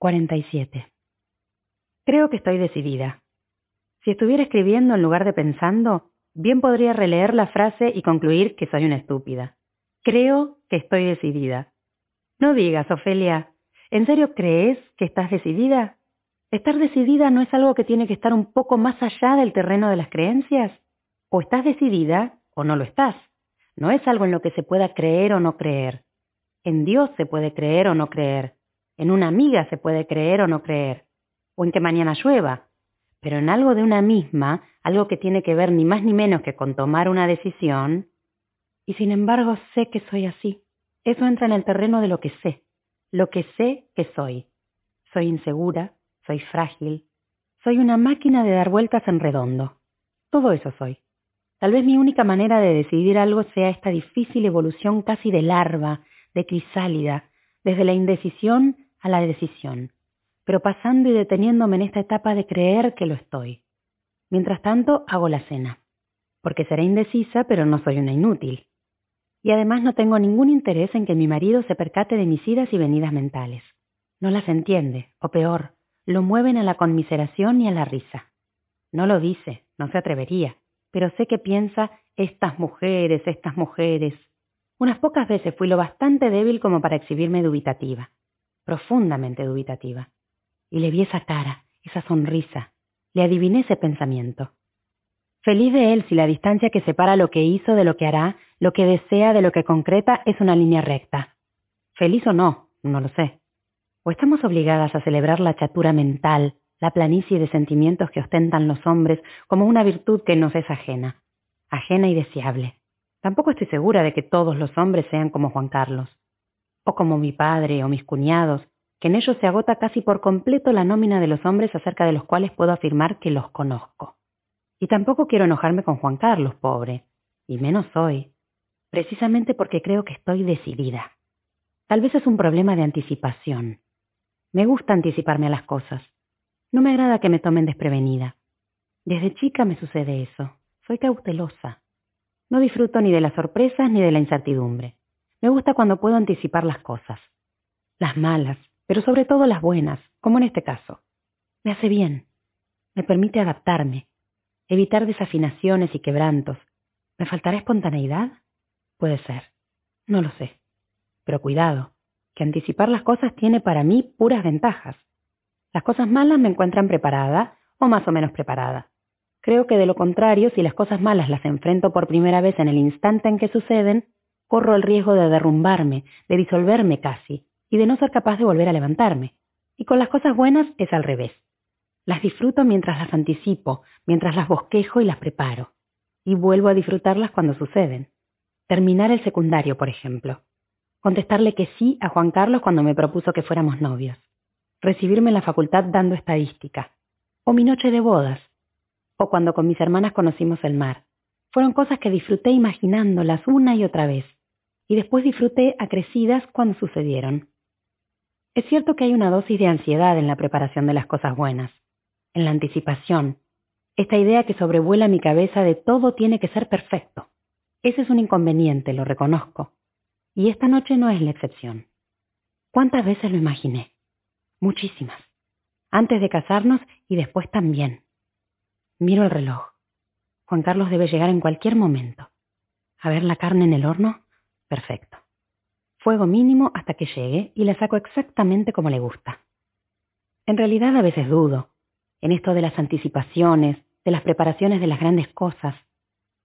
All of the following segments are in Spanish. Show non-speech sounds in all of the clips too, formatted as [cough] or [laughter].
47. Creo que estoy decidida. Si estuviera escribiendo en lugar de pensando, bien podría releer la frase y concluir que soy una estúpida. Creo que estoy decidida. No digas, Ofelia, ¿en serio crees que estás decidida? ¿Estar decidida no es algo que tiene que estar un poco más allá del terreno de las creencias? O estás decidida o no lo estás. No es algo en lo que se pueda creer o no creer. En Dios se puede creer o no creer. En una amiga se puede creer o no creer, o en que mañana llueva, pero en algo de una misma, algo que tiene que ver ni más ni menos que con tomar una decisión, y sin embargo sé que soy así. Eso entra en el terreno de lo que sé, lo que sé que soy. Soy insegura, soy frágil, soy una máquina de dar vueltas en redondo. Todo eso soy. Tal vez mi única manera de decidir algo sea esta difícil evolución casi de larva, de crisálida, desde la indecisión a la decisión, pero pasando y deteniéndome en esta etapa de creer que lo estoy. Mientras tanto, hago la cena, porque seré indecisa, pero no soy una inútil. Y además no tengo ningún interés en que mi marido se percate de mis idas y venidas mentales. No las entiende, o peor, lo mueven a la conmiseración y a la risa. No lo dice, no se atrevería, pero sé que piensa estas mujeres, estas mujeres. Unas pocas veces fui lo bastante débil como para exhibirme dubitativa profundamente dubitativa. Y le vi esa cara, esa sonrisa, le adiviné ese pensamiento. Feliz de él si la distancia que separa lo que hizo de lo que hará, lo que desea de lo que concreta, es una línea recta. Feliz o no, no lo sé. O estamos obligadas a celebrar la chatura mental, la planicie de sentimientos que ostentan los hombres como una virtud que nos es ajena, ajena y deseable. Tampoco estoy segura de que todos los hombres sean como Juan Carlos o como mi padre o mis cuñados, que en ellos se agota casi por completo la nómina de los hombres acerca de los cuales puedo afirmar que los conozco. Y tampoco quiero enojarme con Juan Carlos, pobre, y menos hoy, precisamente porque creo que estoy decidida. Tal vez es un problema de anticipación. Me gusta anticiparme a las cosas. No me agrada que me tomen desprevenida. Desde chica me sucede eso. Soy cautelosa. No disfruto ni de las sorpresas ni de la incertidumbre. Me gusta cuando puedo anticipar las cosas. Las malas, pero sobre todo las buenas, como en este caso. Me hace bien. Me permite adaptarme, evitar desafinaciones y quebrantos. ¿Me faltará espontaneidad? Puede ser. No lo sé. Pero cuidado, que anticipar las cosas tiene para mí puras ventajas. Las cosas malas me encuentran preparada o más o menos preparada. Creo que de lo contrario, si las cosas malas las enfrento por primera vez en el instante en que suceden, corro el riesgo de derrumbarme, de disolverme casi, y de no ser capaz de volver a levantarme. Y con las cosas buenas es al revés. Las disfruto mientras las anticipo, mientras las bosquejo y las preparo. Y vuelvo a disfrutarlas cuando suceden. Terminar el secundario, por ejemplo. Contestarle que sí a Juan Carlos cuando me propuso que fuéramos novios. Recibirme en la facultad dando estadística. O mi noche de bodas. O cuando con mis hermanas conocimos el mar. Fueron cosas que disfruté imaginándolas una y otra vez y después disfruté acrecidas cuando sucedieron. Es cierto que hay una dosis de ansiedad en la preparación de las cosas buenas, en la anticipación, esta idea que sobrevuela mi cabeza de todo tiene que ser perfecto. Ese es un inconveniente, lo reconozco. Y esta noche no es la excepción. ¿Cuántas veces lo imaginé? Muchísimas. Antes de casarnos y después también. Miro el reloj. Juan Carlos debe llegar en cualquier momento. A ver la carne en el horno Perfecto. Fuego mínimo hasta que llegue y la saco exactamente como le gusta. En realidad a veces dudo, en esto de las anticipaciones, de las preparaciones de las grandes cosas.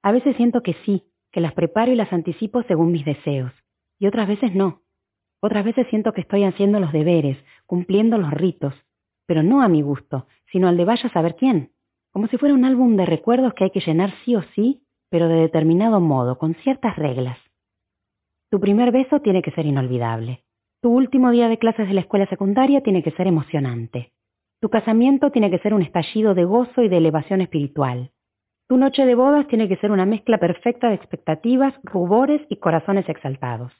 A veces siento que sí, que las preparo y las anticipo según mis deseos, y otras veces no. Otras veces siento que estoy haciendo los deberes, cumpliendo los ritos, pero no a mi gusto, sino al de vaya a saber quién, como si fuera un álbum de recuerdos que hay que llenar sí o sí, pero de determinado modo, con ciertas reglas. Tu primer beso tiene que ser inolvidable. Tu último día de clases de la escuela secundaria tiene que ser emocionante. Tu casamiento tiene que ser un estallido de gozo y de elevación espiritual. Tu noche de bodas tiene que ser una mezcla perfecta de expectativas, rubores y corazones exaltados.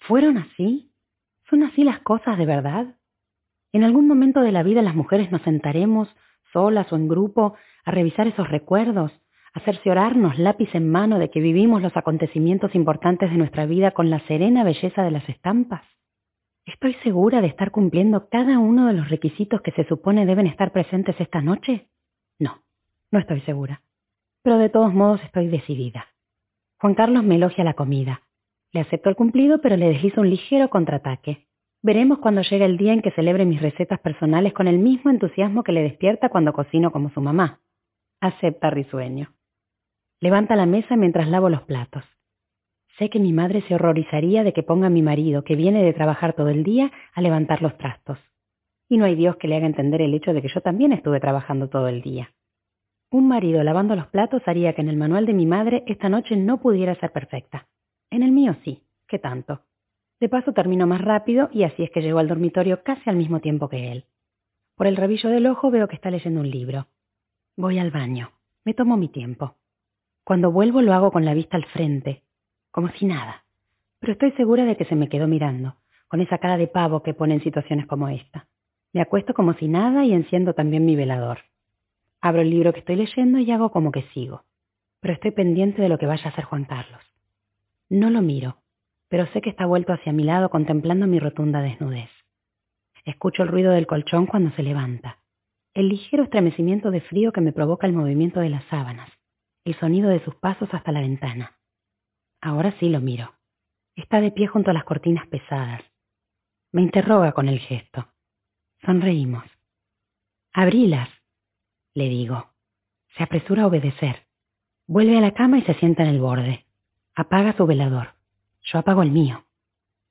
¿Fueron así? ¿Son así las cosas de verdad? En algún momento de la vida las mujeres nos sentaremos, solas o en grupo, a revisar esos recuerdos, a cerciorarnos lápiz en mano de que vivimos los acontecimientos importantes de nuestra vida con la serena belleza de las estampas. ¿Estoy segura de estar cumpliendo cada uno de los requisitos que se supone deben estar presentes esta noche? No, no estoy segura. Pero de todos modos estoy decidida. Juan Carlos me elogia la comida. Le acepto el cumplido, pero le deslizo un ligero contraataque. Veremos cuando llegue el día en que celebre mis recetas personales con el mismo entusiasmo que le despierta cuando cocino como su mamá. Acepta risueño. Levanta la mesa mientras lavo los platos. Sé que mi madre se horrorizaría de que ponga a mi marido, que viene de trabajar todo el día, a levantar los trastos. Y no hay Dios que le haga entender el hecho de que yo también estuve trabajando todo el día. Un marido lavando los platos haría que en el manual de mi madre esta noche no pudiera ser perfecta. En el mío sí, ¿qué tanto? De paso termino más rápido y así es que llego al dormitorio casi al mismo tiempo que él. Por el rabillo del ojo veo que está leyendo un libro. Voy al baño. Me tomo mi tiempo. Cuando vuelvo lo hago con la vista al frente, como si nada. Pero estoy segura de que se me quedó mirando, con esa cara de pavo que pone en situaciones como esta. Me acuesto como si nada y enciendo también mi velador. Abro el libro que estoy leyendo y hago como que sigo. Pero estoy pendiente de lo que vaya a hacer Juan Carlos. No lo miro, pero sé que está vuelto hacia mi lado contemplando mi rotunda desnudez. Escucho el ruido del colchón cuando se levanta, el ligero estremecimiento de frío que me provoca el movimiento de las sábanas, el sonido de sus pasos hasta la ventana. Ahora sí lo miro. Está de pie junto a las cortinas pesadas. Me interroga con el gesto. Sonreímos. Abrilas, le digo. Se apresura a obedecer. Vuelve a la cama y se sienta en el borde. Apaga su velador. Yo apago el mío.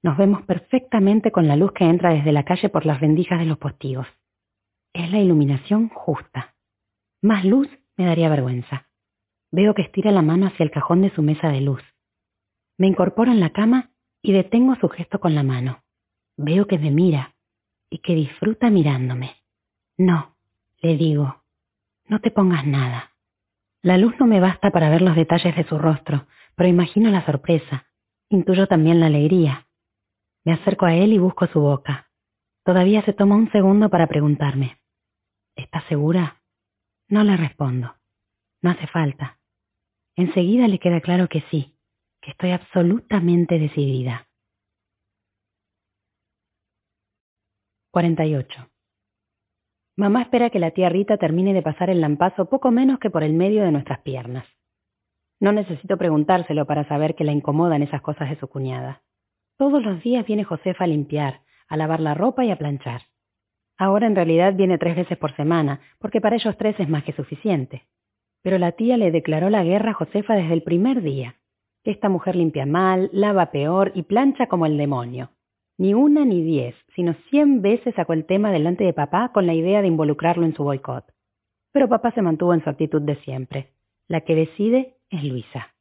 Nos vemos perfectamente con la luz que entra desde la calle por las rendijas de los postigos. Es la iluminación justa. Más luz me daría vergüenza. Veo que estira la mano hacia el cajón de su mesa de luz. Me incorporo en la cama y detengo su gesto con la mano. Veo que me mira y que disfruta mirándome. No, le digo, no te pongas nada. La luz no me basta para ver los detalles de su rostro, pero imagino la sorpresa. Intuyo también la alegría. Me acerco a él y busco su boca. Todavía se toma un segundo para preguntarme. ¿Estás segura? No le respondo. No hace falta. Enseguida le queda claro que sí que estoy absolutamente decidida. 48. Mamá espera que la tía Rita termine de pasar el lampazo poco menos que por el medio de nuestras piernas. No necesito preguntárselo para saber que la incomodan esas cosas de su cuñada. Todos los días viene Josefa a limpiar, a lavar la ropa y a planchar. Ahora en realidad viene tres veces por semana, porque para ellos tres es más que suficiente. Pero la tía le declaró la guerra a Josefa desde el primer día. Esta mujer limpia mal, lava peor y plancha como el demonio. Ni una ni diez, sino cien veces sacó el tema delante de papá con la idea de involucrarlo en su boicot. Pero papá se mantuvo en su actitud de siempre. La que decide es Luisa.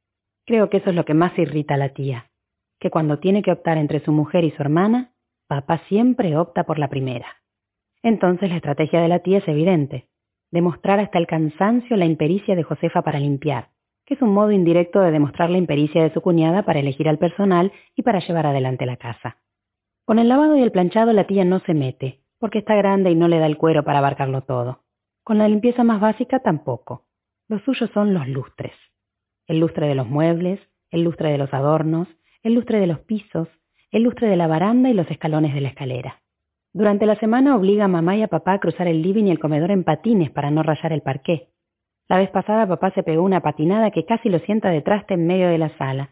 Creo que eso es lo que más irrita a la tía, que cuando tiene que optar entre su mujer y su hermana, papá siempre opta por la primera. Entonces la estrategia de la tía es evidente, demostrar hasta el cansancio la impericia de Josefa para limpiar, que es un modo indirecto de demostrar la impericia de su cuñada para elegir al personal y para llevar adelante la casa. Con el lavado y el planchado la tía no se mete, porque está grande y no le da el cuero para abarcarlo todo. Con la limpieza más básica tampoco. Los suyos son los lustres. El lustre de los muebles, el lustre de los adornos, el lustre de los pisos, el lustre de la baranda y los escalones de la escalera. Durante la semana obliga a mamá y a papá a cruzar el living y el comedor en patines para no rayar el parqué. La vez pasada papá se pegó una patinada que casi lo sienta de traste en medio de la sala.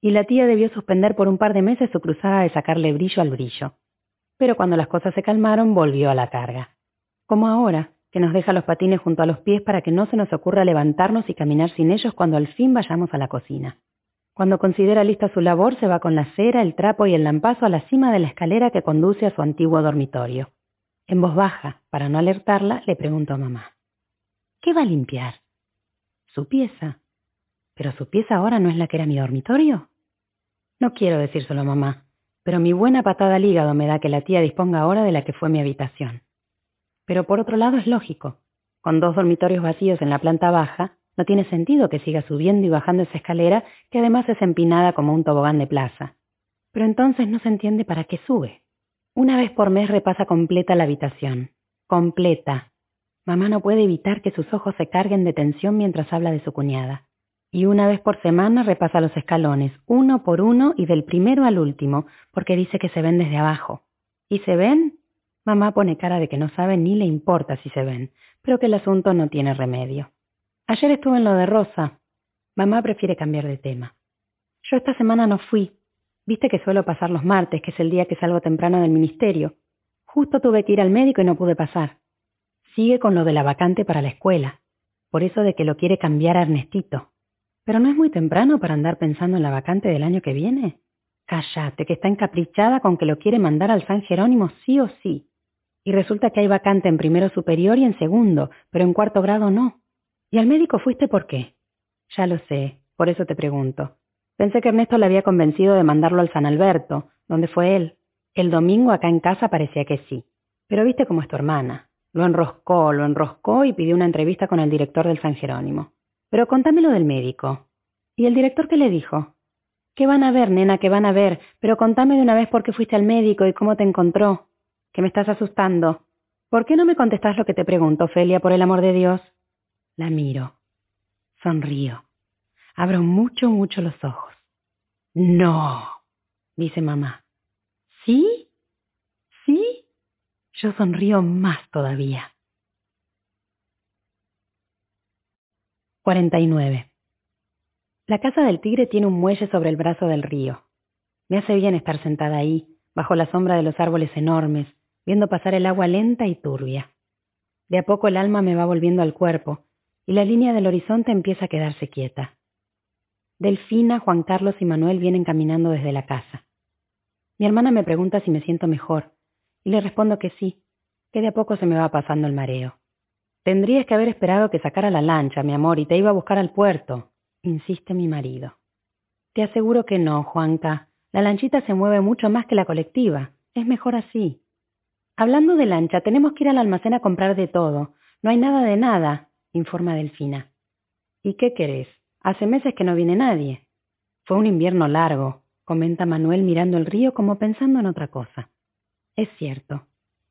Y la tía debió suspender por un par de meses su cruzada de sacarle brillo al brillo. Pero cuando las cosas se calmaron, volvió a la carga. Como ahora, que nos deja los patines junto a los pies para que no se nos ocurra levantarnos y caminar sin ellos cuando al fin vayamos a la cocina. Cuando considera lista su labor, se va con la cera, el trapo y el lampazo a la cima de la escalera que conduce a su antiguo dormitorio. En voz baja, para no alertarla, le pregunto a mamá. ¿Qué va a limpiar? Su pieza. ¿Pero su pieza ahora no es la que era mi dormitorio? No quiero decírselo a mamá, pero mi buena patada al hígado me da que la tía disponga ahora de la que fue mi habitación. Pero por otro lado es lógico. Con dos dormitorios vacíos en la planta baja, no tiene sentido que siga subiendo y bajando esa escalera, que además es empinada como un tobogán de plaza. Pero entonces no se entiende para qué sube. Una vez por mes repasa completa la habitación. Completa. Mamá no puede evitar que sus ojos se carguen de tensión mientras habla de su cuñada. Y una vez por semana repasa los escalones, uno por uno y del primero al último, porque dice que se ven desde abajo. ¿Y se ven? Mamá pone cara de que no sabe ni le importa si se ven, pero que el asunto no tiene remedio. Ayer estuve en lo de Rosa. Mamá prefiere cambiar de tema. Yo esta semana no fui. Viste que suelo pasar los martes, que es el día que salgo temprano del ministerio. Justo tuve que ir al médico y no pude pasar. Sigue con lo de la vacante para la escuela. Por eso de que lo quiere cambiar a Ernestito. Pero no es muy temprano para andar pensando en la vacante del año que viene. Cállate, que está encaprichada con que lo quiere mandar al San Jerónimo sí o sí. Y resulta que hay vacante en primero superior y en segundo, pero en cuarto grado no. ¿Y al médico fuiste por qué? Ya lo sé, por eso te pregunto. Pensé que Ernesto le había convencido de mandarlo al San Alberto, donde fue él. El domingo acá en casa parecía que sí. Pero viste cómo es tu hermana. Lo enroscó, lo enroscó y pidió una entrevista con el director del San Jerónimo. Pero contámelo del médico. ¿Y el director qué le dijo? ¿Qué van a ver, nena? ¿Qué van a ver? Pero contame de una vez por qué fuiste al médico y cómo te encontró. Que me estás asustando. ¿Por qué no me contestás lo que te pregunto, Ofelia, por el amor de Dios? La miro. Sonrío. Abro mucho, mucho los ojos. No, dice mamá. ¿Sí? ¿Sí? Yo sonrío más todavía. 49. La casa del tigre tiene un muelle sobre el brazo del río. Me hace bien estar sentada ahí, bajo la sombra de los árboles enormes, viendo pasar el agua lenta y turbia. De a poco el alma me va volviendo al cuerpo, y la línea del horizonte empieza a quedarse quieta. Delfina, Juan Carlos y Manuel vienen caminando desde la casa. Mi hermana me pregunta si me siento mejor, y le respondo que sí, que de a poco se me va pasando el mareo. Tendrías que haber esperado que sacara la lancha, mi amor, y te iba a buscar al puerto, insiste mi marido. Te aseguro que no, Juanca. La lanchita se mueve mucho más que la colectiva. Es mejor así. Hablando de lancha, tenemos que ir al almacén a comprar de todo. No hay nada de nada informa Delfina. ¿Y qué querés? Hace meses que no viene nadie. Fue un invierno largo, comenta Manuel mirando el río como pensando en otra cosa. Es cierto.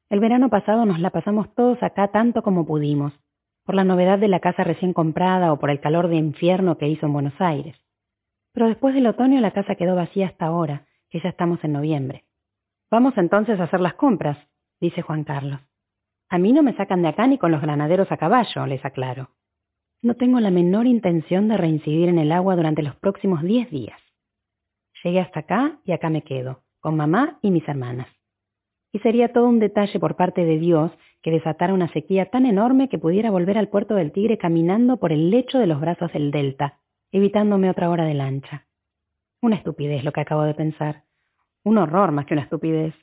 El verano pasado nos la pasamos todos acá tanto como pudimos, por la novedad de la casa recién comprada o por el calor de infierno que hizo en Buenos Aires. Pero después del otoño la casa quedó vacía hasta ahora, que ya estamos en noviembre. Vamos entonces a hacer las compras, dice Juan Carlos. A mí no me sacan de acá ni con los granaderos a caballo, les aclaro. No tengo la menor intención de reincidir en el agua durante los próximos diez días. Llegué hasta acá y acá me quedo, con mamá y mis hermanas. Y sería todo un detalle por parte de Dios que desatara una sequía tan enorme que pudiera volver al puerto del Tigre caminando por el lecho de los brazos del delta, evitándome otra hora de lancha. Una estupidez lo que acabo de pensar. Un horror más que una estupidez.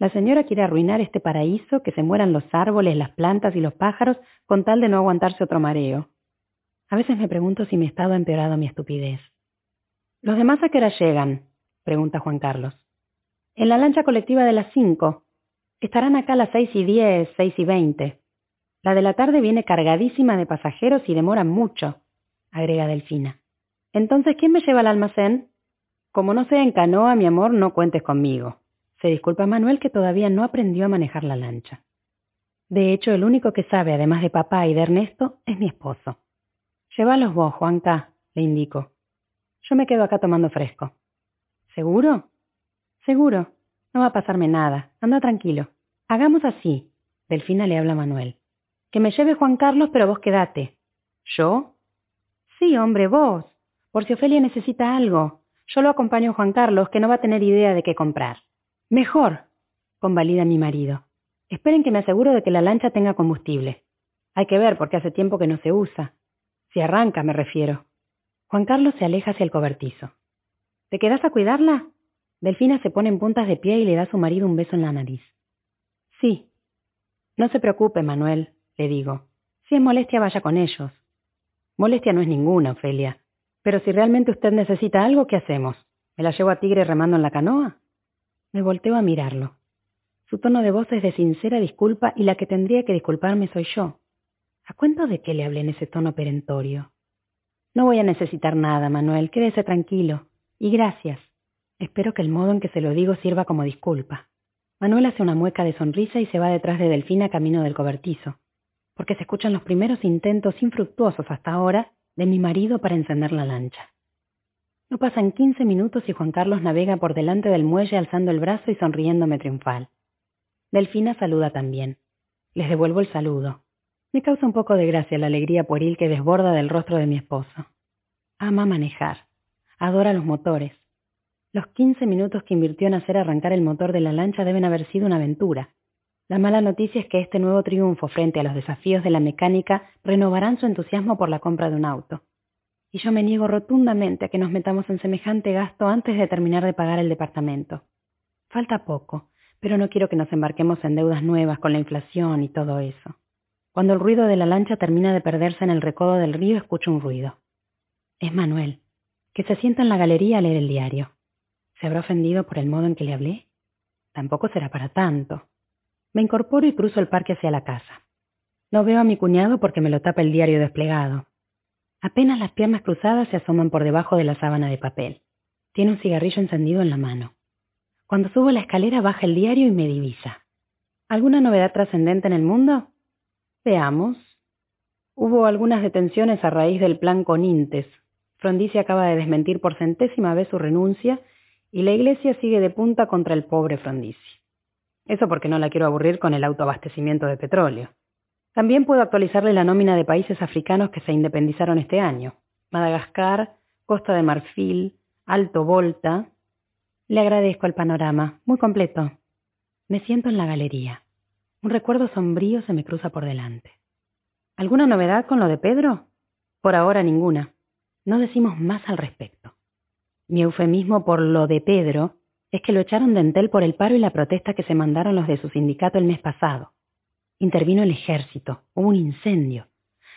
La señora quiere arruinar este paraíso, que se mueran los árboles, las plantas y los pájaros con tal de no aguantarse otro mareo. A veces me pregunto si mi estado ha empeorado mi estupidez. ¿Los demás a qué hora llegan? pregunta Juan Carlos. En la lancha colectiva de las cinco. Estarán acá a las seis y diez, seis y veinte. La de la tarde viene cargadísima de pasajeros y demora mucho, agrega Delfina. Entonces, ¿quién me lleva al almacén? Como no sea en canoa, mi amor, no cuentes conmigo. Se disculpa Manuel que todavía no aprendió a manejar la lancha. De hecho, el único que sabe, además de papá y de Ernesto, es mi esposo. Llévalos vos, Juanca, le indico. Yo me quedo acá tomando fresco. ¿Seguro? Seguro. No va a pasarme nada. Anda tranquilo. Hagamos así. Delfina le habla a Manuel. Que me lleve Juan Carlos, pero vos quedate. ¿Yo? Sí, hombre, vos. Por si Ofelia necesita algo. Yo lo acompaño a Juan Carlos, que no va a tener idea de qué comprar. Mejor, convalida mi marido. Esperen que me aseguro de que la lancha tenga combustible. Hay que ver porque hace tiempo que no se usa. Si arranca, me refiero. Juan Carlos se aleja hacia el cobertizo. ¿Te quedas a cuidarla? Delfina se pone en puntas de pie y le da a su marido un beso en la nariz. Sí. No se preocupe, Manuel, le digo. Si es molestia, vaya con ellos. Molestia no es ninguna, Ofelia. Pero si realmente usted necesita algo, ¿qué hacemos? ¿Me la llevo a Tigre remando en la canoa? Me volteo a mirarlo. Su tono de voz es de sincera disculpa y la que tendría que disculparme soy yo. ¿A cuento de qué le hablé en ese tono perentorio? No voy a necesitar nada, Manuel, quédese tranquilo. Y gracias. Espero que el modo en que se lo digo sirva como disculpa. Manuel hace una mueca de sonrisa y se va detrás de Delfina camino del cobertizo, porque se escuchan los primeros intentos infructuosos hasta ahora de mi marido para encender la lancha. No pasan quince minutos y Juan Carlos navega por delante del muelle alzando el brazo y sonriéndome triunfal. Delfina saluda también. Les devuelvo el saludo. Me causa un poco de gracia la alegría pueril que desborda del rostro de mi esposo. Ama manejar. Adora los motores. Los quince minutos que invirtió en hacer arrancar el motor de la lancha deben haber sido una aventura. La mala noticia es que este nuevo triunfo frente a los desafíos de la mecánica renovarán su entusiasmo por la compra de un auto. Y yo me niego rotundamente a que nos metamos en semejante gasto antes de terminar de pagar el departamento. Falta poco, pero no quiero que nos embarquemos en deudas nuevas con la inflación y todo eso. Cuando el ruido de la lancha termina de perderse en el recodo del río, escucho un ruido. Es Manuel, que se sienta en la galería a leer el diario. ¿Se habrá ofendido por el modo en que le hablé? Tampoco será para tanto. Me incorporo y cruzo el parque hacia la casa. No veo a mi cuñado porque me lo tapa el diario desplegado. Apenas las piernas cruzadas se asoman por debajo de la sábana de papel. Tiene un cigarrillo encendido en la mano. Cuando subo la escalera baja el diario y me divisa. ¿Alguna novedad trascendente en el mundo? Veamos. Hubo algunas detenciones a raíz del plan Conintes. Frondizi acaba de desmentir por centésima vez su renuncia y la iglesia sigue de punta contra el pobre Frondizi. Eso porque no la quiero aburrir con el autoabastecimiento de petróleo. También puedo actualizarle la nómina de países africanos que se independizaron este año. Madagascar, Costa de Marfil, Alto Volta, le agradezco el panorama, muy completo. Me siento en la galería. Un recuerdo sombrío se me cruza por delante. ¿Alguna novedad con lo de Pedro? Por ahora ninguna. No decimos más al respecto. Mi eufemismo por lo de Pedro es que lo echaron de Entel por el paro y la protesta que se mandaron los de su sindicato el mes pasado. Intervino el ejército, hubo un incendio.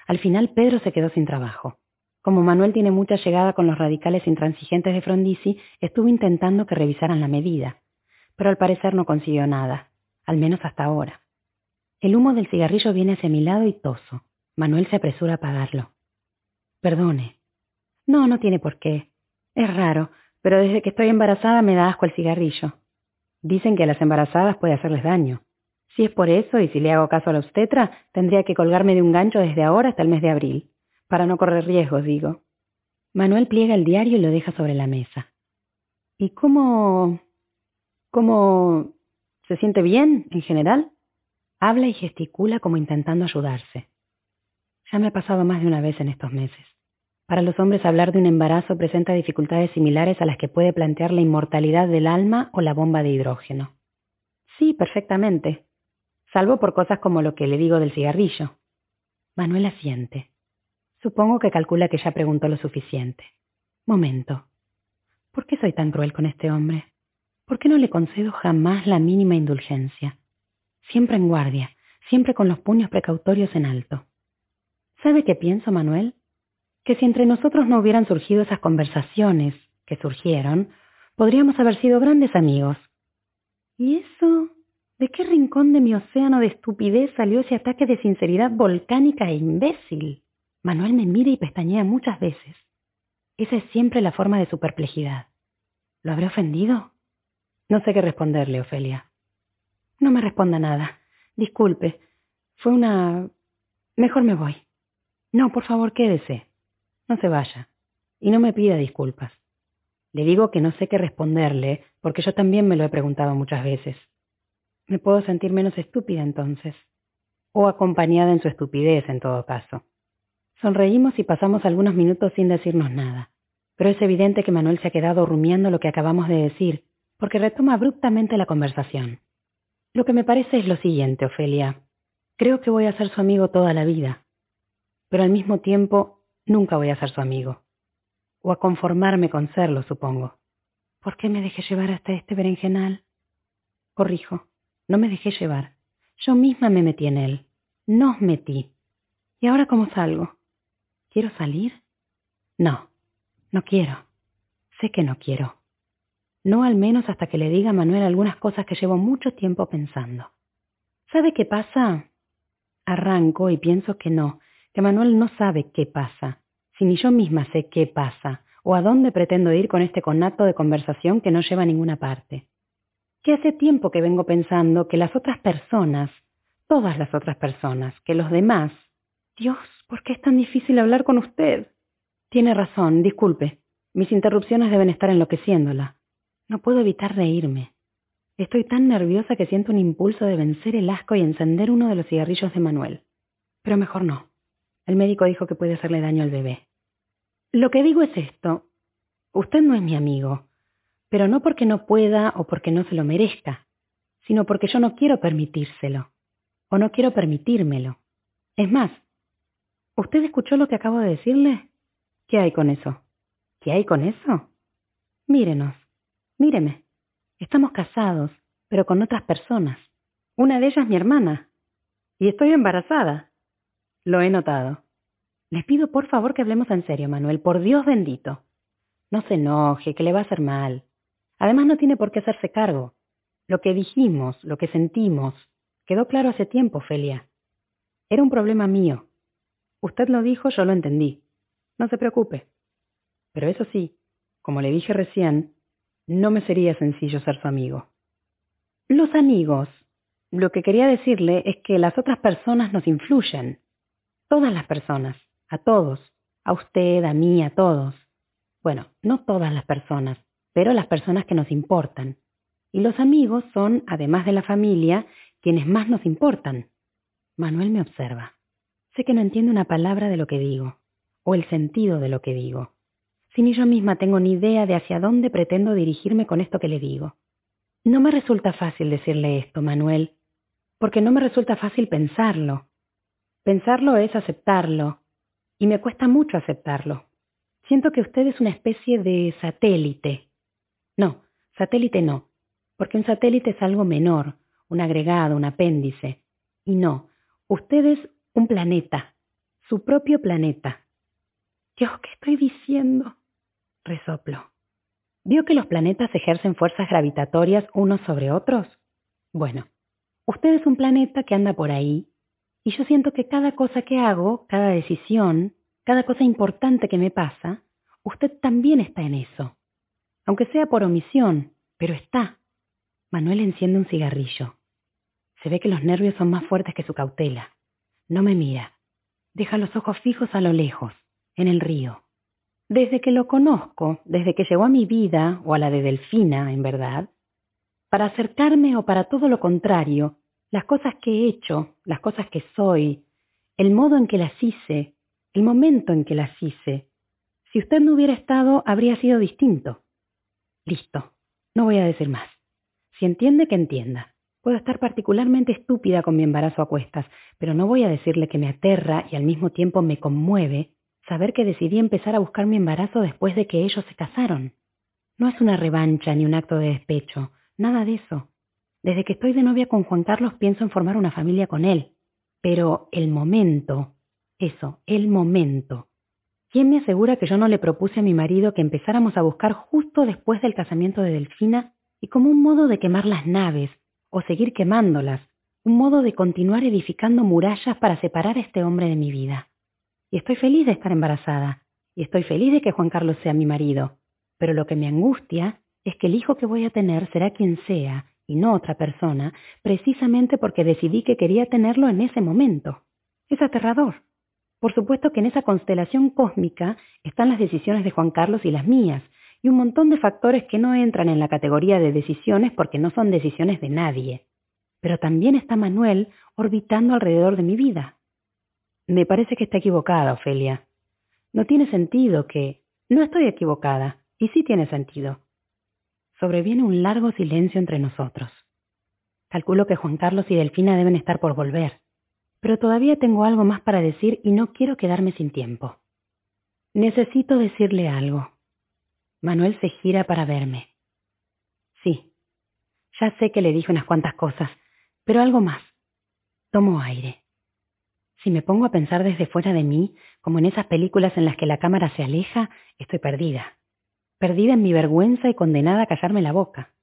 Al final Pedro se quedó sin trabajo. Como Manuel tiene mucha llegada con los radicales intransigentes de Frondizi, estuvo intentando que revisaran la medida, pero al parecer no consiguió nada, al menos hasta ahora. El humo del cigarrillo viene hacia mi lado y toso. Manuel se apresura a apagarlo. Perdone. No, no tiene por qué. Es raro, pero desde que estoy embarazada me da asco el cigarrillo. Dicen que a las embarazadas puede hacerles daño. Si es por eso, y si le hago caso a la obstetra, tendría que colgarme de un gancho desde ahora hasta el mes de abril para no correr riesgos, digo. Manuel pliega el diario y lo deja sobre la mesa. ¿Y cómo... cómo... se siente bien en general? Habla y gesticula como intentando ayudarse. Ya me ha pasado más de una vez en estos meses. Para los hombres hablar de un embarazo presenta dificultades similares a las que puede plantear la inmortalidad del alma o la bomba de hidrógeno. Sí, perfectamente. Salvo por cosas como lo que le digo del cigarrillo. Manuel asiente. Supongo que calcula que ya preguntó lo suficiente. Momento. ¿Por qué soy tan cruel con este hombre? ¿Por qué no le concedo jamás la mínima indulgencia? Siempre en guardia, siempre con los puños precautorios en alto. ¿Sabe qué pienso, Manuel? Que si entre nosotros no hubieran surgido esas conversaciones que surgieron, podríamos haber sido grandes amigos. ¿Y eso? ¿De qué rincón de mi océano de estupidez salió ese ataque de sinceridad volcánica e imbécil? Manuel me mira y pestañea muchas veces. Esa es siempre la forma de su perplejidad. ¿Lo habré ofendido? No sé qué responderle, Ofelia. No me responda nada. Disculpe. Fue una... Mejor me voy. No, por favor, quédese. No se vaya. Y no me pida disculpas. Le digo que no sé qué responderle, porque yo también me lo he preguntado muchas veces. Me puedo sentir menos estúpida entonces. O acompañada en su estupidez, en todo caso. Sonreímos y pasamos algunos minutos sin decirnos nada. Pero es evidente que Manuel se ha quedado rumiando lo que acabamos de decir, porque retoma abruptamente la conversación. Lo que me parece es lo siguiente, Ofelia. Creo que voy a ser su amigo toda la vida, pero al mismo tiempo nunca voy a ser su amigo. O a conformarme con serlo, supongo. ¿Por qué me dejé llevar hasta este berenjenal? Corrijo, no me dejé llevar. Yo misma me metí en él. Nos metí. ¿Y ahora cómo salgo? ¿Quiero salir? No, no quiero. Sé que no quiero. No al menos hasta que le diga a Manuel algunas cosas que llevo mucho tiempo pensando. ¿Sabe qué pasa? Arranco y pienso que no, que Manuel no sabe qué pasa, si ni yo misma sé qué pasa, o a dónde pretendo ir con este conato de conversación que no lleva a ninguna parte. Que hace tiempo que vengo pensando que las otras personas, todas las otras personas, que los demás... Dios, ¿por qué es tan difícil hablar con usted? Tiene razón, disculpe. Mis interrupciones deben estar enloqueciéndola. No puedo evitar reírme. Estoy tan nerviosa que siento un impulso de vencer el asco y encender uno de los cigarrillos de Manuel. Pero mejor no. El médico dijo que puede hacerle daño al bebé. Lo que digo es esto. Usted no es mi amigo, pero no porque no pueda o porque no se lo merezca, sino porque yo no quiero permitírselo, o no quiero permitírmelo. Es más, ¿usted escuchó lo que acabo de decirle? ¿Qué hay con eso? ¿Qué hay con eso? Mírenos, míreme. Estamos casados, pero con otras personas. Una de ellas mi hermana. Y estoy embarazada. Lo he notado. Les pido por favor que hablemos en serio, Manuel, por Dios bendito. No se enoje, que le va a hacer mal. Además no tiene por qué hacerse cargo. Lo que dijimos, lo que sentimos, quedó claro hace tiempo, Felia. Era un problema mío. Usted lo dijo, yo lo entendí. No se preocupe. Pero eso sí, como le dije recién, no me sería sencillo ser su amigo. Los amigos, lo que quería decirle es que las otras personas nos influyen. Todas las personas, a todos, a usted, a mí, a todos. Bueno, no todas las personas, pero las personas que nos importan. Y los amigos son, además de la familia, quienes más nos importan. Manuel me observa. Sé que no entiende una palabra de lo que digo, o el sentido de lo que digo. Si ni yo misma tengo ni idea de hacia dónde pretendo dirigirme con esto que le digo. No me resulta fácil decirle esto, Manuel, porque no me resulta fácil pensarlo. Pensarlo es aceptarlo, y me cuesta mucho aceptarlo. Siento que usted es una especie de satélite. No, satélite no, porque un satélite es algo menor, un agregado, un apéndice. Y no, usted es un planeta, su propio planeta. Dios, ¿qué estoy diciendo? Resoplo. ¿Vio que los planetas ejercen fuerzas gravitatorias unos sobre otros? Bueno, usted es un planeta que anda por ahí y yo siento que cada cosa que hago, cada decisión, cada cosa importante que me pasa, usted también está en eso. Aunque sea por omisión, pero está. Manuel enciende un cigarrillo. Se ve que los nervios son más fuertes que su cautela. No me mira. Deja los ojos fijos a lo lejos, en el río. Desde que lo conozco, desde que llegó a mi vida, o a la de Delfina, en verdad, para acercarme o para todo lo contrario, las cosas que he hecho, las cosas que soy, el modo en que las hice, el momento en que las hice. Si usted no hubiera estado, habría sido distinto. Listo, no voy a decir más. Si entiende, que entienda. Puedo estar particularmente estúpida con mi embarazo a cuestas, pero no voy a decirle que me aterra y al mismo tiempo me conmueve saber que decidí empezar a buscar mi embarazo después de que ellos se casaron. No es una revancha ni un acto de despecho, nada de eso. Desde que estoy de novia con Juan Carlos pienso en formar una familia con él. Pero el momento, eso, el momento. ¿Quién me asegura que yo no le propuse a mi marido que empezáramos a buscar justo después del casamiento de Delfina y como un modo de quemar las naves o seguir quemándolas, un modo de continuar edificando murallas para separar a este hombre de mi vida? Y estoy feliz de estar embarazada, y estoy feliz de que Juan Carlos sea mi marido, pero lo que me angustia es que el hijo que voy a tener será quien sea, y no otra persona, precisamente porque decidí que quería tenerlo en ese momento. Es aterrador. Por supuesto que en esa constelación cósmica están las decisiones de Juan Carlos y las mías, y un montón de factores que no entran en la categoría de decisiones porque no son decisiones de nadie. Pero también está Manuel orbitando alrededor de mi vida. Me parece que está equivocada, Ofelia. No tiene sentido que... No estoy equivocada, y sí tiene sentido sobreviene un largo silencio entre nosotros. Calculo que Juan Carlos y Delfina deben estar por volver, pero todavía tengo algo más para decir y no quiero quedarme sin tiempo. Necesito decirle algo. Manuel se gira para verme. Sí, ya sé que le dije unas cuantas cosas, pero algo más. Tomo aire. Si me pongo a pensar desde fuera de mí, como en esas películas en las que la cámara se aleja, estoy perdida perdida en mi vergüenza y condenada a callarme la boca.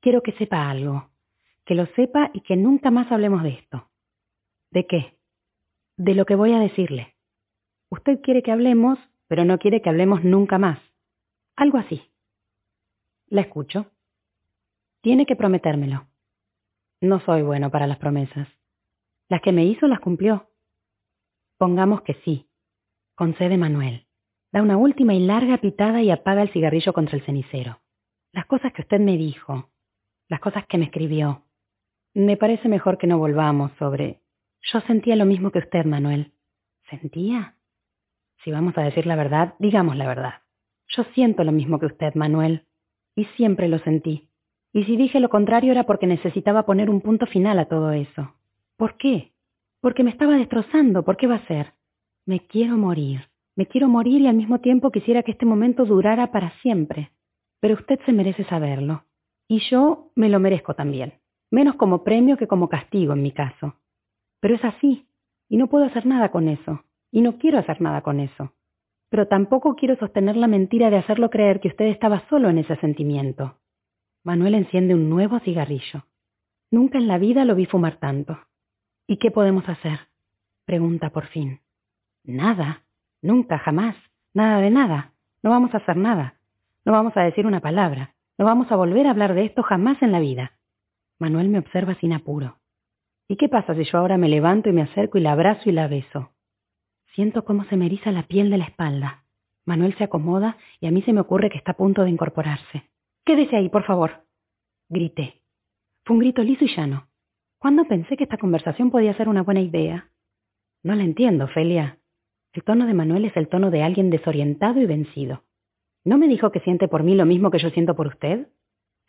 Quiero que sepa algo, que lo sepa y que nunca más hablemos de esto. ¿De qué? De lo que voy a decirle. Usted quiere que hablemos, pero no quiere que hablemos nunca más. Algo así. La escucho. Tiene que prometérmelo. No soy bueno para las promesas. Las que me hizo las cumplió. Pongamos que sí. Concede Manuel. Da una última y larga pitada y apaga el cigarrillo contra el cenicero. Las cosas que usted me dijo, las cosas que me escribió. Me parece mejor que no volvamos sobre... Yo sentía lo mismo que usted, Manuel. ¿Sentía? Si vamos a decir la verdad, digamos la verdad. Yo siento lo mismo que usted, Manuel. Y siempre lo sentí. Y si dije lo contrario era porque necesitaba poner un punto final a todo eso. ¿Por qué? Porque me estaba destrozando. ¿Por qué va a ser? Me quiero morir. Me quiero morir y al mismo tiempo quisiera que este momento durara para siempre. Pero usted se merece saberlo. Y yo me lo merezco también. Menos como premio que como castigo en mi caso. Pero es así. Y no puedo hacer nada con eso. Y no quiero hacer nada con eso. Pero tampoco quiero sostener la mentira de hacerlo creer que usted estaba solo en ese sentimiento. Manuel enciende un nuevo cigarrillo. Nunca en la vida lo vi fumar tanto. ¿Y qué podemos hacer? Pregunta por fin. Nada. Nunca, jamás. Nada de nada. No vamos a hacer nada. No vamos a decir una palabra. No vamos a volver a hablar de esto jamás en la vida. Manuel me observa sin apuro. ¿Y qué pasa si yo ahora me levanto y me acerco y la abrazo y la beso? Siento cómo se me eriza la piel de la espalda. Manuel se acomoda y a mí se me ocurre que está a punto de incorporarse. Quédese ahí, por favor. Grité. Fue un grito liso y llano. ¿Cuándo pensé que esta conversación podía ser una buena idea? No la entiendo, Felia. El tono de Manuel es el tono de alguien desorientado y vencido. ¿No me dijo que siente por mí lo mismo que yo siento por usted?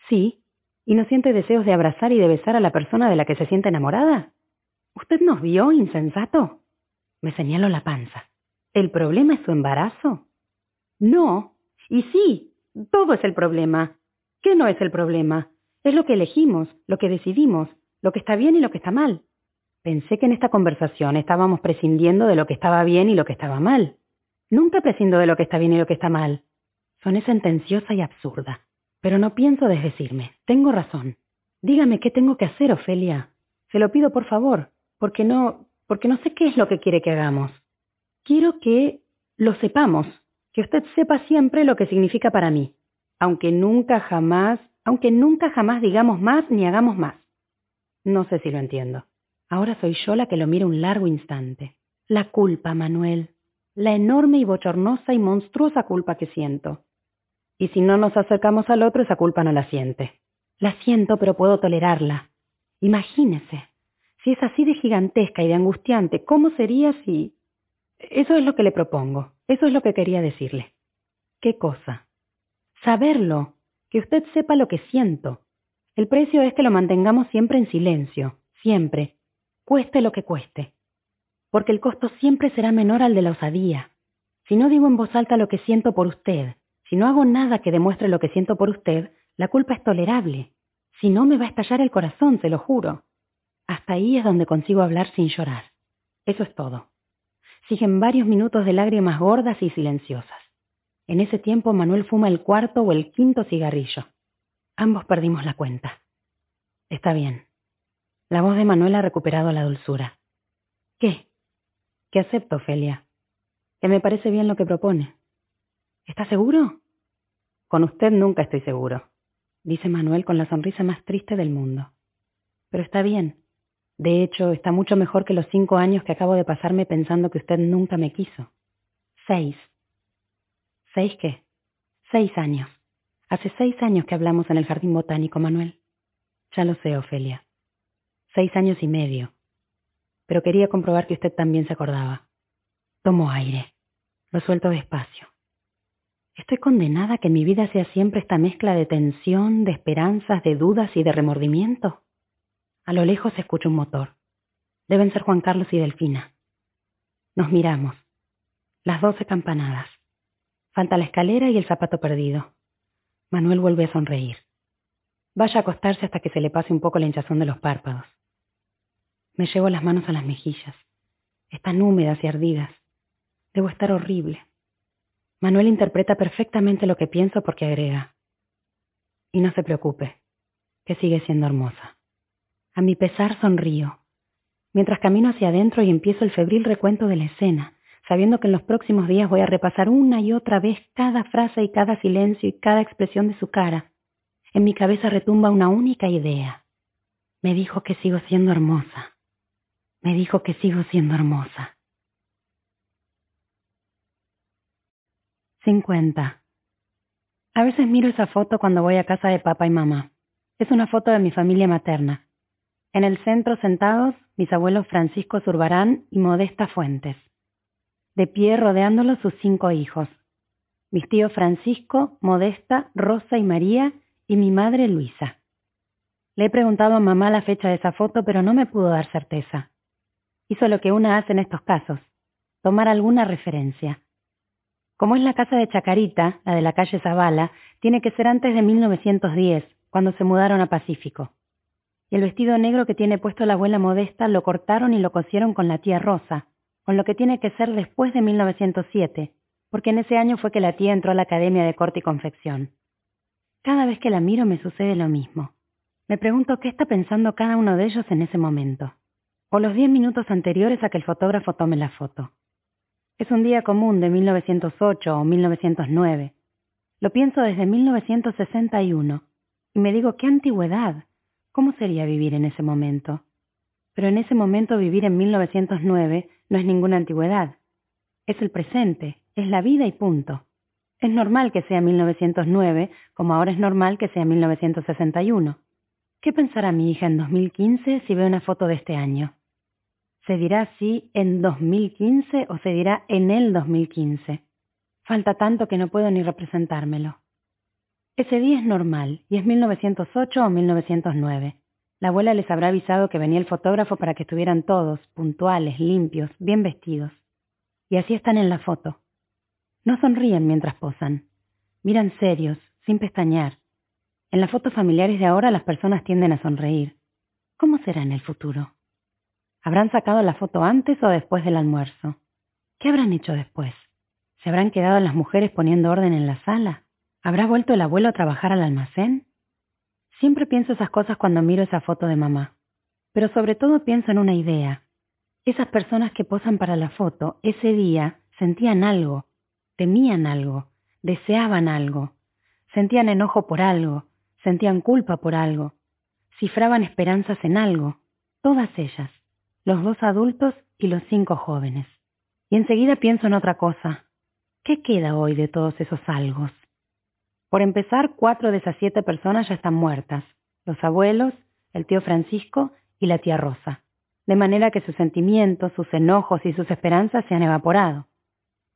Sí. ¿Y no siente deseos de abrazar y de besar a la persona de la que se siente enamorada? ¿Usted nos vio, insensato? Me señaló la panza. ¿El problema es su embarazo? No. Y sí, todo es el problema. ¿Qué no es el problema? Es lo que elegimos, lo que decidimos, lo que está bien y lo que está mal. Pensé que en esta conversación estábamos prescindiendo de lo que estaba bien y lo que estaba mal. Nunca prescindo de lo que está bien y lo que está mal. Soné sentenciosa y absurda. Pero no pienso desdecirme. Tengo razón. Dígame qué tengo que hacer, Ofelia. Se lo pido por favor, porque no, porque no sé qué es lo que quiere que hagamos. Quiero que lo sepamos, que usted sepa siempre lo que significa para mí, aunque nunca jamás, aunque nunca jamás digamos más ni hagamos más. No sé si lo entiendo. Ahora soy yo la que lo mira un largo instante. La culpa, Manuel. La enorme y bochornosa y monstruosa culpa que siento. Y si no nos acercamos al otro, esa culpa no la siente. La siento, pero puedo tolerarla. Imagínese, si es así de gigantesca y de angustiante, ¿cómo sería si... Eso es lo que le propongo, eso es lo que quería decirle. ¿Qué cosa? Saberlo, que usted sepa lo que siento. El precio es que lo mantengamos siempre en silencio, siempre, cueste lo que cueste. Porque el costo siempre será menor al de la osadía. Si no digo en voz alta lo que siento por usted, si no hago nada que demuestre lo que siento por usted, la culpa es tolerable. Si no, me va a estallar el corazón, se lo juro. Hasta ahí es donde consigo hablar sin llorar. Eso es todo. Siguen varios minutos de lágrimas gordas y silenciosas. En ese tiempo Manuel fuma el cuarto o el quinto cigarrillo. Ambos perdimos la cuenta. Está bien. La voz de Manuel ha recuperado la dulzura. ¿Qué? Que acepto, Ofelia. Que me parece bien lo que propone. ¿Está seguro? Con usted nunca estoy seguro, dice Manuel con la sonrisa más triste del mundo. Pero está bien. De hecho, está mucho mejor que los cinco años que acabo de pasarme pensando que usted nunca me quiso. Seis. ¿Seis qué? Seis años. Hace seis años que hablamos en el jardín botánico, Manuel. Ya lo sé, Ofelia. Seis años y medio. Pero quería comprobar que usted también se acordaba. Tomo aire. Lo suelto despacio. ¿Estoy condenada a que mi vida sea siempre esta mezcla de tensión, de esperanzas, de dudas y de remordimiento? A lo lejos se escucha un motor. Deben ser Juan Carlos y Delfina. Nos miramos. Las doce campanadas. Falta la escalera y el zapato perdido. Manuel vuelve a sonreír. Vaya a acostarse hasta que se le pase un poco la hinchazón de los párpados. Me llevo las manos a las mejillas. Están húmedas y ardidas. Debo estar horrible. Manuel interpreta perfectamente lo que pienso porque agrega. Y no se preocupe, que sigue siendo hermosa. A mi pesar sonrío, mientras camino hacia adentro y empiezo el febril recuento de la escena, sabiendo que en los próximos días voy a repasar una y otra vez cada frase y cada silencio y cada expresión de su cara. En mi cabeza retumba una única idea. Me dijo que sigo siendo hermosa. Me dijo que sigo siendo hermosa. 50. A veces miro esa foto cuando voy a casa de papá y mamá. Es una foto de mi familia materna. En el centro sentados, mis abuelos Francisco Zurbarán y Modesta Fuentes. De pie rodeándolos sus cinco hijos. Mis tíos Francisco, Modesta, Rosa y María y mi madre Luisa. Le he preguntado a mamá la fecha de esa foto, pero no me pudo dar certeza. Hizo lo que una hace en estos casos, tomar alguna referencia. Como es la casa de Chacarita, la de la calle Zavala, tiene que ser antes de 1910, cuando se mudaron a Pacífico. Y el vestido negro que tiene puesto la abuela Modesta lo cortaron y lo cosieron con la tía Rosa, con lo que tiene que ser después de 1907, porque en ese año fue que la tía entró a la Academia de Corte y Confección. Cada vez que la miro me sucede lo mismo. Me pregunto qué está pensando cada uno de ellos en ese momento, o los diez minutos anteriores a que el fotógrafo tome la foto. Es un día común de 1908 o 1909. Lo pienso desde 1961 y me digo, qué antigüedad. ¿Cómo sería vivir en ese momento? Pero en ese momento vivir en 1909 no es ninguna antigüedad. Es el presente, es la vida y punto. Es normal que sea 1909 como ahora es normal que sea 1961. ¿Qué pensará mi hija en 2015 si ve una foto de este año? ¿Se dirá así en 2015 o se dirá en el 2015? Falta tanto que no puedo ni representármelo. Ese día es normal, y es 1908 o 1909. La abuela les habrá avisado que venía el fotógrafo para que estuvieran todos, puntuales, limpios, bien vestidos. Y así están en la foto. No sonríen mientras posan. Miran serios, sin pestañear. En las fotos familiares de ahora las personas tienden a sonreír. ¿Cómo será en el futuro? ¿Habrán sacado la foto antes o después del almuerzo? ¿Qué habrán hecho después? ¿Se habrán quedado las mujeres poniendo orden en la sala? ¿Habrá vuelto el abuelo a trabajar al almacén? Siempre pienso esas cosas cuando miro esa foto de mamá. Pero sobre todo pienso en una idea. Esas personas que posan para la foto, ese día, sentían algo, temían algo, deseaban algo, sentían enojo por algo, sentían culpa por algo, cifraban esperanzas en algo, todas ellas los dos adultos y los cinco jóvenes. Y enseguida pienso en otra cosa. ¿Qué queda hoy de todos esos algos? Por empezar, cuatro de esas siete personas ya están muertas, los abuelos, el tío Francisco y la tía Rosa, de manera que sus sentimientos, sus enojos y sus esperanzas se han evaporado.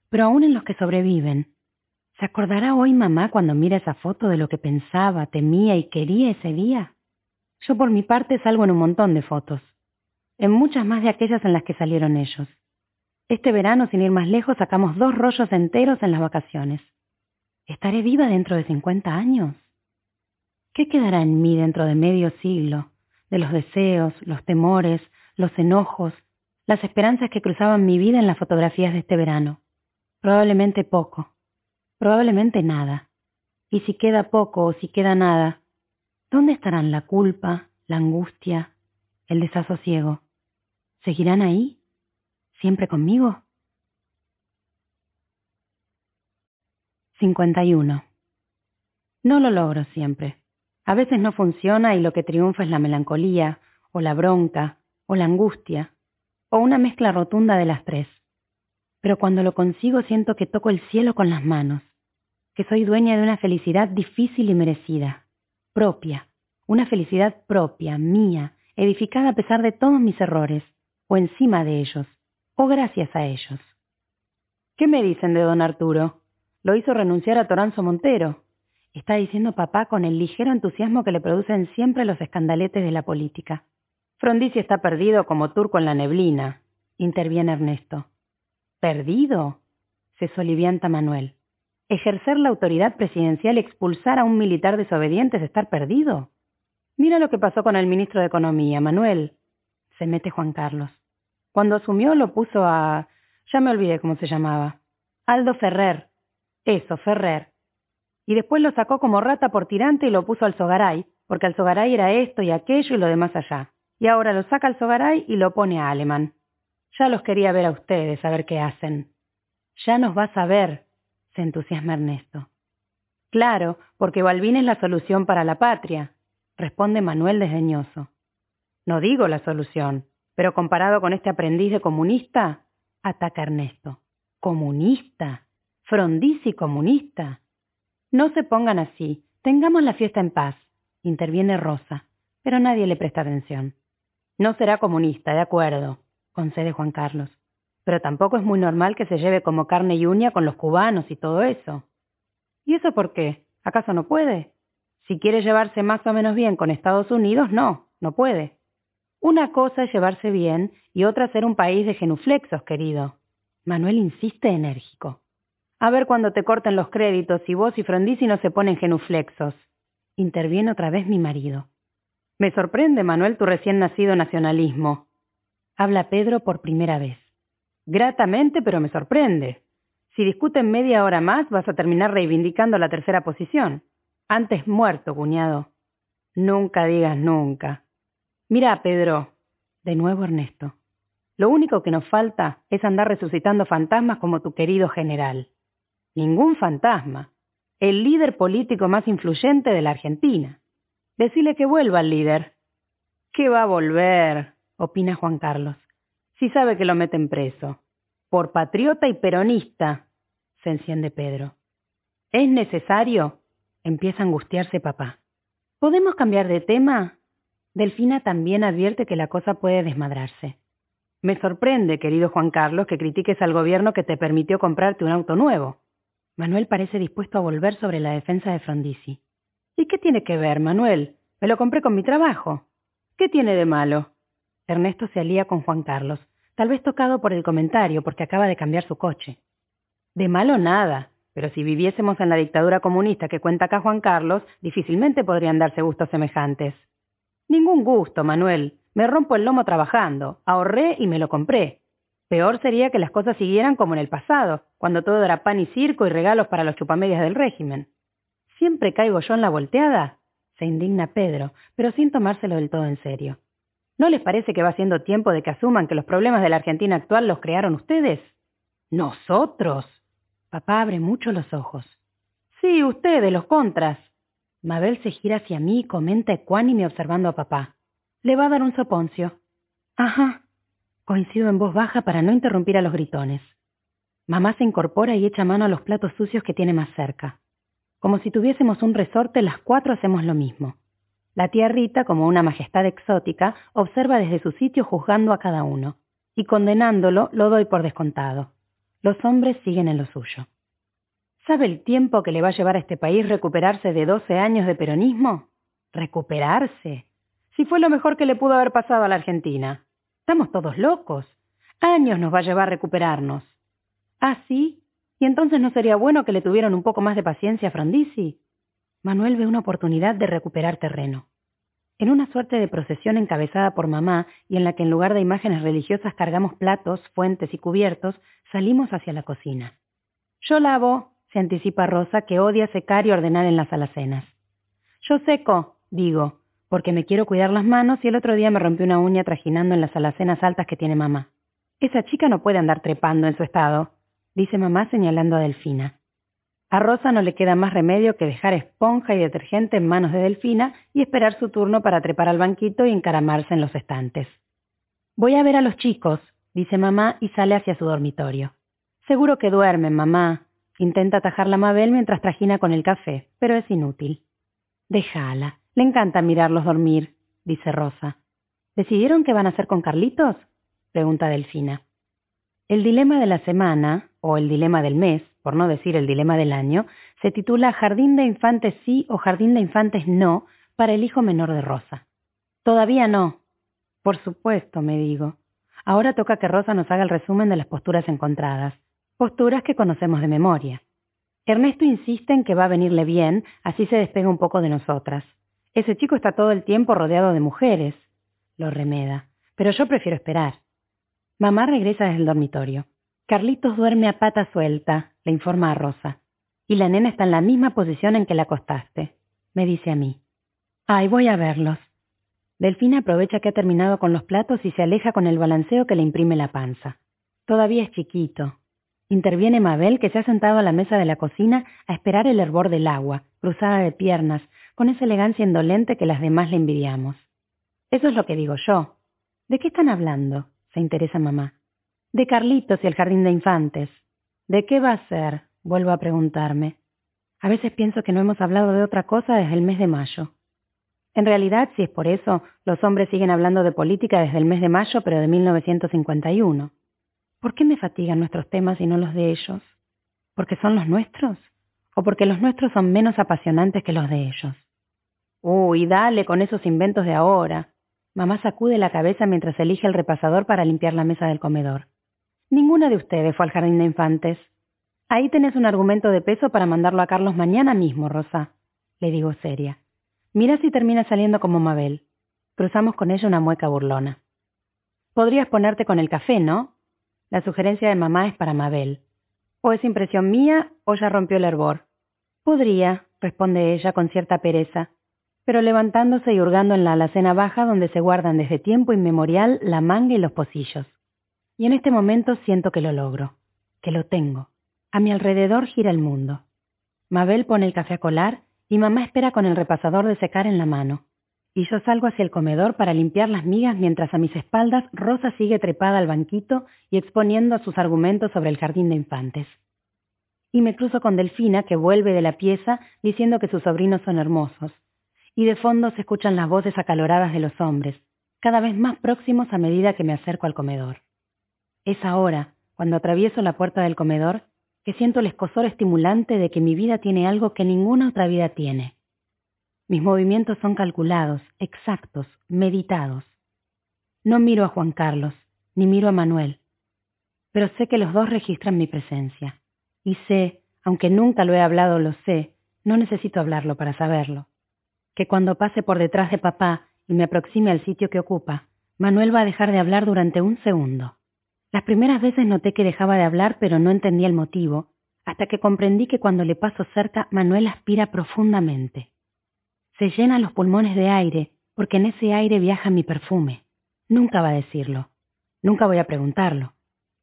Pero aún en los que sobreviven, ¿se acordará hoy mamá cuando mira esa foto de lo que pensaba, temía y quería ese día? Yo por mi parte salgo en un montón de fotos en muchas más de aquellas en las que salieron ellos. Este verano, sin ir más lejos, sacamos dos rollos enteros en las vacaciones. ¿Estaré viva dentro de 50 años? ¿Qué quedará en mí dentro de medio siglo? De los deseos, los temores, los enojos, las esperanzas que cruzaban mi vida en las fotografías de este verano. Probablemente poco. Probablemente nada. Y si queda poco o si queda nada, ¿dónde estarán la culpa, la angustia, el desasosiego? ¿Seguirán ahí? ¿Siempre conmigo? 51. No lo logro siempre. A veces no funciona y lo que triunfa es la melancolía, o la bronca, o la angustia, o una mezcla rotunda de las tres. Pero cuando lo consigo siento que toco el cielo con las manos, que soy dueña de una felicidad difícil y merecida, propia, una felicidad propia, mía, edificada a pesar de todos mis errores, o encima de ellos, o gracias a ellos. ¿Qué me dicen de don Arturo? Lo hizo renunciar a Toranzo Montero. Está diciendo papá con el ligero entusiasmo que le producen siempre los escandaletes de la política. Frondizi está perdido como turco en la neblina, interviene Ernesto. ¿Perdido? se solivianta Manuel. ¿Ejercer la autoridad presidencial y expulsar a un militar desobediente es estar perdido? Mira lo que pasó con el ministro de Economía, Manuel. Se mete Juan Carlos. Cuando asumió lo puso a... ya me olvidé cómo se llamaba. Aldo Ferrer. Eso, Ferrer. Y después lo sacó como rata por tirante y lo puso al Sogaray, porque al Sogaray era esto y aquello y lo demás allá. Y ahora lo saca al Sogaray y lo pone a Alemán. Ya los quería ver a ustedes, a ver qué hacen. Ya nos vas a ver, se entusiasma Ernesto. Claro, porque Balbín es la solución para la patria, responde Manuel desdeñoso. No digo la solución, pero comparado con este aprendiz de comunista, ataca Ernesto. ¿Comunista? Frondizi comunista. No se pongan así, tengamos la fiesta en paz, interviene Rosa, pero nadie le presta atención. No será comunista, de acuerdo, concede Juan Carlos, pero tampoco es muy normal que se lleve como carne y uña con los cubanos y todo eso. ¿Y eso por qué? ¿Acaso no puede? Si quiere llevarse más o menos bien con Estados Unidos, no, no puede. Una cosa es llevarse bien y otra ser un país de genuflexos, querido. Manuel insiste enérgico. A ver cuando te corten los créditos y vos y Frondizi no se ponen genuflexos. Interviene otra vez mi marido. Me sorprende, Manuel, tu recién nacido nacionalismo. Habla Pedro por primera vez. Gratamente, pero me sorprende. Si discuten media hora más, vas a terminar reivindicando la tercera posición. Antes muerto, cuñado. Nunca digas nunca. Mira, Pedro. De nuevo Ernesto. Lo único que nos falta es andar resucitando fantasmas como tu querido general. Ningún fantasma. El líder político más influyente de la Argentina. Decile que vuelva el líder. ¿Qué va a volver? opina Juan Carlos. Si sabe que lo meten preso. Por patriota y peronista, se enciende Pedro. ¿Es necesario? Empieza a angustiarse papá. ¿Podemos cambiar de tema? Delfina también advierte que la cosa puede desmadrarse. Me sorprende, querido Juan Carlos, que critiques al gobierno que te permitió comprarte un auto nuevo. Manuel parece dispuesto a volver sobre la defensa de Frondizi. ¿Y qué tiene que ver, Manuel? Me lo compré con mi trabajo. ¿Qué tiene de malo? Ernesto se alía con Juan Carlos tal vez tocado por el comentario porque acaba de cambiar su coche. De malo nada, pero si viviésemos en la dictadura comunista que cuenta acá Juan Carlos, difícilmente podrían darse gustos semejantes. Ningún gusto, Manuel. Me rompo el lomo trabajando, ahorré y me lo compré. Peor sería que las cosas siguieran como en el pasado, cuando todo era pan y circo y regalos para los chupamedias del régimen. ¿Siempre caigo yo en la volteada? Se indigna Pedro, pero sin tomárselo del todo en serio. ¿No les parece que va siendo tiempo de que asuman que los problemas de la Argentina actual los crearon ustedes? ¿Nosotros? Papá abre mucho los ojos. Sí, ustedes, los contras. Mabel se gira hacia mí y comenta ecuánime observando a papá. Le va a dar un soponcio. Ajá. Coincido en voz baja para no interrumpir a los gritones. Mamá se incorpora y echa mano a los platos sucios que tiene más cerca. Como si tuviésemos un resorte, las cuatro hacemos lo mismo. La tía Rita, como una majestad exótica, observa desde su sitio juzgando a cada uno, y condenándolo lo doy por descontado. Los hombres siguen en lo suyo. ¿Sabe el tiempo que le va a llevar a este país recuperarse de 12 años de peronismo? ¿Recuperarse? Si fue lo mejor que le pudo haber pasado a la Argentina. Estamos todos locos. Años nos va a llevar recuperarnos. ¿Ah, sí? ¿Y entonces no sería bueno que le tuvieran un poco más de paciencia a Frondizi? Manuel ve una oportunidad de recuperar terreno. En una suerte de procesión encabezada por mamá y en la que en lugar de imágenes religiosas cargamos platos, fuentes y cubiertos, salimos hacia la cocina. Yo lavo, se anticipa Rosa, que odia secar y ordenar en las alacenas. Yo seco, digo, porque me quiero cuidar las manos y el otro día me rompí una uña trajinando en las alacenas altas que tiene mamá. Esa chica no puede andar trepando en su estado, dice mamá señalando a Delfina. A Rosa no le queda más remedio que dejar esponja y detergente en manos de Delfina y esperar su turno para trepar al banquito y encaramarse en los estantes. Voy a ver a los chicos, dice mamá y sale hacia su dormitorio. Seguro que duermen, mamá. Intenta atajar la Mabel mientras trajina con el café, pero es inútil. Déjala. Le encanta mirarlos dormir, dice Rosa. ¿Decidieron qué van a hacer con Carlitos? pregunta Delfina. El dilema de la semana, o el dilema del mes, por no decir el dilema del año, se titula Jardín de Infantes sí o Jardín de Infantes no para el hijo menor de Rosa. Todavía no. Por supuesto, me digo. Ahora toca que Rosa nos haga el resumen de las posturas encontradas, posturas que conocemos de memoria. Ernesto insiste en que va a venirle bien, así se despega un poco de nosotras. Ese chico está todo el tiempo rodeado de mujeres. Lo remeda. Pero yo prefiero esperar. Mamá regresa desde el dormitorio. Carlitos duerme a pata suelta, le informa a Rosa. y la nena está en la misma posición en que la acostaste, me dice a mí. Ay, voy a verlos. Delfina aprovecha que ha terminado con los platos y se aleja con el balanceo que le imprime la panza. Todavía es chiquito. Interviene Mabel, que se ha sentado a la mesa de la cocina a esperar el hervor del agua, cruzada de piernas, con esa elegancia indolente que las demás le envidiamos. Eso es lo que digo yo. ¿De qué están hablando? se interesa mamá. De Carlitos y el jardín de infantes. ¿De qué va a ser? vuelvo a preguntarme. A veces pienso que no hemos hablado de otra cosa desde el mes de mayo. En realidad, si es por eso, los hombres siguen hablando de política desde el mes de mayo, pero de 1951. ¿Por qué me fatigan nuestros temas y no los de ellos? ¿Porque son los nuestros? ¿O porque los nuestros son menos apasionantes que los de ellos? Uy, dale con esos inventos de ahora. Mamá sacude la cabeza mientras elige el repasador para limpiar la mesa del comedor. Ninguna de ustedes fue al jardín de infantes. Ahí tenés un argumento de peso para mandarlo a Carlos mañana mismo, Rosa. Le digo seria. Mira si termina saliendo como Mabel. Cruzamos con ella una mueca burlona. Podrías ponerte con el café, ¿no? La sugerencia de mamá es para Mabel. O es impresión mía o ya rompió el hervor. Podría, responde ella con cierta pereza pero levantándose y hurgando en la alacena baja donde se guardan desde tiempo inmemorial la manga y los pocillos. Y en este momento siento que lo logro, que lo tengo. A mi alrededor gira el mundo. Mabel pone el café a colar y mamá espera con el repasador de secar en la mano. Y yo salgo hacia el comedor para limpiar las migas mientras a mis espaldas Rosa sigue trepada al banquito y exponiendo sus argumentos sobre el jardín de infantes. Y me cruzo con Delfina que vuelve de la pieza diciendo que sus sobrinos son hermosos, y de fondo se escuchan las voces acaloradas de los hombres, cada vez más próximos a medida que me acerco al comedor. Es ahora, cuando atravieso la puerta del comedor, que siento el escosor estimulante de que mi vida tiene algo que ninguna otra vida tiene. Mis movimientos son calculados, exactos, meditados. No miro a Juan Carlos, ni miro a Manuel, pero sé que los dos registran mi presencia. Y sé, aunque nunca lo he hablado, lo sé, no necesito hablarlo para saberlo que cuando pase por detrás de papá y me aproxime al sitio que ocupa, Manuel va a dejar de hablar durante un segundo. Las primeras veces noté que dejaba de hablar, pero no entendía el motivo, hasta que comprendí que cuando le paso cerca, Manuel aspira profundamente. Se llena los pulmones de aire, porque en ese aire viaja mi perfume. Nunca va a decirlo. Nunca voy a preguntarlo.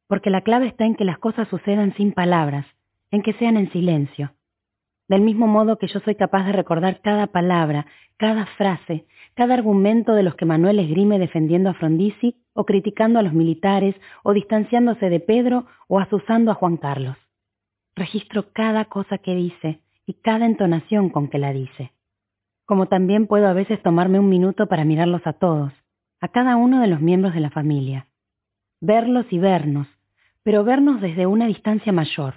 Porque la clave está en que las cosas sucedan sin palabras, en que sean en silencio, del mismo modo que yo soy capaz de recordar cada palabra, cada frase, cada argumento de los que Manuel esgrime defendiendo a Frondizi o criticando a los militares o distanciándose de Pedro o asusando a Juan Carlos. Registro cada cosa que dice y cada entonación con que la dice. Como también puedo a veces tomarme un minuto para mirarlos a todos, a cada uno de los miembros de la familia. Verlos y vernos, pero vernos desde una distancia mayor.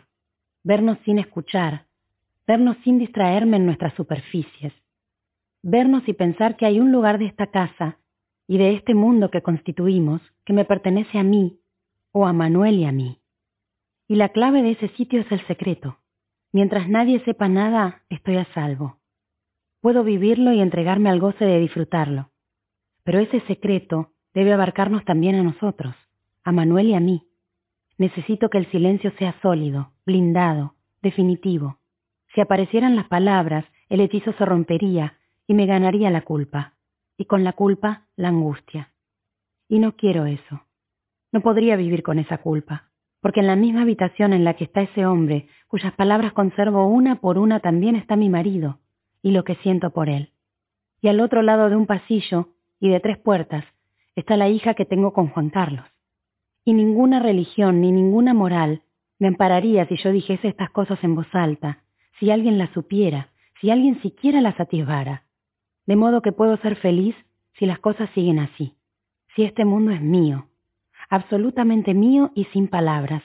Vernos sin escuchar, vernos sin distraerme en nuestras superficies, vernos y pensar que hay un lugar de esta casa y de este mundo que constituimos que me pertenece a mí o a Manuel y a mí. Y la clave de ese sitio es el secreto. Mientras nadie sepa nada, estoy a salvo. Puedo vivirlo y entregarme al goce de disfrutarlo. Pero ese secreto debe abarcarnos también a nosotros, a Manuel y a mí. Necesito que el silencio sea sólido, blindado, definitivo. Si aparecieran las palabras, el hechizo se rompería y me ganaría la culpa, y con la culpa la angustia. Y no quiero eso. No podría vivir con esa culpa, porque en la misma habitación en la que está ese hombre, cuyas palabras conservo una por una, también está mi marido, y lo que siento por él. Y al otro lado de un pasillo, y de tres puertas, está la hija que tengo con Juan Carlos. Y ninguna religión ni ninguna moral me ampararía si yo dijese estas cosas en voz alta, si alguien la supiera, si alguien siquiera la satisfara. De modo que puedo ser feliz si las cosas siguen así, si este mundo es mío, absolutamente mío y sin palabras.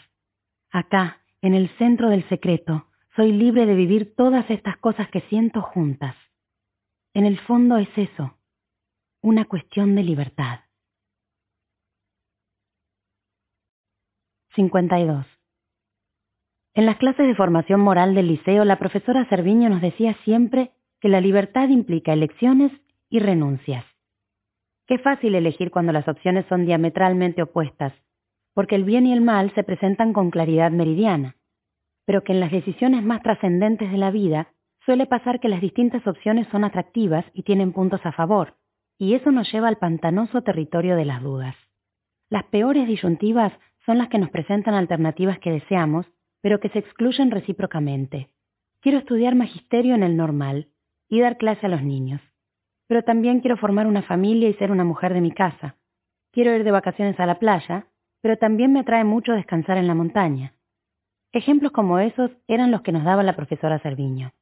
Acá, en el centro del secreto, soy libre de vivir todas estas cosas que siento juntas. En el fondo es eso, una cuestión de libertad. 52. En las clases de formación moral del liceo, la profesora Cerviño nos decía siempre que la libertad implica elecciones y renuncias. Qué fácil elegir cuando las opciones son diametralmente opuestas, porque el bien y el mal se presentan con claridad meridiana. Pero que en las decisiones más trascendentes de la vida suele pasar que las distintas opciones son atractivas y tienen puntos a favor, y eso nos lleva al pantanoso territorio de las dudas. Las peores disyuntivas son las que nos presentan alternativas que deseamos, pero que se excluyen recíprocamente. Quiero estudiar magisterio en el normal y dar clase a los niños, pero también quiero formar una familia y ser una mujer de mi casa. Quiero ir de vacaciones a la playa, pero también me atrae mucho descansar en la montaña. Ejemplos como esos eran los que nos daba la profesora Cerviño.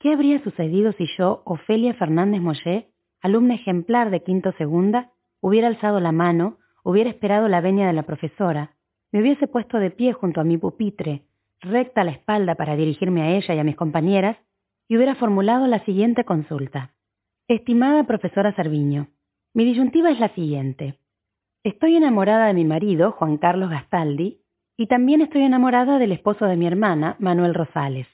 ¿Qué habría sucedido si yo, Ofelia Fernández Mollé, alumna ejemplar de quinto segunda, hubiera alzado la mano, hubiera esperado la venia de la profesora, me hubiese puesto de pie junto a mi pupitre, recta la espalda para dirigirme a ella y a mis compañeras, y hubiera formulado la siguiente consulta. Estimada profesora Cerviño, mi disyuntiva es la siguiente. Estoy enamorada de mi marido, Juan Carlos Gastaldi, y también estoy enamorada del esposo de mi hermana, Manuel Rosales.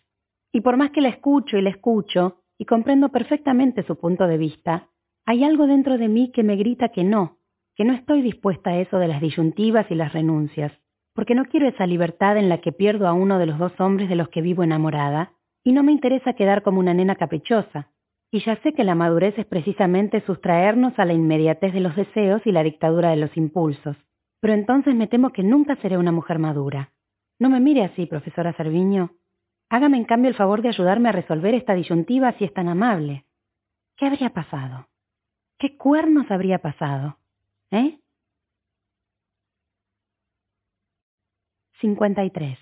Y por más que la escucho y la escucho, y comprendo perfectamente su punto de vista, hay algo dentro de mí que me grita que no, que no estoy dispuesta a eso de las disyuntivas y las renuncias, porque no quiero esa libertad en la que pierdo a uno de los dos hombres de los que vivo enamorada, y no me interesa quedar como una nena caprichosa, y ya sé que la madurez es precisamente sustraernos a la inmediatez de los deseos y la dictadura de los impulsos. Pero entonces me temo que nunca seré una mujer madura. No me mire así, profesora Cerviño. Hágame en cambio el favor de ayudarme a resolver esta disyuntiva si es tan amable. ¿Qué habría pasado? ¿Qué cuernos habría pasado? ¿Eh? 53.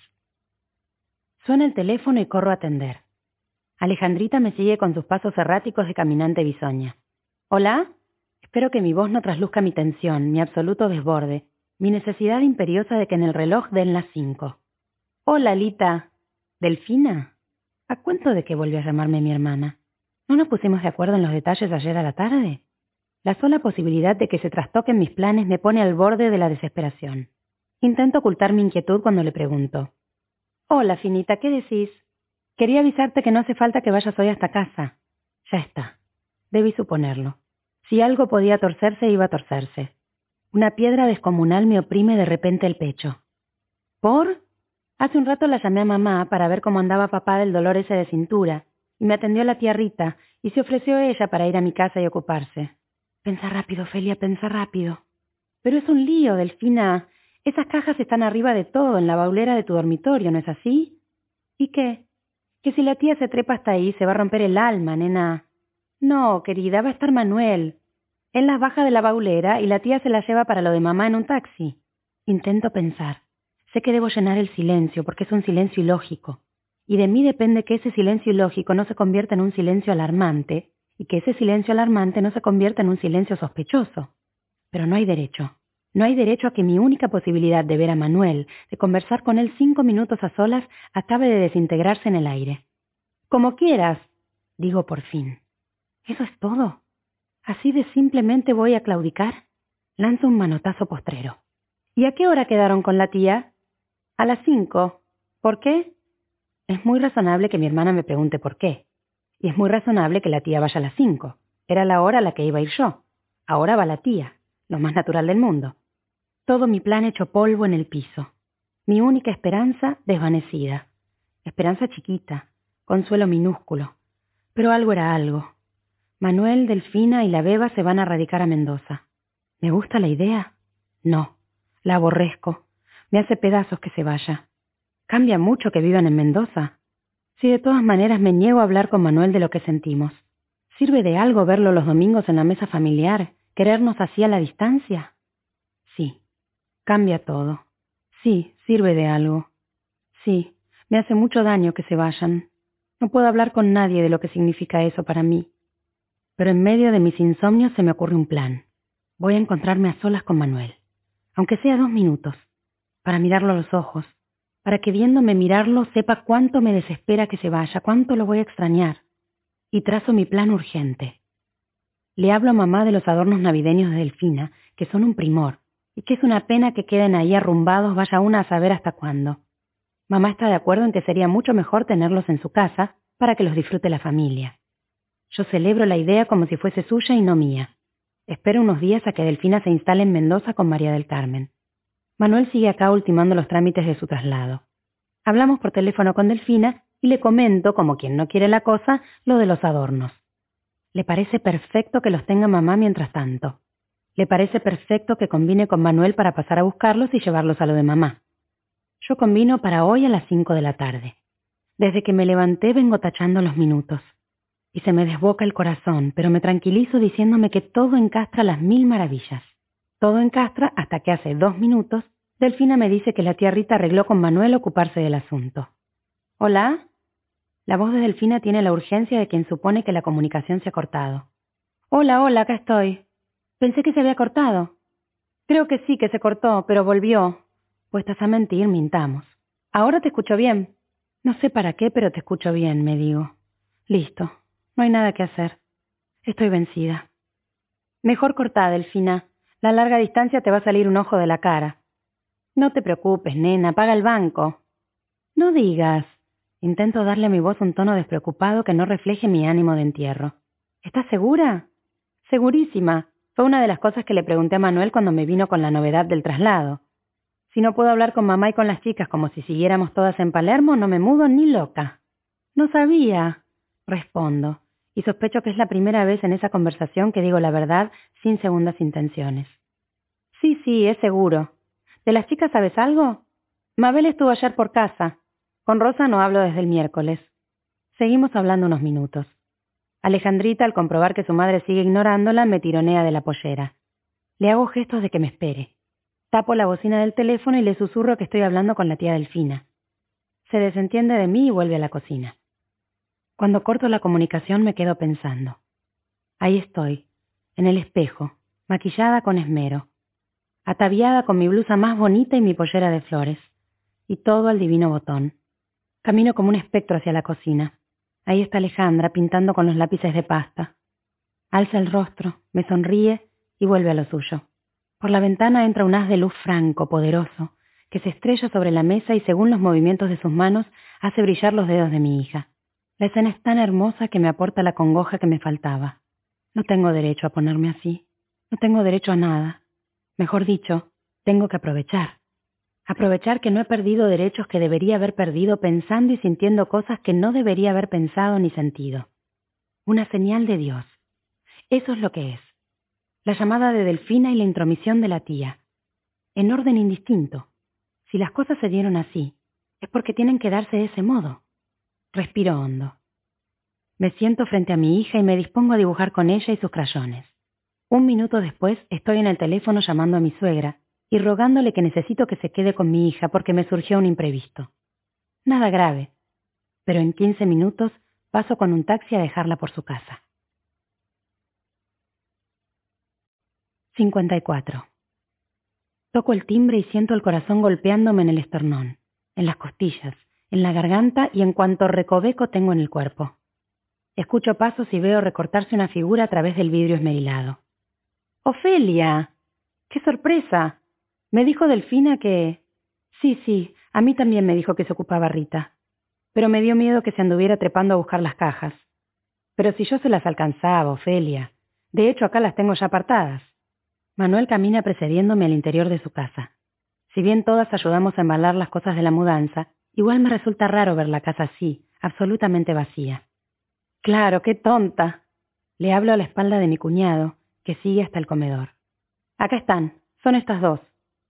Suena el teléfono y corro a atender. Alejandrita me sigue con sus pasos erráticos de caminante bisoña. ¿Hola? Espero que mi voz no trasluzca mi tensión, mi absoluto desborde, mi necesidad imperiosa de que en el reloj den las cinco. Hola, Lita. ¿Delfina? ¿A cuento de que volvió a llamarme mi hermana? ¿No nos pusimos de acuerdo en los detalles ayer a la tarde? La sola posibilidad de que se trastoquen mis planes me pone al borde de la desesperación. Intento ocultar mi inquietud cuando le pregunto. Hola, Finita, ¿qué decís? Quería avisarte que no hace falta que vayas hoy hasta casa. Ya está. Debí suponerlo. Si algo podía torcerse, iba a torcerse. Una piedra descomunal me oprime de repente el pecho. ¿Por? Hace un rato la llamé a mamá para ver cómo andaba papá del dolor ese de cintura, y me atendió la tía Rita, y se ofreció ella para ir a mi casa y ocuparse. Pensa rápido, Felia, pensa rápido. Pero es un lío, Delfina. Esas cajas están arriba de todo, en la baulera de tu dormitorio, ¿no es así? ¿Y qué? Que si la tía se trepa hasta ahí, se va a romper el alma, nena. No, querida, va a estar Manuel. Él las baja de la baulera y la tía se las lleva para lo de mamá en un taxi. Intento pensar. Sé que debo llenar el silencio porque es un silencio ilógico. Y de mí depende que ese silencio ilógico no se convierta en un silencio alarmante y que ese silencio alarmante no se convierta en un silencio sospechoso. Pero no hay derecho. No hay derecho a que mi única posibilidad de ver a Manuel, de conversar con él cinco minutos a solas, acabe de desintegrarse en el aire. Como quieras, digo por fin. ¿Eso es todo? Así de simplemente voy a claudicar. Lanzo un manotazo postrero. ¿Y a qué hora quedaron con la tía? A las cinco. ¿Por qué? Es muy razonable que mi hermana me pregunte por qué. Y es muy razonable que la tía vaya a las cinco. Era la hora a la que iba a ir yo. Ahora va la tía, lo más natural del mundo. Todo mi plan hecho polvo en el piso. Mi única esperanza desvanecida. Esperanza chiquita, consuelo minúsculo. Pero algo era algo. Manuel, Delfina y la Beba se van a radicar a Mendoza. ¿Me gusta la idea? No, la aborrezco. Me hace pedazos que se vaya. Cambia mucho que vivan en Mendoza. Si de todas maneras me niego a hablar con Manuel de lo que sentimos. ¿Sirve de algo verlo los domingos en la mesa familiar? ¿Querernos así a la distancia? Sí, cambia todo. Sí, sirve de algo. Sí, me hace mucho daño que se vayan. No puedo hablar con nadie de lo que significa eso para mí. Pero en medio de mis insomnios se me ocurre un plan. Voy a encontrarme a solas con Manuel, aunque sea dos minutos, para mirarlo a los ojos, para que viéndome mirarlo sepa cuánto me desespera que se vaya, cuánto lo voy a extrañar. Y trazo mi plan urgente. Le hablo a mamá de los adornos navideños de Delfina, que son un primor, y que es una pena que queden ahí arrumbados vaya una a saber hasta cuándo. Mamá está de acuerdo en que sería mucho mejor tenerlos en su casa para que los disfrute la familia. Yo celebro la idea como si fuese suya y no mía. Espero unos días a que Delfina se instale en Mendoza con María del Carmen. Manuel sigue acá ultimando los trámites de su traslado. Hablamos por teléfono con Delfina y le comento, como quien no quiere la cosa, lo de los adornos. Le parece perfecto que los tenga mamá mientras tanto. Le parece perfecto que combine con Manuel para pasar a buscarlos y llevarlos a lo de mamá. Yo combino para hoy a las cinco de la tarde. Desde que me levanté vengo tachando los minutos. Y se me desboca el corazón, pero me tranquilizo diciéndome que todo encastra las mil maravillas. Todo encastra hasta que hace dos minutos Delfina me dice que la tía Rita arregló con Manuel ocuparse del asunto. ¿Hola? La voz de Delfina tiene la urgencia de quien supone que la comunicación se ha cortado. Hola, hola, acá estoy. Pensé que se había cortado. Creo que sí, que se cortó, pero volvió. Pues estás a mentir, mintamos. Ahora te escucho bien. No sé para qué, pero te escucho bien, me digo. Listo. No hay nada que hacer. Estoy vencida. Mejor cortada, Delfina. La larga distancia te va a salir un ojo de la cara. No te preocupes, nena, paga el banco. No digas. Intento darle a mi voz un tono despreocupado que no refleje mi ánimo de entierro. ¿Estás segura? Segurísima. Fue una de las cosas que le pregunté a Manuel cuando me vino con la novedad del traslado. Si no puedo hablar con mamá y con las chicas como si siguiéramos todas en Palermo, no me mudo ni loca. No sabía. Respondo, y sospecho que es la primera vez en esa conversación que digo la verdad sin segundas intenciones. Sí, sí, es seguro. ¿De las chicas sabes algo? Mabel estuvo ayer por casa. Con Rosa no hablo desde el miércoles. Seguimos hablando unos minutos. Alejandrita, al comprobar que su madre sigue ignorándola, me tironea de la pollera. Le hago gestos de que me espere. Tapo la bocina del teléfono y le susurro que estoy hablando con la tía Delfina. Se desentiende de mí y vuelve a la cocina. Cuando corto la comunicación me quedo pensando. Ahí estoy, en el espejo, maquillada con esmero, ataviada con mi blusa más bonita y mi pollera de flores, y todo al divino botón. Camino como un espectro hacia la cocina. Ahí está Alejandra pintando con los lápices de pasta. Alza el rostro, me sonríe y vuelve a lo suyo. Por la ventana entra un haz de luz franco, poderoso, que se estrella sobre la mesa y según los movimientos de sus manos hace brillar los dedos de mi hija. La escena es tan hermosa que me aporta la congoja que me faltaba. No tengo derecho a ponerme así. No tengo derecho a nada. Mejor dicho, tengo que aprovechar. Aprovechar que no he perdido derechos que debería haber perdido pensando y sintiendo cosas que no debería haber pensado ni sentido. Una señal de Dios. Eso es lo que es. La llamada de Delfina y la intromisión de la tía. En orden indistinto. Si las cosas se dieron así, es porque tienen que darse de ese modo. Respiro hondo. Me siento frente a mi hija y me dispongo a dibujar con ella y sus crayones. Un minuto después estoy en el teléfono llamando a mi suegra y rogándole que necesito que se quede con mi hija porque me surgió un imprevisto. Nada grave, pero en 15 minutos paso con un taxi a dejarla por su casa. 54. Toco el timbre y siento el corazón golpeándome en el esternón, en las costillas, en la garganta y en cuanto recoveco tengo en el cuerpo. Escucho pasos y veo recortarse una figura a través del vidrio esmerilado. Ofelia. ¡Qué sorpresa! Me dijo Delfina que... Sí, sí, a mí también me dijo que se ocupaba Rita. Pero me dio miedo que se anduviera trepando a buscar las cajas. Pero si yo se las alcanzaba, Ofelia. De hecho, acá las tengo ya apartadas. Manuel camina precediéndome al interior de su casa. Si bien todas ayudamos a embalar las cosas de la mudanza, igual me resulta raro ver la casa así, absolutamente vacía. Claro, qué tonta. Le hablo a la espalda de mi cuñado, que sigue hasta el comedor. Acá están, son estas dos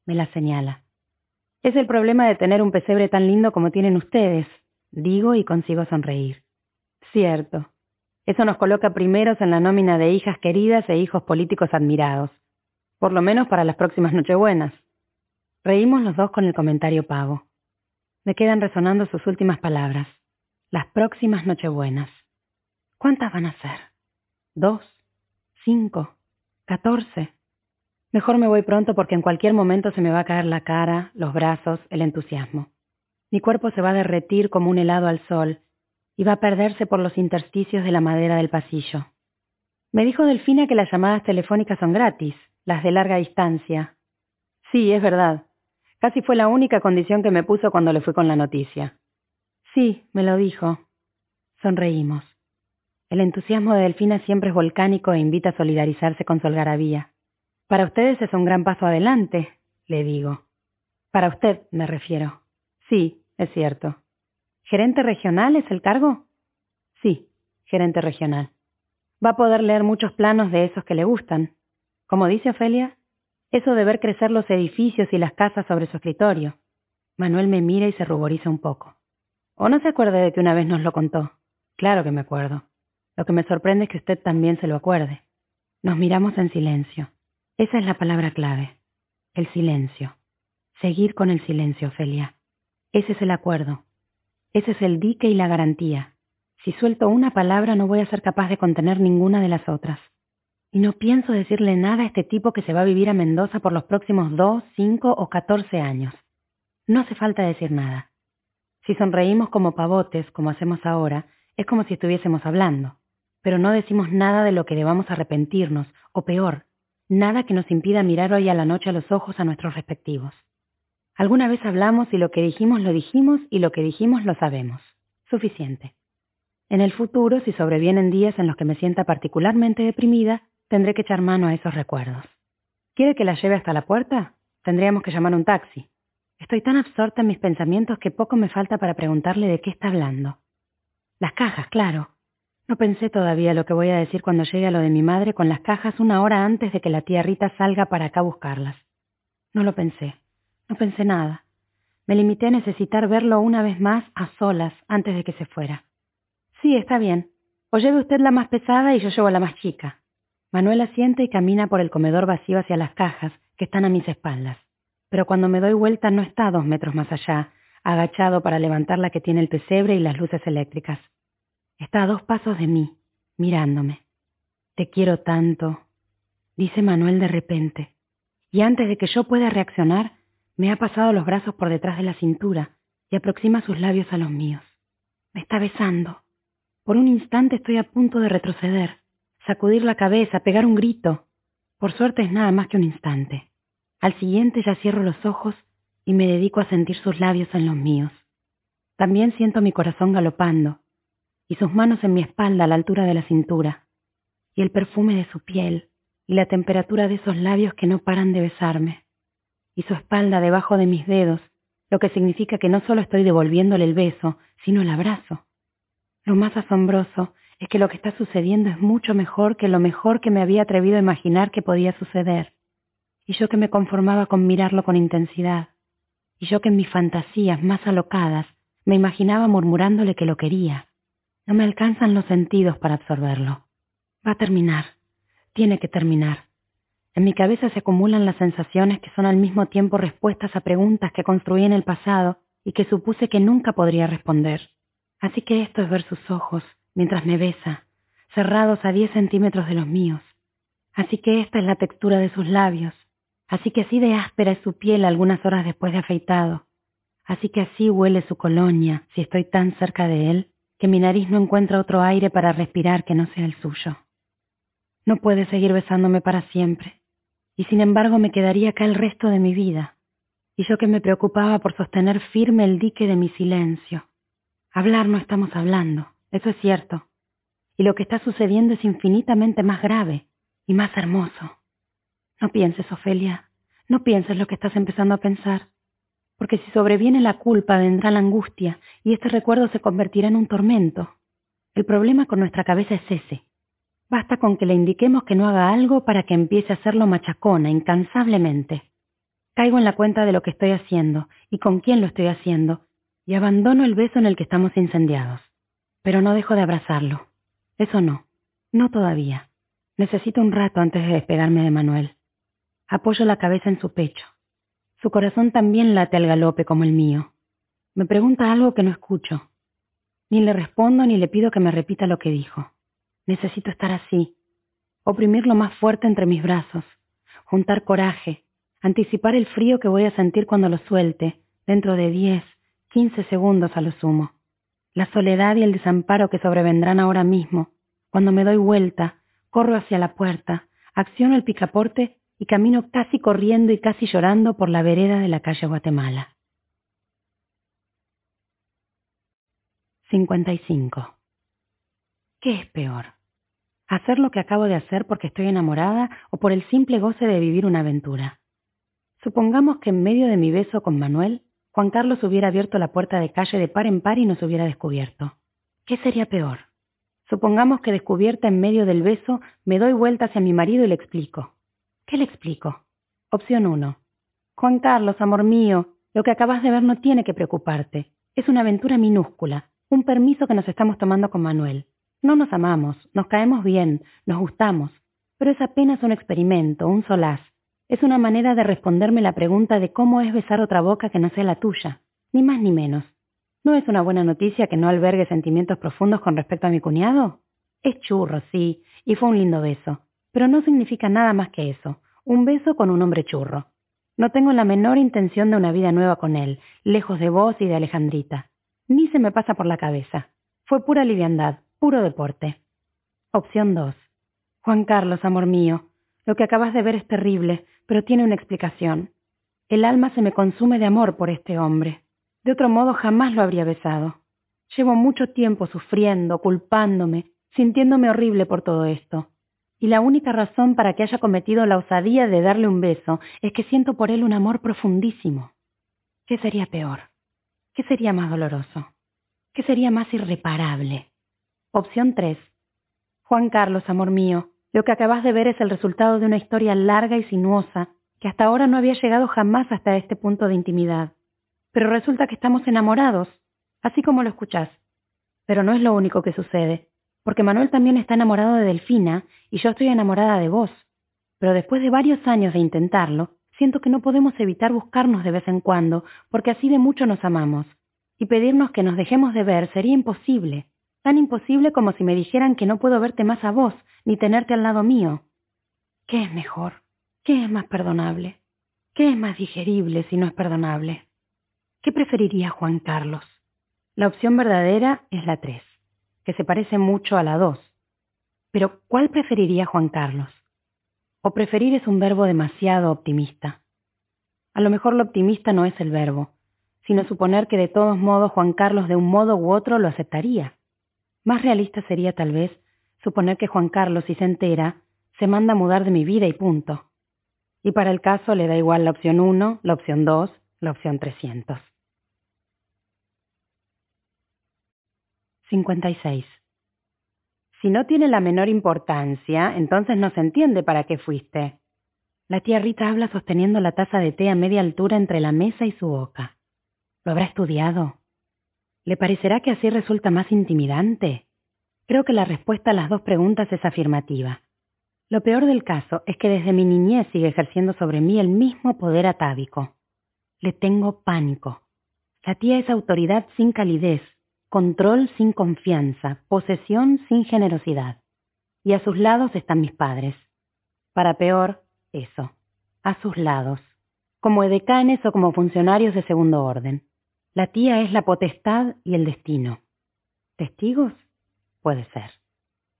me la señala. Es el problema de tener un pesebre tan lindo como tienen ustedes, digo y consigo sonreír. Cierto. Eso nos coloca primeros en la nómina de hijas queridas e hijos políticos admirados. Por lo menos para las próximas Nochebuenas. Reímos los dos con el comentario pavo. Me quedan resonando sus últimas palabras. Las próximas Nochebuenas. ¿Cuántas van a ser? ¿Dos? ¿Cinco? ¿Catorce? Mejor me voy pronto porque en cualquier momento se me va a caer la cara, los brazos, el entusiasmo. Mi cuerpo se va a derretir como un helado al sol y va a perderse por los intersticios de la madera del pasillo. Me dijo Delfina que las llamadas telefónicas son gratis, las de larga distancia. Sí, es verdad. Casi fue la única condición que me puso cuando le fui con la noticia. Sí, me lo dijo. Sonreímos. El entusiasmo de Delfina siempre es volcánico e invita a solidarizarse con su. Para ustedes es un gran paso adelante, le digo. Para usted, me refiero. Sí, es cierto. ¿Gerente regional es el cargo? Sí, gerente regional. Va a poder leer muchos planos de esos que le gustan. Como dice Ofelia, eso de ver crecer los edificios y las casas sobre su escritorio. Manuel me mira y se ruboriza un poco. ¿O no se acuerda de que una vez nos lo contó? Claro que me acuerdo. Lo que me sorprende es que usted también se lo acuerde. Nos miramos en silencio. Esa es la palabra clave. El silencio. Seguir con el silencio, Ofelia. Ese es el acuerdo. Ese es el dique y la garantía. Si suelto una palabra no voy a ser capaz de contener ninguna de las otras. Y no pienso decirle nada a este tipo que se va a vivir a Mendoza por los próximos dos, cinco o catorce años. No hace falta decir nada. Si sonreímos como pavotes, como hacemos ahora, es como si estuviésemos hablando, pero no decimos nada de lo que debamos arrepentirnos, o peor, nada que nos impida mirar hoy a la noche a los ojos a nuestros respectivos. Alguna vez hablamos y lo que dijimos lo dijimos y lo que dijimos lo sabemos. Suficiente. En el futuro, si sobrevienen días en los que me sienta particularmente deprimida, Tendré que echar mano a esos recuerdos. ¿Quiere que la lleve hasta la puerta? Tendríamos que llamar un taxi. Estoy tan absorta en mis pensamientos que poco me falta para preguntarle de qué está hablando. Las cajas, claro. No pensé todavía lo que voy a decir cuando llegue a lo de mi madre con las cajas una hora antes de que la tía Rita salga para acá a buscarlas. No lo pensé. No pensé nada. Me limité a necesitar verlo una vez más a solas antes de que se fuera. Sí, está bien. O lleve usted la más pesada y yo llevo la más chica. Manuel asiente y camina por el comedor vacío hacia las cajas, que están a mis espaldas. Pero cuando me doy vuelta no está a dos metros más allá, agachado para levantar la que tiene el pesebre y las luces eléctricas. Está a dos pasos de mí, mirándome. Te quiero tanto, dice Manuel de repente. Y antes de que yo pueda reaccionar, me ha pasado los brazos por detrás de la cintura y aproxima sus labios a los míos. Me está besando. Por un instante estoy a punto de retroceder sacudir la cabeza, pegar un grito. Por suerte es nada más que un instante. Al siguiente ya cierro los ojos y me dedico a sentir sus labios en los míos. También siento mi corazón galopando y sus manos en mi espalda a la altura de la cintura, y el perfume de su piel y la temperatura de esos labios que no paran de besarme, y su espalda debajo de mis dedos, lo que significa que no solo estoy devolviéndole el beso, sino el abrazo. Lo más asombroso es que lo que está sucediendo es mucho mejor que lo mejor que me había atrevido a imaginar que podía suceder. Y yo que me conformaba con mirarlo con intensidad. Y yo que en mis fantasías más alocadas me imaginaba murmurándole que lo quería. No me alcanzan los sentidos para absorberlo. Va a terminar. Tiene que terminar. En mi cabeza se acumulan las sensaciones que son al mismo tiempo respuestas a preguntas que construí en el pasado y que supuse que nunca podría responder. Así que esto es ver sus ojos, mientras me besa, cerrados a diez centímetros de los míos. Así que esta es la textura de sus labios, así que así de áspera es su piel algunas horas después de afeitado, así que así huele su colonia si estoy tan cerca de él que mi nariz no encuentra otro aire para respirar que no sea el suyo. No puede seguir besándome para siempre, y sin embargo me quedaría acá el resto de mi vida, y yo que me preocupaba por sostener firme el dique de mi silencio. Hablar no estamos hablando. Eso es cierto. Y lo que está sucediendo es infinitamente más grave y más hermoso. No pienses, Ofelia, no pienses lo que estás empezando a pensar, porque si sobreviene la culpa vendrá la angustia y este recuerdo se convertirá en un tormento. El problema con nuestra cabeza es ese. Basta con que le indiquemos que no haga algo para que empiece a hacerlo machacona, incansablemente. Caigo en la cuenta de lo que estoy haciendo y con quién lo estoy haciendo, y abandono el beso en el que estamos incendiados. Pero no dejo de abrazarlo. Eso no. No todavía. Necesito un rato antes de despegarme de Manuel. Apoyo la cabeza en su pecho. Su corazón también late al galope como el mío. Me pregunta algo que no escucho. Ni le respondo ni le pido que me repita lo que dijo. Necesito estar así. Oprimirlo más fuerte entre mis brazos. Juntar coraje. Anticipar el frío que voy a sentir cuando lo suelte, dentro de diez, quince segundos a lo sumo la soledad y el desamparo que sobrevendrán ahora mismo. Cuando me doy vuelta, corro hacia la puerta, acciono el picaporte y camino casi corriendo y casi llorando por la vereda de la calle Guatemala. 55. ¿Qué es peor? ¿Hacer lo que acabo de hacer porque estoy enamorada o por el simple goce de vivir una aventura? Supongamos que en medio de mi beso con Manuel Juan Carlos hubiera abierto la puerta de calle de par en par y nos hubiera descubierto. ¿Qué sería peor? Supongamos que descubierta en medio del beso, me doy vuelta hacia mi marido y le explico. ¿Qué le explico? Opción 1. Juan Carlos, amor mío, lo que acabas de ver no tiene que preocuparte. Es una aventura minúscula, un permiso que nos estamos tomando con Manuel. No nos amamos, nos caemos bien, nos gustamos, pero es apenas un experimento, un solaz. Es una manera de responderme la pregunta de cómo es besar otra boca que no sea la tuya, ni más ni menos. ¿No es una buena noticia que no albergue sentimientos profundos con respecto a mi cuñado? Es churro, sí, y fue un lindo beso, pero no significa nada más que eso, un beso con un hombre churro. No tengo la menor intención de una vida nueva con él, lejos de vos y de Alejandrita. Ni se me pasa por la cabeza. Fue pura liviandad, puro deporte. Opción 2. Juan Carlos, amor mío, lo que acabas de ver es terrible, pero tiene una explicación. El alma se me consume de amor por este hombre. De otro modo jamás lo habría besado. Llevo mucho tiempo sufriendo, culpándome, sintiéndome horrible por todo esto. Y la única razón para que haya cometido la osadía de darle un beso es que siento por él un amor profundísimo. ¿Qué sería peor? ¿Qué sería más doloroso? ¿Qué sería más irreparable? Opción 3. Juan Carlos, amor mío, lo que acabas de ver es el resultado de una historia larga y sinuosa que hasta ahora no había llegado jamás hasta este punto de intimidad. Pero resulta que estamos enamorados, así como lo escuchás. Pero no es lo único que sucede porque Manuel también está enamorado de Delfina y yo estoy enamorada de vos. Pero después de varios años de intentarlo, siento que no podemos evitar buscarnos de vez en cuando, porque así de mucho nos amamos. Y pedirnos que nos dejemos de ver sería imposible, tan imposible como si me dijeran que no puedo verte más a vos, ni tenerte al lado mío. ¿Qué es mejor? ¿Qué es más perdonable? ¿Qué es más digerible si no es perdonable? ¿Qué preferiría Juan Carlos? La opción verdadera es la tres que se parece mucho a la 2. Pero, ¿cuál preferiría Juan Carlos? O preferir es un verbo demasiado optimista. A lo mejor lo optimista no es el verbo, sino suponer que de todos modos Juan Carlos de un modo u otro lo aceptaría. Más realista sería tal vez suponer que Juan Carlos, si se entera, se manda a mudar de mi vida y punto. Y para el caso le da igual la opción 1, la opción 2, la opción 300. 56. Si no tiene la menor importancia, entonces no se entiende para qué fuiste. La tía Rita habla sosteniendo la taza de té a media altura entre la mesa y su boca. ¿Lo habrá estudiado? ¿Le parecerá que así resulta más intimidante? Creo que la respuesta a las dos preguntas es afirmativa. Lo peor del caso es que desde mi niñez sigue ejerciendo sobre mí el mismo poder atávico. Le tengo pánico. La tía es autoridad sin calidez, control sin confianza, posesión sin generosidad. Y a sus lados están mis padres. Para peor, eso, a sus lados, como edecanes o como funcionarios de segundo orden. La tía es la potestad y el destino. ¿Testigos? Puede ser.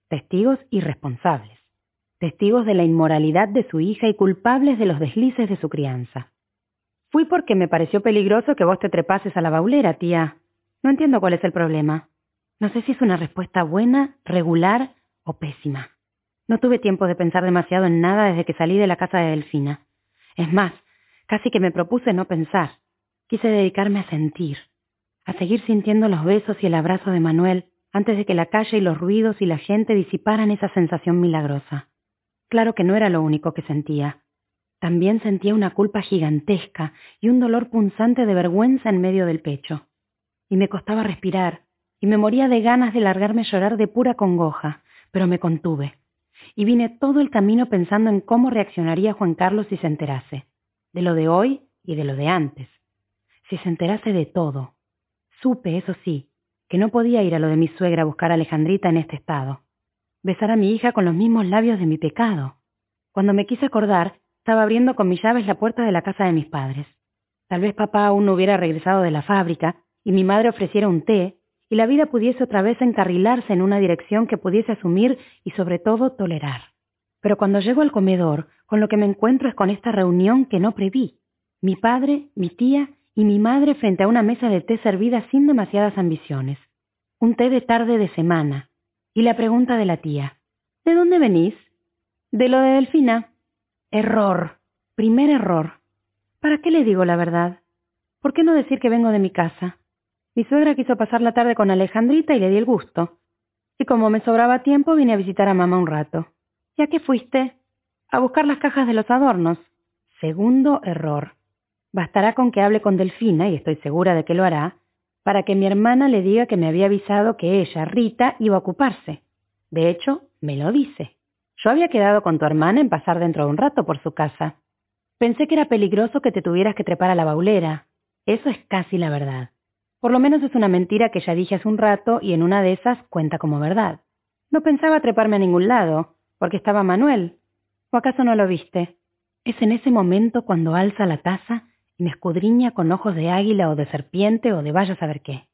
Testigos irresponsables. Testigos de la inmoralidad de su hija y culpables de los deslices de su crianza. Fui porque me pareció peligroso que vos te trepases a la baulera, tía, no entiendo cuál es el problema. No sé si es una respuesta buena, regular o pésima. No tuve tiempo de pensar demasiado en nada desde que salí de la casa de Delfina. Es más, casi que me propuse no pensar. Quise dedicarme a sentir, a seguir sintiendo los besos y el abrazo de Manuel antes de que la calle y los ruidos y la gente disiparan esa sensación milagrosa. Claro que no era lo único que sentía. También sentía una culpa gigantesca y un dolor punzante de vergüenza en medio del pecho y me costaba respirar, y me moría de ganas de largarme a llorar de pura congoja, pero me contuve. Y vine todo el camino pensando en cómo reaccionaría Juan Carlos si se enterase, de lo de hoy y de lo de antes. Si se enterase de todo. Supe, eso sí, que no podía ir a lo de mi suegra a buscar a Alejandrita en este estado. Besar a mi hija con los mismos labios de mi pecado. Cuando me quise acordar, estaba abriendo con mis llaves la puerta de la casa de mis padres. Tal vez papá aún no hubiera regresado de la fábrica y mi madre ofreciera un té, y la vida pudiese otra vez encarrilarse en una dirección que pudiese asumir y sobre todo tolerar. Pero cuando llego al comedor, con lo que me encuentro es con esta reunión que no preví. Mi padre, mi tía y mi madre frente a una mesa de té servida sin demasiadas ambiciones. Un té de tarde de semana. Y la pregunta de la tía. ¿De dónde venís? De lo de Delfina. Error. Primer error. ¿Para qué le digo la verdad? ¿Por qué no decir que vengo de mi casa? Mi suegra quiso pasar la tarde con Alejandrita y le di el gusto. Y como me sobraba tiempo, vine a visitar a mamá un rato. ¿Y a qué fuiste? A buscar las cajas de los adornos. Segundo error. Bastará con que hable con Delfina, y estoy segura de que lo hará, para que mi hermana le diga que me había avisado que ella, Rita, iba a ocuparse. De hecho, me lo dice. Yo había quedado con tu hermana en pasar dentro de un rato por su casa. Pensé que era peligroso que te tuvieras que trepar a la baulera. Eso es casi la verdad. Por lo menos es una mentira que ya dije hace un rato y en una de esas cuenta como verdad. No pensaba treparme a ningún lado, porque estaba Manuel. ¿O acaso no lo viste? Es en ese momento cuando alza la taza me escudriña con ojos de águila o de serpiente o de vaya a saber qué.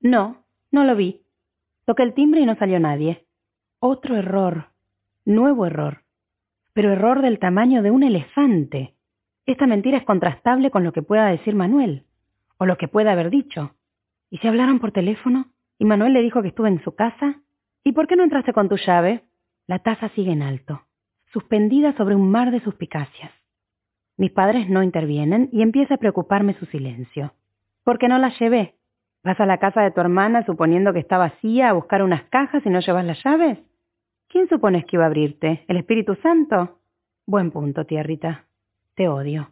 No, no lo vi. Toqué el timbre y no salió nadie. Otro error. Nuevo error. Pero error del tamaño de un elefante. Esta mentira es contrastable con lo que pueda decir Manuel, o lo que pueda haber dicho. ¿Y si hablaron por teléfono? ¿Y Manuel le dijo que estuve en su casa? ¿Y por qué no entraste con tu llave? La taza sigue en alto, suspendida sobre un mar de suspicacias. Mis padres no intervienen y empieza a preocuparme su silencio. ¿Por qué no la llevé? ¿Vas a la casa de tu hermana suponiendo que está vacía a buscar unas cajas y no llevas las llaves? ¿Quién supones que iba a abrirte? ¿El Espíritu Santo? Buen punto, tierrita. Te odio.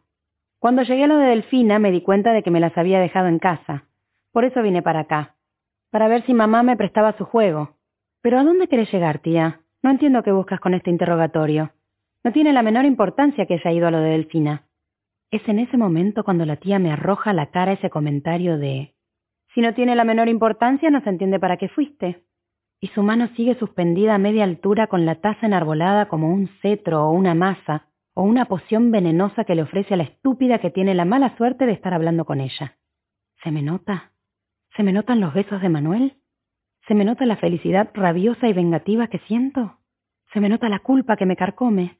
Cuando llegué a lo de Delfina me di cuenta de que me las había dejado en casa. Por eso vine para acá. Para ver si mamá me prestaba su juego. Pero ¿a dónde querés llegar, tía? No entiendo qué buscas con este interrogatorio. No tiene la menor importancia que haya ido a lo de Delfina. Es en ese momento cuando la tía me arroja a la cara ese comentario de Si no tiene la menor importancia, no se entiende para qué fuiste. Y su mano sigue suspendida a media altura con la taza enarbolada como un cetro o una masa, o una poción venenosa que le ofrece a la estúpida que tiene la mala suerte de estar hablando con ella. ¿Se me nota? ¿Se me notan los besos de Manuel? ¿Se me nota la felicidad rabiosa y vengativa que siento? ¿Se me nota la culpa que me carcome?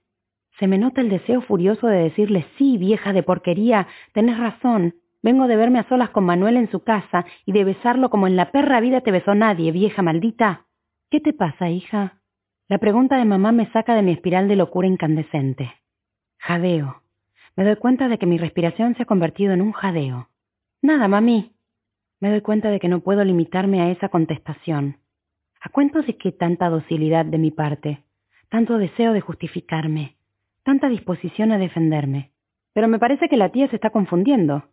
Se me nota el deseo furioso de decirle, sí, vieja de porquería, tenés razón, vengo de verme a solas con Manuel en su casa y de besarlo como en la perra vida te besó nadie, vieja maldita. ¿Qué te pasa, hija? La pregunta de mamá me saca de mi espiral de locura incandescente. Jadeo. Me doy cuenta de que mi respiración se ha convertido en un jadeo. Nada, mami. Me doy cuenta de que no puedo limitarme a esa contestación. ¿A cuento de qué tanta docilidad de mi parte? Tanto deseo de justificarme, tanta disposición a defenderme. Pero me parece que la tía se está confundiendo.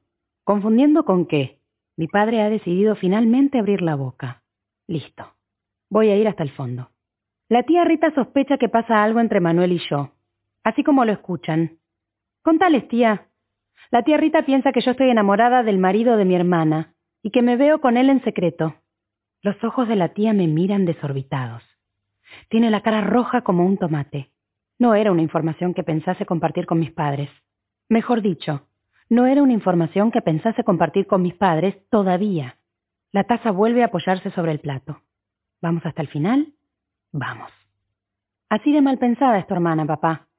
¿Confundiendo con qué? Mi padre ha decidido finalmente abrir la boca. Listo. Voy a ir hasta el fondo. La tía Rita sospecha que pasa algo entre Manuel y yo, así como lo escuchan. Contales, tía. La tía Rita piensa que yo estoy enamorada del marido de mi hermana y que me veo con él en secreto. Los ojos de la tía me miran desorbitados. Tiene la cara roja como un tomate. No era una información que pensase compartir con mis padres. Mejor dicho, no era una información que pensase compartir con mis padres todavía. La taza vuelve a apoyarse sobre el plato. ¿Vamos hasta el final? Vamos. Así de mal pensada es tu hermana, papá.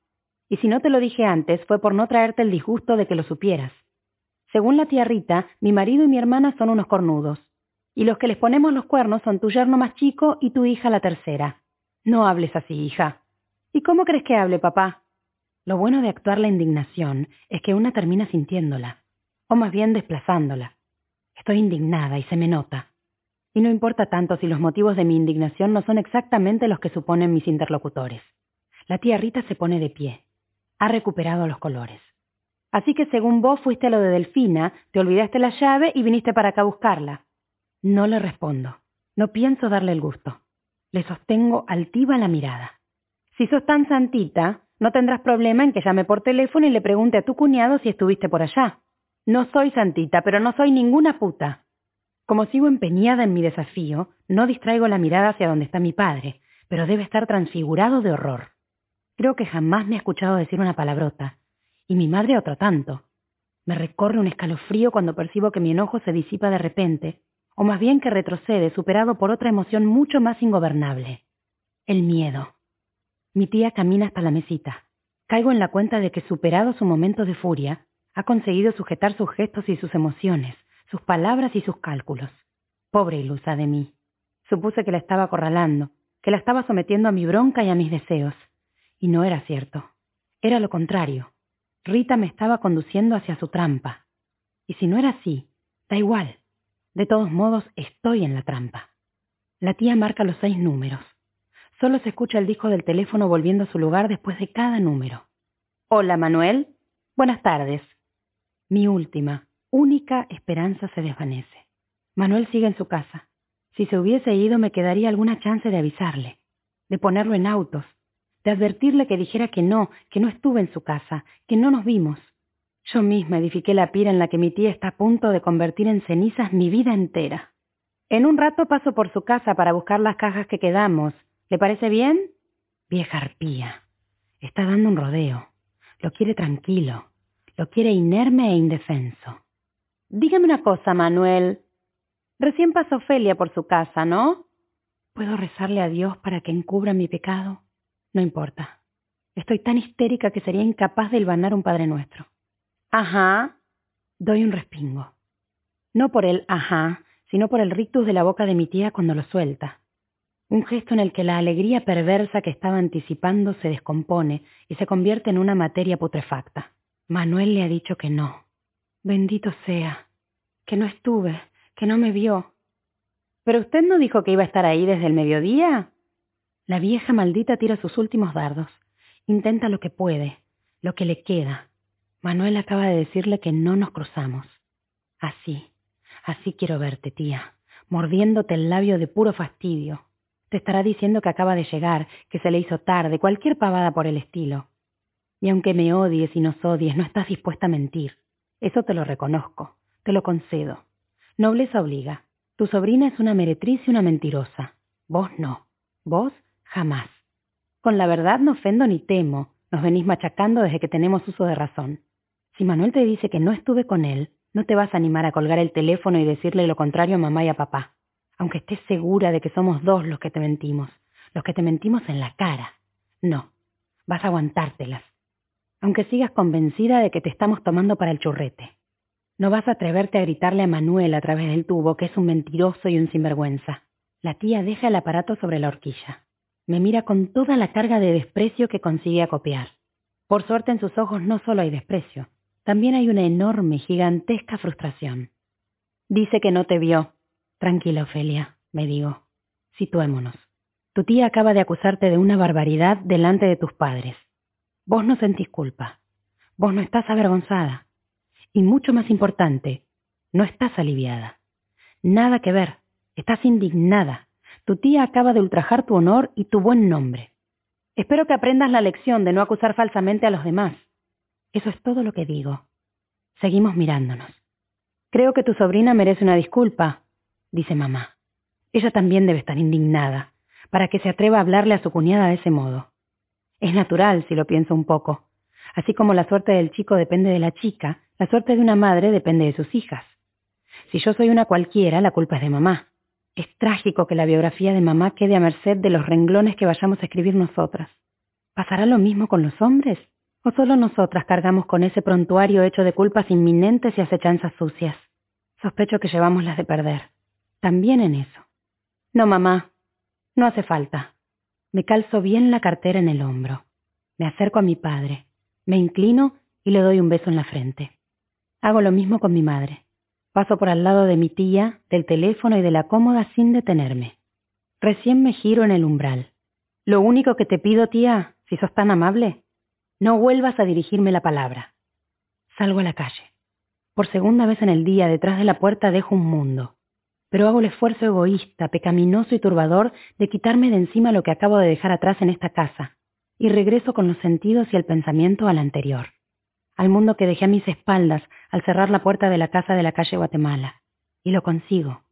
Y si no te lo dije antes fue por no traerte el disgusto de que lo supieras. Según la tía Rita, mi marido y mi hermana son unos cornudos. Y los que les ponemos los cuernos son tu yerno más chico y tu hija la tercera. No hables así, hija. ¿Y cómo crees que hable, papá? Lo bueno de actuar la indignación es que una termina sintiéndola, o más bien desplazándola. Estoy indignada y se me nota. Y no importa tanto si los motivos de mi indignación no son exactamente los que suponen mis interlocutores. La tía Rita se pone de pie. Ha recuperado los colores. Así que según vos fuiste a lo de Delfina, te olvidaste la llave y viniste para acá a buscarla. No le respondo. No pienso darle el gusto. Le sostengo altiva la mirada. Si sos tan santita, no tendrás problema en que llame por teléfono y le pregunte a tu cuñado si estuviste por allá. No soy santita, pero no soy ninguna puta. Como sigo empeñada en mi desafío, no distraigo la mirada hacia donde está mi padre, pero debe estar transfigurado de horror. Creo que jamás me ha escuchado decir una palabrota, y mi madre otro tanto. Me recorre un escalofrío cuando percibo que mi enojo se disipa de repente, o más bien que retrocede superado por otra emoción mucho más ingobernable. El miedo. Mi tía camina hasta la mesita. Caigo en la cuenta de que, superado su momento de furia, ha conseguido sujetar sus gestos y sus emociones, sus palabras y sus cálculos. Pobre ilusa de mí. Supuse que la estaba acorralando, que la estaba sometiendo a mi bronca y a mis deseos. Y no era cierto. Era lo contrario. Rita me estaba conduciendo hacia su trampa. Y si no era así, da igual. De todos modos, estoy en la trampa. La tía marca los seis números. Solo se escucha el disco del teléfono volviendo a su lugar después de cada número. Hola, Manuel. Buenas tardes. Mi última, única esperanza se desvanece. Manuel sigue en su casa. Si se hubiese ido me quedaría alguna chance de avisarle, de ponerlo en autos, de advertirle que dijera que no, que no estuve en su casa, que no nos vimos. Yo misma edifiqué la pira en la que mi tía está a punto de convertir en cenizas mi vida entera. En un rato paso por su casa para buscar las cajas que quedamos. ¿Le parece bien? Vieja arpía. Está dando un rodeo. Lo quiere tranquilo. Lo quiere inerme e indefenso. Dígame una cosa, Manuel. Recién pasó Ofelia por su casa, ¿no? ¿Puedo rezarle a Dios para que encubra mi pecado? No importa. Estoy tan histérica que sería incapaz de hilvanar un Padre Nuestro. Ajá. Doy un respingo. No por el ajá, sino por el rictus de la boca de mi tía cuando lo suelta. Un gesto en el que la alegría perversa que estaba anticipando se descompone y se convierte en una materia putrefacta. Manuel le ha dicho que no. Bendito sea. Que no estuve que no me vio. ¿Pero usted no dijo que iba a estar ahí desde el mediodía? La vieja maldita tira sus últimos dardos. Intenta lo que puede, lo que le queda. Manuel acaba de decirle que no nos cruzamos. Así, así quiero verte, tía, mordiéndote el labio de puro fastidio. Te estará diciendo que acaba de llegar, que se le hizo tarde, cualquier pavada por el estilo. Y aunque me odies y nos odies, no estás dispuesta a mentir. Eso te lo reconozco, te lo concedo. Nobleza obliga. Tu sobrina es una meretriz y una mentirosa. Vos no. Vos jamás. Con la verdad no ofendo ni temo. Nos venís machacando desde que tenemos uso de razón. Si Manuel te dice que no estuve con él, no te vas a animar a colgar el teléfono y decirle lo contrario a mamá y a papá. Aunque estés segura de que somos dos los que te mentimos. Los que te mentimos en la cara. No. Vas a aguantártelas. Aunque sigas convencida de que te estamos tomando para el churrete. No vas a atreverte a gritarle a Manuel a través del tubo que es un mentiroso y un sinvergüenza. La tía deja el aparato sobre la horquilla. Me mira con toda la carga de desprecio que consigue acopiar. Por suerte en sus ojos no solo hay desprecio, también hay una enorme, gigantesca frustración. Dice que no te vio. Tranquila, Ofelia, me digo. Situémonos. Tu tía acaba de acusarte de una barbaridad delante de tus padres. Vos no sentís culpa. Vos no estás avergonzada. Y mucho más importante, no estás aliviada. Nada que ver, estás indignada. Tu tía acaba de ultrajar tu honor y tu buen nombre. Espero que aprendas la lección de no acusar falsamente a los demás. Eso es todo lo que digo. Seguimos mirándonos. Creo que tu sobrina merece una disculpa, dice mamá. Ella también debe estar indignada, para que se atreva a hablarle a su cuñada de ese modo. Es natural, si lo pienso un poco. Así como la suerte del chico depende de la chica, la suerte de una madre depende de sus hijas. Si yo soy una cualquiera, la culpa es de mamá. Es trágico que la biografía de mamá quede a merced de los renglones que vayamos a escribir nosotras. ¿Pasará lo mismo con los hombres? ¿O solo nosotras cargamos con ese prontuario hecho de culpas inminentes y acechanzas sucias? Sospecho que llevamos las de perder. También en eso. No, mamá. No hace falta. Me calzo bien la cartera en el hombro. Me acerco a mi padre. Me inclino y le doy un beso en la frente. Hago lo mismo con mi madre. Paso por al lado de mi tía, del teléfono y de la cómoda sin detenerme. Recién me giro en el umbral. Lo único que te pido, tía, si sos tan amable, no vuelvas a dirigirme la palabra. Salgo a la calle. Por segunda vez en el día, detrás de la puerta dejo un mundo. Pero hago el esfuerzo egoísta, pecaminoso y turbador de quitarme de encima lo que acabo de dejar atrás en esta casa, y regreso con los sentidos y el pensamiento al anterior al mundo que dejé a mis espaldas al cerrar la puerta de la casa de la calle Guatemala. Y lo consigo.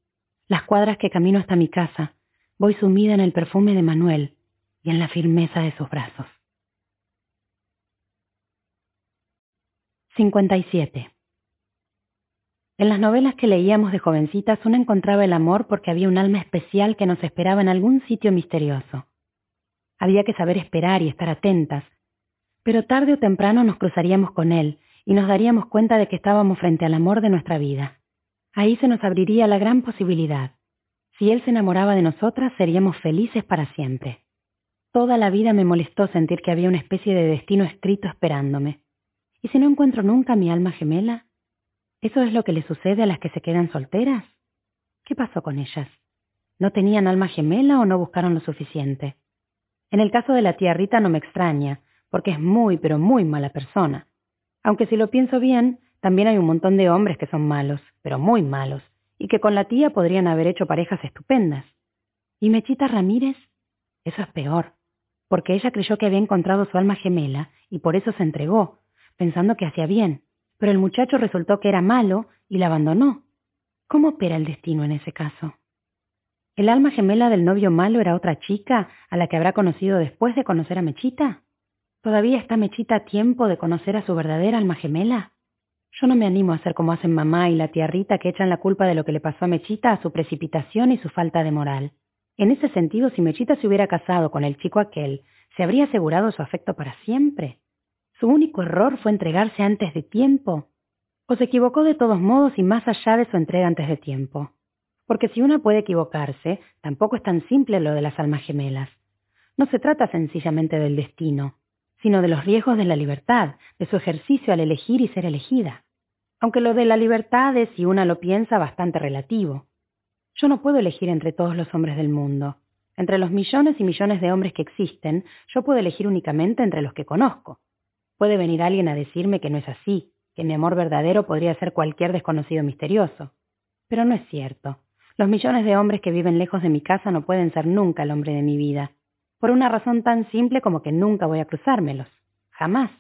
Las cuadras que camino hasta mi casa, voy sumida en el perfume de Manuel y en la firmeza de sus brazos. 57. En las novelas que leíamos de jovencitas uno encontraba el amor porque había un alma especial que nos esperaba en algún sitio misterioso. Había que saber esperar y estar atentas, pero tarde o temprano nos cruzaríamos con él y nos daríamos cuenta de que estábamos frente al amor de nuestra vida. Ahí se nos abriría la gran posibilidad. Si él se enamoraba de nosotras, seríamos felices para siempre. Toda la vida me molestó sentir que había una especie de destino escrito esperándome. ¿Y si no encuentro nunca mi alma gemela? ¿Eso es lo que le sucede a las que se quedan solteras? ¿Qué pasó con ellas? ¿No tenían alma gemela o no buscaron lo suficiente? En el caso de la tía Rita no me extraña, porque es muy, pero muy mala persona. Aunque si lo pienso bien, también hay un montón de hombres que son malos, pero muy malos, y que con la tía podrían haber hecho parejas estupendas. ¿Y Mechita Ramírez? Eso es peor, porque ella creyó que había encontrado su alma gemela y por eso se entregó, pensando que hacía bien, pero el muchacho resultó que era malo y la abandonó. ¿Cómo opera el destino en ese caso? ¿El alma gemela del novio malo era otra chica a la que habrá conocido después de conocer a Mechita? ¿Todavía está Mechita a tiempo de conocer a su verdadera alma gemela? Yo no me animo a hacer como hacen mamá y la tía Rita que echan la culpa de lo que le pasó a Mechita a su precipitación y su falta de moral. En ese sentido, si Mechita se hubiera casado con el chico aquel, ¿se habría asegurado su afecto para siempre? ¿Su único error fue entregarse antes de tiempo? ¿O se equivocó de todos modos y más allá de su entrega antes de tiempo? Porque si una puede equivocarse, tampoco es tan simple lo de las almas gemelas. No se trata sencillamente del destino, sino de los riesgos de la libertad, de su ejercicio al elegir y ser elegida. Aunque lo de la libertad es, si una lo piensa, bastante relativo. Yo no puedo elegir entre todos los hombres del mundo. Entre los millones y millones de hombres que existen, yo puedo elegir únicamente entre los que conozco. Puede venir alguien a decirme que no es así, que mi amor verdadero podría ser cualquier desconocido misterioso. Pero no es cierto. Los millones de hombres que viven lejos de mi casa no pueden ser nunca el hombre de mi vida, por una razón tan simple como que nunca voy a cruzármelos. Jamás.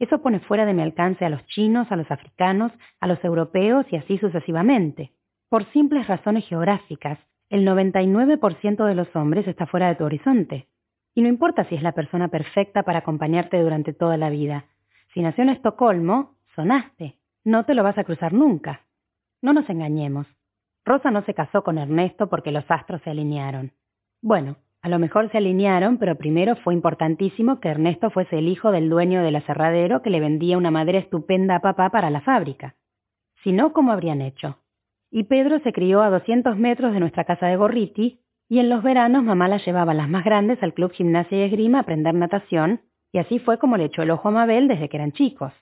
Eso pone fuera de mi alcance a los chinos, a los africanos, a los europeos y así sucesivamente. Por simples razones geográficas, el 99% de los hombres está fuera de tu horizonte. Y no importa si es la persona perfecta para acompañarte durante toda la vida. Si nació en Estocolmo, sonaste. No te lo vas a cruzar nunca. No nos engañemos. Rosa no se casó con Ernesto porque los astros se alinearon. Bueno, a lo mejor se alinearon, pero primero fue importantísimo que Ernesto fuese el hijo del dueño del aserradero que le vendía una madera estupenda a papá para la fábrica. Si no, ¿cómo habrían hecho? y Pedro se crió a 200 metros de nuestra casa de Gorriti, y en los veranos mamá la llevaba las más grandes al club gimnasia y esgrima a aprender natación, y así fue como le echó el ojo a Mabel desde que eran chicos.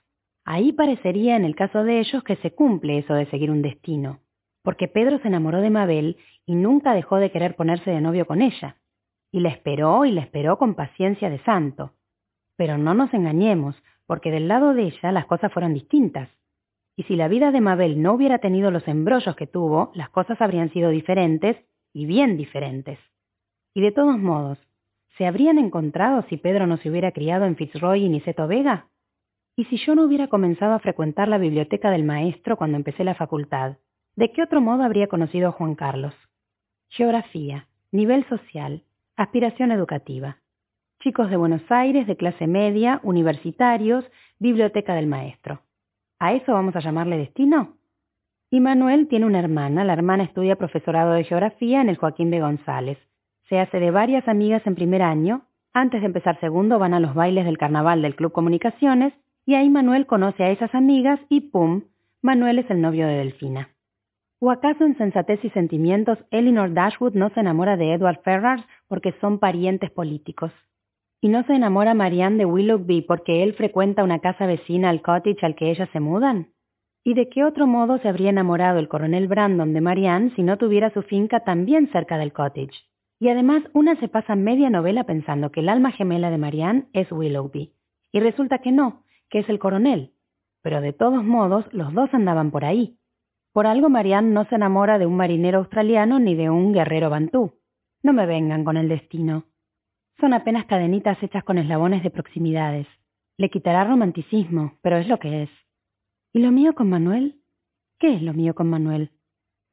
Ahí parecería en el caso de ellos que se cumple eso de seguir un destino, porque Pedro se enamoró de Mabel y nunca dejó de querer ponerse de novio con ella, y la esperó y la esperó con paciencia de santo. Pero no nos engañemos, porque del lado de ella las cosas fueron distintas. Y si la vida de Mabel no hubiera tenido los embrollos que tuvo, las cosas habrían sido diferentes y bien diferentes. Y de todos modos, ¿se habrían encontrado si Pedro no se hubiera criado en Fitzroy y Niceto Vega? ¿Y si yo no hubiera comenzado a frecuentar la biblioteca del maestro cuando empecé la facultad? ¿De qué otro modo habría conocido a Juan Carlos? Geografía, nivel social, aspiración educativa. Chicos de Buenos Aires, de clase media, universitarios, biblioteca del maestro. ¿A eso vamos a llamarle destino? Y Manuel tiene una hermana. La hermana estudia profesorado de geografía en el Joaquín de González. Se hace de varias amigas en primer año. Antes de empezar segundo van a los bailes del carnaval del Club Comunicaciones y ahí Manuel conoce a esas amigas y ¡pum! Manuel es el novio de Delfina. ¿O acaso en sensatez y sentimientos Elinor Dashwood no se enamora de Edward Ferrars porque son parientes políticos? ¿Y no se enamora Marianne de Willoughby porque él frecuenta una casa vecina al cottage al que ellas se mudan? ¿Y de qué otro modo se habría enamorado el coronel Brandon de Marianne si no tuviera su finca también cerca del cottage? Y además una se pasa media novela pensando que el alma gemela de Marianne es Willoughby. Y resulta que no, que es el coronel. Pero de todos modos los dos andaban por ahí. Por algo Marianne no se enamora de un marinero australiano ni de un guerrero bantú. No me vengan con el destino. Son apenas cadenitas hechas con eslabones de proximidades. Le quitará romanticismo, pero es lo que es. ¿Y lo mío con Manuel? ¿Qué es lo mío con Manuel?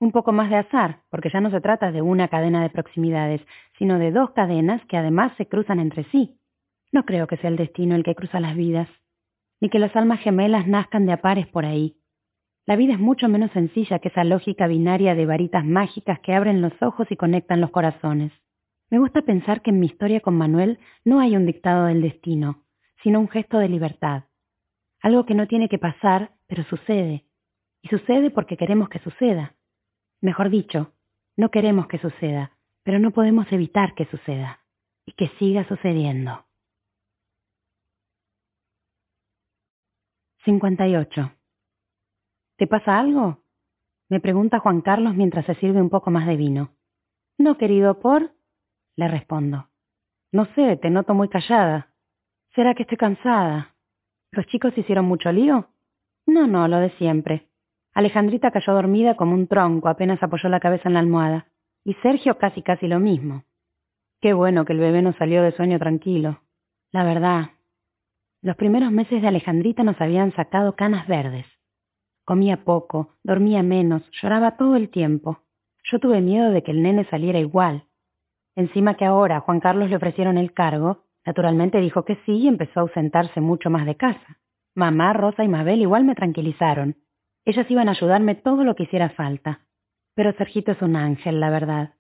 Un poco más de azar, porque ya no se trata de una cadena de proximidades, sino de dos cadenas que además se cruzan entre sí. No creo que sea el destino el que cruza las vidas, ni que las almas gemelas nazcan de a pares por ahí. La vida es mucho menos sencilla que esa lógica binaria de varitas mágicas que abren los ojos y conectan los corazones. Me gusta pensar que en mi historia con Manuel no hay un dictado del destino, sino un gesto de libertad. Algo que no tiene que pasar, pero sucede. Y sucede porque queremos que suceda. Mejor dicho, no queremos que suceda, pero no podemos evitar que suceda. Y que siga sucediendo. 58. ¿Te pasa algo? Me pregunta Juan Carlos mientras se sirve un poco más de vino. No, querido, por... Le respondo. No sé, te noto muy callada. ¿Será que estoy cansada? ¿Los chicos hicieron mucho lío? No, no, lo de siempre. Alejandrita cayó dormida como un tronco apenas apoyó la cabeza en la almohada. Y Sergio casi casi lo mismo. Qué bueno que el bebé no salió de sueño tranquilo. La verdad, los primeros meses de Alejandrita nos habían sacado canas verdes. Comía poco, dormía menos, lloraba todo el tiempo. Yo tuve miedo de que el nene saliera igual. Encima que ahora Juan Carlos le ofrecieron el cargo, naturalmente dijo que sí y empezó a ausentarse mucho más de casa. Mamá, Rosa y Mabel igual me tranquilizaron. Ellas iban a ayudarme todo lo que hiciera falta. Pero Sergito es un ángel, la verdad.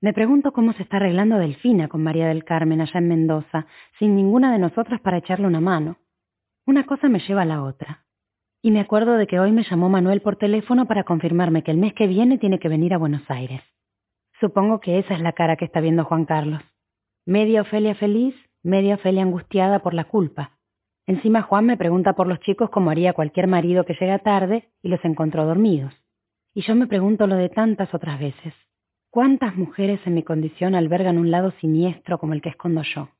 Me pregunto cómo se está arreglando Delfina con María del Carmen allá en Mendoza, sin ninguna de nosotras para echarle una mano. Una cosa me lleva a la otra. Y me acuerdo de que hoy me llamó Manuel por teléfono para confirmarme que el mes que viene tiene que venir a Buenos Aires. Supongo que esa es la cara que está viendo Juan Carlos. Media Ofelia feliz, media Ofelia angustiada por la culpa. Encima Juan me pregunta por los chicos como haría cualquier marido que llega tarde y los encontró dormidos. Y yo me pregunto lo de tantas otras veces. ¿Cuántas mujeres en mi condición albergan un lado siniestro como el que escondo yo?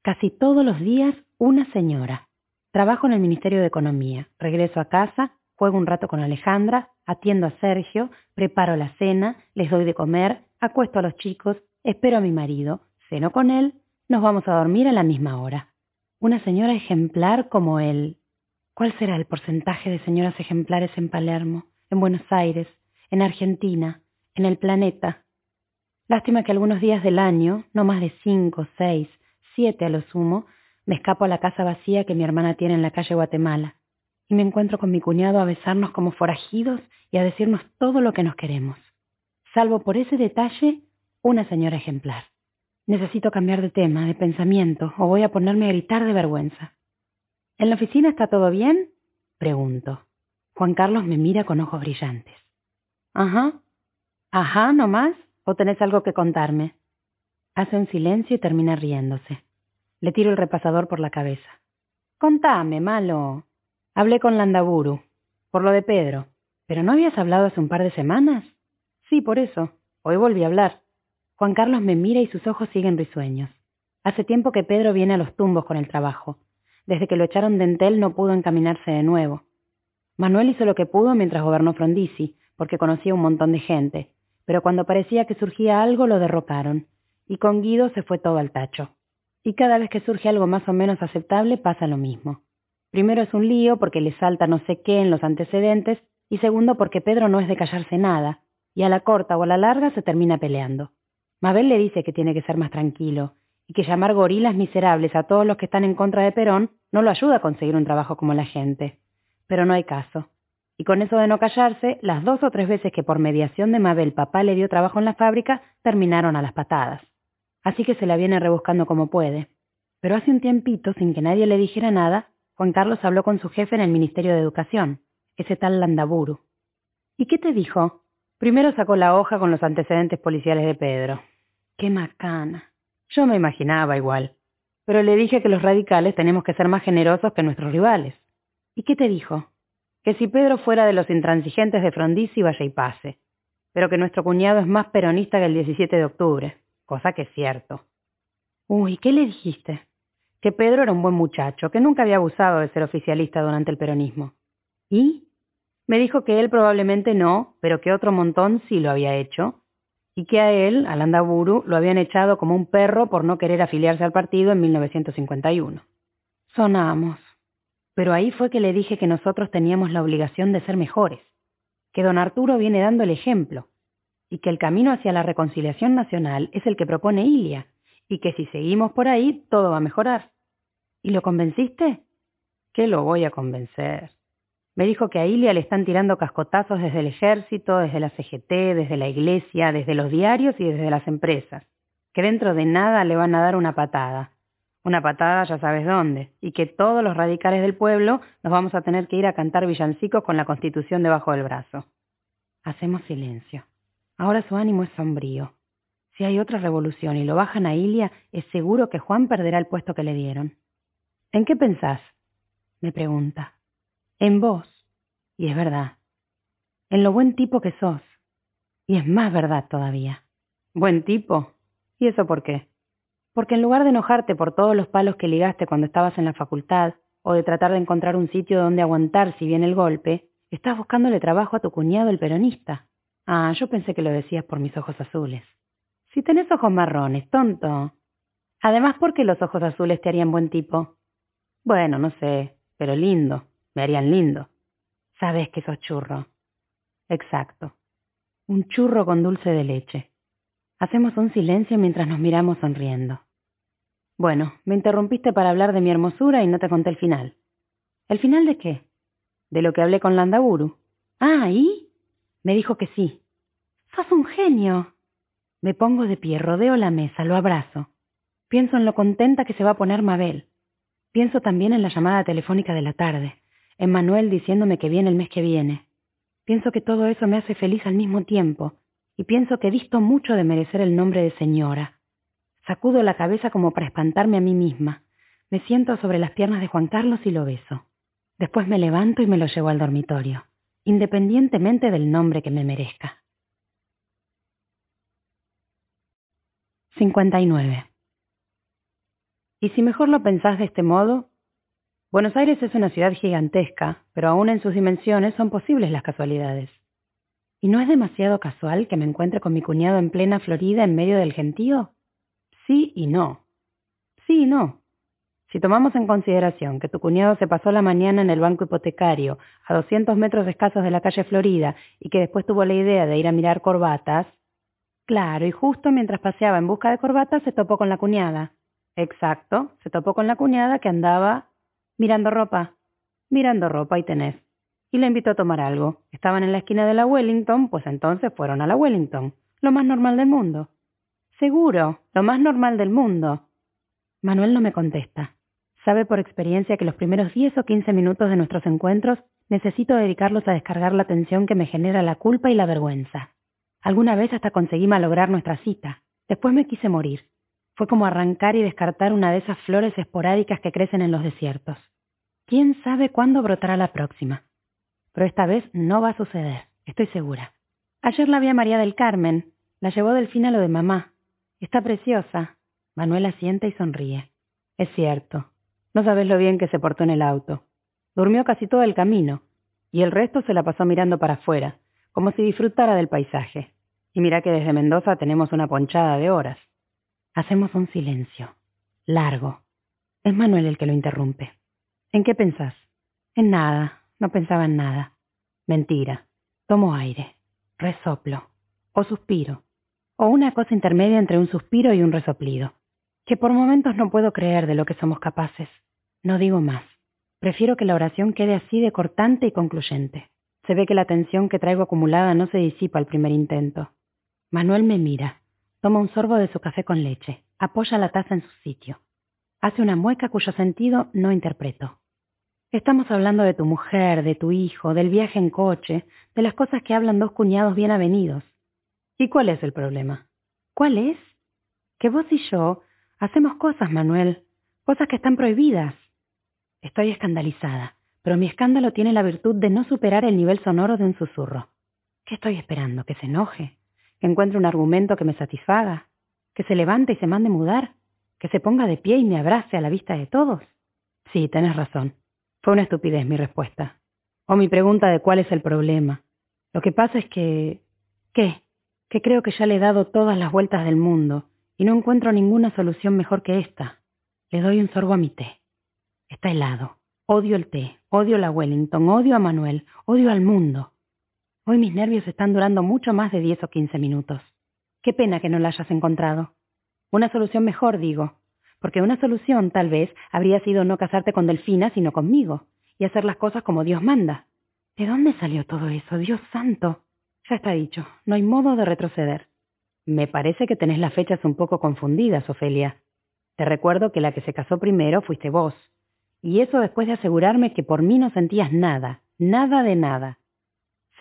Casi todos los días una señora. Trabajo en el Ministerio de Economía, regreso a casa, juego un rato con Alejandra, atiendo a Sergio, preparo la cena, les doy de comer, acuesto a los chicos, espero a mi marido, ceno con él, nos vamos a dormir a la misma hora. Una señora ejemplar como él. ¿Cuál será el porcentaje de señoras ejemplares en Palermo, en Buenos Aires, en Argentina, en el planeta. Lástima que algunos días del año, no más de cinco, seis, siete a lo sumo, me escapo a la casa vacía que mi hermana tiene en la calle Guatemala y me encuentro con mi cuñado a besarnos como forajidos y a decirnos todo lo que nos queremos. Salvo por ese detalle, una señora ejemplar. Necesito cambiar de tema, de pensamiento, o voy a ponerme a gritar de vergüenza. ¿En la oficina está todo bien? Pregunto. Juan Carlos me mira con ojos brillantes. Ajá, Ajá, ¿no más? ¿O tenés algo que contarme? Hace un silencio y termina riéndose. Le tiro el repasador por la cabeza. Contame, malo. Hablé con Landaburu, por lo de Pedro. ¿Pero no habías hablado hace un par de semanas? Sí, por eso. Hoy volví a hablar. Juan Carlos me mira y sus ojos siguen risueños. Hace tiempo que Pedro viene a los tumbos con el trabajo. Desde que lo echaron de Entel no pudo encaminarse de nuevo. Manuel hizo lo que pudo mientras gobernó Frondizi, porque conocía un montón de gente, pero cuando parecía que surgía algo lo derrocaron, y con Guido se fue todo al tacho. Y cada vez que surge algo más o menos aceptable pasa lo mismo. Primero es un lío porque le salta no sé qué en los antecedentes, y segundo porque Pedro no es de callarse nada, y a la corta o a la larga se termina peleando. Mabel le dice que tiene que ser más tranquilo, y que llamar gorilas miserables a todos los que están en contra de Perón no lo ayuda a conseguir un trabajo como la gente. Pero no hay caso. Y con eso de no callarse, las dos o tres veces que por mediación de Mabel papá le dio trabajo en la fábrica, terminaron a las patadas. Así que se la viene rebuscando como puede. Pero hace un tiempito, sin que nadie le dijera nada, Juan Carlos habló con su jefe en el Ministerio de Educación, ese tal Landaburu. ¿Y qué te dijo? Primero sacó la hoja con los antecedentes policiales de Pedro. ¡Qué macana! Yo me imaginaba igual. Pero le dije que los radicales tenemos que ser más generosos que nuestros rivales. ¿Y qué te dijo? que si Pedro fuera de los intransigentes de Frondizi vaya y pase, pero que nuestro cuñado es más peronista que el 17 de octubre, cosa que es cierto. Uy, ¿qué le dijiste? Que Pedro era un buen muchacho, que nunca había abusado de ser oficialista durante el peronismo. ¿Y? Me dijo que él probablemente no, pero que otro montón sí lo había hecho, y que a él, al Andaburu, lo habían echado como un perro por no querer afiliarse al partido en 1951. Sonamos. Pero ahí fue que le dije que nosotros teníamos la obligación de ser mejores, que don Arturo viene dando el ejemplo, y que el camino hacia la reconciliación nacional es el que propone Ilia, y que si seguimos por ahí todo va a mejorar. ¿Y lo convenciste? ¿Qué lo voy a convencer? Me dijo que a Ilia le están tirando cascotazos desde el ejército, desde la CGT, desde la iglesia, desde los diarios y desde las empresas, que dentro de nada le van a dar una patada, una patada ya sabes dónde, y que todos los radicales del pueblo nos vamos a tener que ir a cantar villancicos con la Constitución debajo del brazo. Hacemos silencio. Ahora su ánimo es sombrío. Si hay otra revolución y lo bajan a Ilia, es seguro que Juan perderá el puesto que le dieron. ¿En qué pensás? me pregunta. En vos. Y es verdad. En lo buen tipo que sos. Y es más verdad todavía. Buen tipo. ¿Y eso por qué? Porque en lugar de enojarte por todos los palos que ligaste cuando estabas en la facultad, o de tratar de encontrar un sitio donde aguantar si viene el golpe, estás buscándole trabajo a tu cuñado el peronista. Ah, yo pensé que lo decías por mis ojos azules. Si tenés ojos marrones, tonto. Además, ¿por qué los ojos azules te harían buen tipo? Bueno, no sé, pero lindo. Me harían lindo. Sabes que sos churro. Exacto. Un churro con dulce de leche. Hacemos un silencio mientras nos miramos sonriendo. Bueno, me interrumpiste para hablar de mi hermosura y no te conté el final. ¿El final de qué? De lo que hablé con Landaburu. Ah, ¿y? Me dijo que sí. Sos un genio. Me pongo de pie, rodeo la mesa, lo abrazo. Pienso en lo contenta que se va a poner Mabel. Pienso también en la llamada telefónica de la tarde, en Manuel diciéndome que viene el mes que viene. Pienso que todo eso me hace feliz al mismo tiempo, y pienso que visto mucho de merecer el nombre de señora. Sacudo la cabeza como para espantarme a mí misma. Me siento sobre las piernas de Juan Carlos y lo beso. Después me levanto y me lo llevo al dormitorio, independientemente del nombre que me merezca. 59. ¿Y si mejor lo pensás de este modo? Buenos Aires es una ciudad gigantesca, pero aún en sus dimensiones son posibles las casualidades. ¿Y no es demasiado casual que me encuentre con mi cuñado en plena Florida en medio del gentío? Sí y no. Sí y no. Si tomamos en consideración que tu cuñado se pasó la mañana en el banco hipotecario, a 200 metros escasos de la calle Florida, y que después tuvo la idea de ir a mirar corbatas, claro, y justo mientras paseaba en busca de corbatas se topó con la cuñada. Exacto, se topó con la cuñada que andaba mirando ropa. Mirando ropa y tenés. Y le invitó a tomar algo. Estaban en la esquina de la Wellington, pues entonces fueron a la Wellington. Lo más normal del mundo. Seguro, lo más normal del mundo. Manuel no me contesta. Sabe por experiencia que los primeros 10 o 15 minutos de nuestros encuentros necesito dedicarlos a descargar la tensión que me genera la culpa y la vergüenza. Alguna vez hasta conseguí malograr nuestra cita. Después me quise morir. Fue como arrancar y descartar una de esas flores esporádicas que crecen en los desiertos. ¿Quién sabe cuándo brotará la próxima? Pero esta vez no va a suceder, estoy segura. Ayer la vi a María del Carmen. La llevó Delfín a lo de mamá. Está preciosa. Manuela siente y sonríe. Es cierto. No sabes lo bien que se portó en el auto. Durmió casi todo el camino, y el resto se la pasó mirando para afuera, como si disfrutara del paisaje. Y mira que desde Mendoza tenemos una ponchada de horas. Hacemos un silencio. Largo. Es Manuel el que lo interrumpe. ¿En qué pensás? En nada. No pensaba en nada. Mentira. Tomo aire. Resoplo. O suspiro o una cosa intermedia entre un suspiro y un resoplido, que por momentos no puedo creer de lo que somos capaces. No digo más. Prefiero que la oración quede así de cortante y concluyente. Se ve que la tensión que traigo acumulada no se disipa al primer intento. Manuel me mira, toma un sorbo de su café con leche, apoya la taza en su sitio. Hace una mueca cuyo sentido no interpreto. Estamos hablando de tu mujer, de tu hijo, del viaje en coche, de las cosas que hablan dos cuñados bien avenidos. ¿Y cuál es el problema? ¿Cuál es? Que vos y yo hacemos cosas, Manuel, cosas que están prohibidas. Estoy escandalizada, pero mi escándalo tiene la virtud de no superar el nivel sonoro de un susurro. ¿Qué estoy esperando? ¿Que se enoje? ¿Que encuentre un argumento que me satisfaga? ¿Que se levante y se mande mudar? ¿Que se ponga de pie y me abrace a la vista de todos? Sí, tenés razón. Fue una estupidez mi respuesta. O mi pregunta de cuál es el problema. Lo que pasa es que... ¿Qué? que creo que ya le he dado todas las vueltas del mundo y no encuentro ninguna solución mejor que esta. Le doy un sorbo a mi té. Está helado. Odio el té, odio la Wellington, odio a Manuel, odio al mundo. Hoy mis nervios están durando mucho más de 10 o 15 minutos. Qué pena que no la hayas encontrado. Una solución mejor, digo, porque una solución, tal vez, habría sido no casarte con Delfina, sino conmigo, y hacer las cosas como Dios manda. ¿De dónde salió todo eso, Dios santo? Ya está dicho, no hay modo de retroceder. Me parece que tenés las fechas un poco confundidas, Ofelia. Te recuerdo que la que se casó primero fuiste vos. Y eso después de asegurarme que por mí no sentías nada, nada de nada.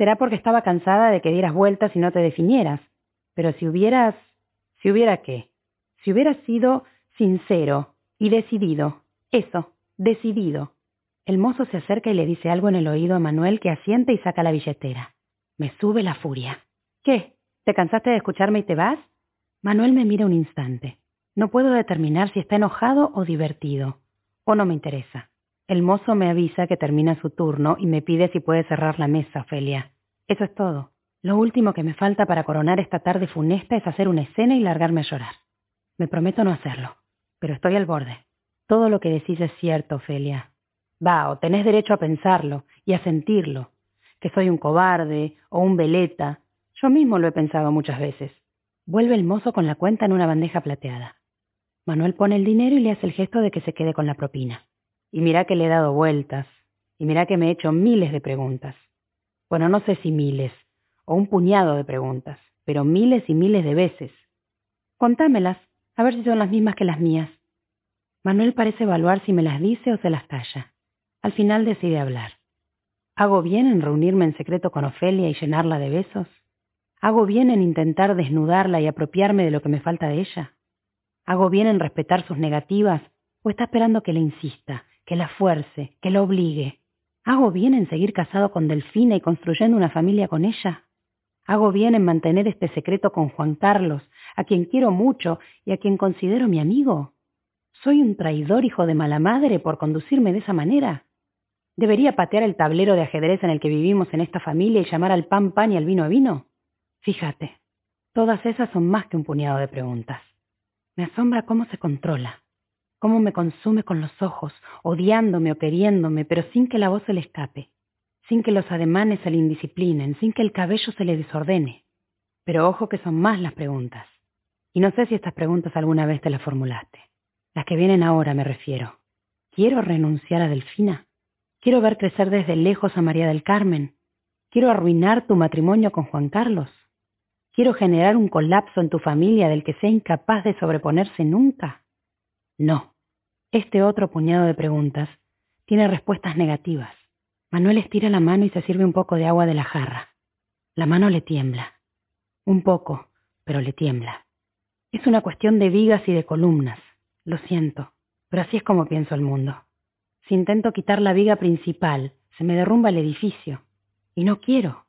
Será porque estaba cansada de que dieras vueltas y no te definieras. Pero si hubieras... ¿Si hubiera qué? Si hubieras sido sincero y decidido. Eso, decidido. El mozo se acerca y le dice algo en el oído a Manuel que asiente y saca la billetera. Me sube la furia. ¿Qué? ¿Te cansaste de escucharme y te vas? Manuel me mira un instante. No puedo determinar si está enojado o divertido. O no me interesa. El mozo me avisa que termina su turno y me pide si puede cerrar la mesa, Ofelia. Eso es todo. Lo último que me falta para coronar esta tarde funesta es hacer una escena y largarme a llorar. Me prometo no hacerlo, pero estoy al borde. Todo lo que decís es cierto, Ofelia. Va, o tenés derecho a pensarlo y a sentirlo, que soy un cobarde o un veleta. Yo mismo lo he pensado muchas veces. Vuelve el mozo con la cuenta en una bandeja plateada. Manuel pone el dinero y le hace el gesto de que se quede con la propina. Y mira que le he dado vueltas, y mira que me he hecho miles de preguntas. Bueno, no sé si miles, o un puñado de preguntas, pero miles y miles de veces. Contámelas, a ver si son las mismas que las mías. Manuel parece evaluar si me las dice o se las calla. Al final decide hablar. ¿Hago bien en reunirme en secreto con Ofelia y llenarla de besos? ¿Hago bien en intentar desnudarla y apropiarme de lo que me falta de ella? ¿Hago bien en respetar sus negativas o está esperando que le insista, que la fuerce, que la obligue? ¿Hago bien en seguir casado con Delfina y construyendo una familia con ella? ¿Hago bien en mantener este secreto con Juan Carlos, a quien quiero mucho y a quien considero mi amigo? ¿Soy un traidor hijo de mala madre por conducirme de esa manera? ¿Debería patear el tablero de ajedrez en el que vivimos en esta familia y llamar al pan pan y al vino vino? Fíjate, todas esas son más que un puñado de preguntas. Me asombra cómo se controla, cómo me consume con los ojos, odiándome o queriéndome, pero sin que la voz se le escape, sin que los ademanes se le indisciplinen, sin que el cabello se le desordene. Pero ojo que son más las preguntas. Y no sé si estas preguntas alguna vez te las formulaste. Las que vienen ahora me refiero. ¿Quiero renunciar a Delfina? ¿Quiero ver crecer desde lejos a María del Carmen? ¿Quiero arruinar tu matrimonio con Juan Carlos? ¿Quiero generar un colapso en tu familia del que sea incapaz de sobreponerse nunca? No. Este otro puñado de preguntas tiene respuestas negativas. Manuel estira la mano y se sirve un poco de agua de la jarra. La mano le tiembla. Un poco, pero le tiembla. Es una cuestión de vigas y de columnas. Lo siento, pero así es como pienso el mundo. Si intento quitar la viga principal, se me derrumba el edificio. Y no quiero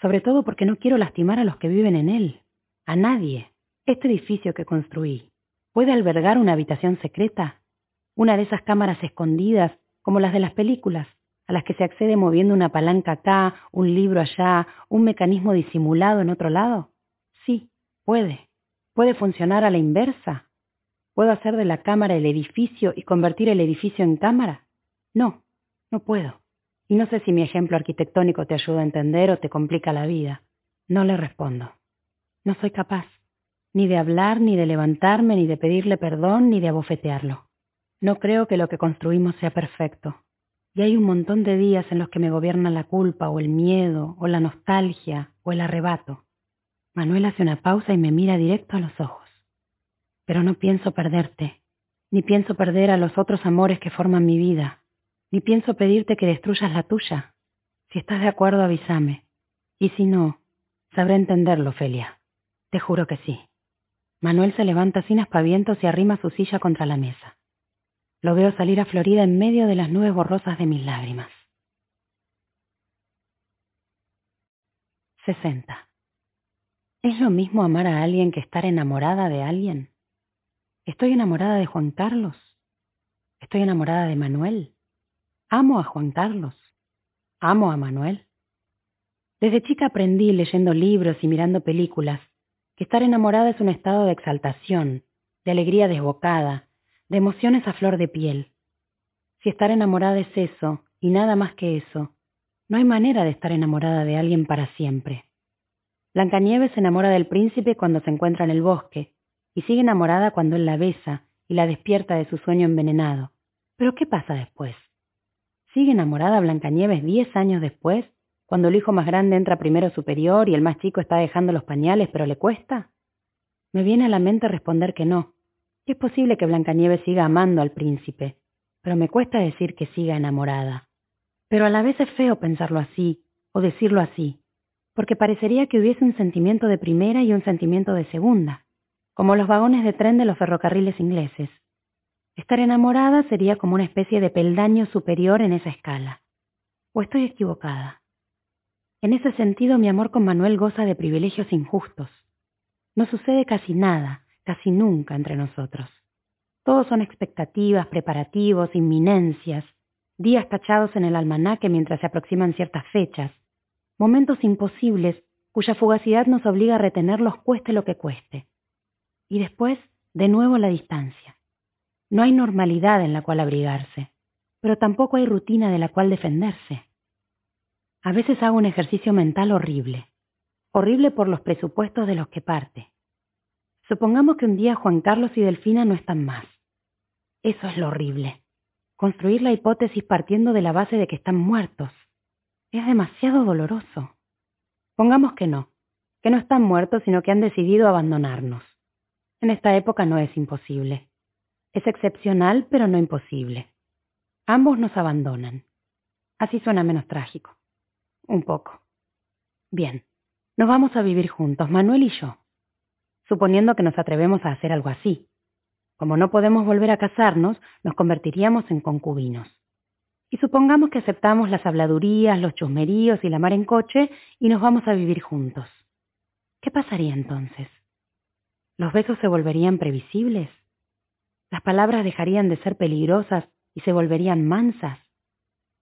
sobre todo porque no quiero lastimar a los que viven en él, a nadie. Este edificio que construí puede albergar una habitación secreta, una de esas cámaras escondidas como las de las películas, a las que se accede moviendo una palanca acá, un libro allá, un mecanismo disimulado en otro lado. Sí, puede. Puede funcionar a la inversa. ¿Puedo hacer de la cámara el edificio y convertir el edificio en cámara? No, no puedo. Y no sé si mi ejemplo arquitectónico te ayuda a entender o te complica la vida. No le respondo. No soy capaz, ni de hablar, ni de levantarme, ni de pedirle perdón, ni de abofetearlo. No creo que lo que construimos sea perfecto. Y hay un montón de días en los que me gobierna la culpa o el miedo o la nostalgia o el arrebato. Manuel hace una pausa y me mira directo a los ojos. Pero no pienso perderte, ni pienso perder a los otros amores que forman mi vida, ni pienso pedirte que destruyas la tuya. Si estás de acuerdo, avísame. Y si no, sabré entenderlo, Felia. Te juro que sí. Manuel se levanta sin aspavientos y arrima su silla contra la mesa. Lo veo salir a Florida en medio de las nubes borrosas de mis lágrimas. 60. ¿Es lo mismo amar a alguien que estar enamorada de alguien? ¿Estoy enamorada de Juan Carlos? ¿Estoy enamorada de Manuel? Amo a Juan Carlos. Amo a Manuel. Desde chica aprendí leyendo libros y mirando películas que estar enamorada es un estado de exaltación, de alegría desbocada, de emociones a flor de piel. Si estar enamorada es eso, y nada más que eso, no hay manera de estar enamorada de alguien para siempre. Blancanieves se enamora del príncipe cuando se encuentra en el bosque, y sigue enamorada cuando él la besa y la despierta de su sueño envenenado. Pero ¿qué pasa después? ¿Sigue enamorada Blancanieves diez años después, cuando el hijo más grande entra primero superior y el más chico está dejando los pañales, pero le cuesta? Me viene a la mente responder que no. Es posible que Blancanieves siga amando al príncipe, pero me cuesta decir que siga enamorada. Pero a la vez es feo pensarlo así, o decirlo así, porque parecería que hubiese un sentimiento de primera y un sentimiento de segunda, como los vagones de tren de los ferrocarriles ingleses. Estar enamorada sería como una especie de peldaño superior en esa escala. ¿O estoy equivocada? En ese sentido, mi amor con Manuel goza de privilegios injustos. No sucede casi nada, casi nunca entre nosotros. Todos son expectativas, preparativos, inminencias, días tachados en el almanaque mientras se aproximan ciertas fechas, momentos imposibles cuya fugacidad nos obliga a retenerlos cueste lo que cueste. Y después, de nuevo la distancia. No hay normalidad en la cual abrigarse, pero tampoco hay rutina de la cual defenderse. A veces hago un ejercicio mental horrible, horrible por los presupuestos de los que parte. Supongamos que un día Juan Carlos y Delfina no están más. Eso es lo horrible. Construir la hipótesis partiendo de la base de que están muertos. Es demasiado doloroso. Pongamos que no, que no están muertos, sino que han decidido abandonarnos. En esta época no es imposible. Es excepcional, pero no imposible. Ambos nos abandonan. Así suena menos trágico. Un poco. Bien, nos vamos a vivir juntos, Manuel y yo. Suponiendo que nos atrevemos a hacer algo así. Como no podemos volver a casarnos, nos convertiríamos en concubinos. Y supongamos que aceptamos las habladurías, los chusmeríos y la mar en coche y nos vamos a vivir juntos. ¿Qué pasaría entonces? ¿Los besos se volverían previsibles? ¿Las palabras dejarían de ser peligrosas y se volverían mansas?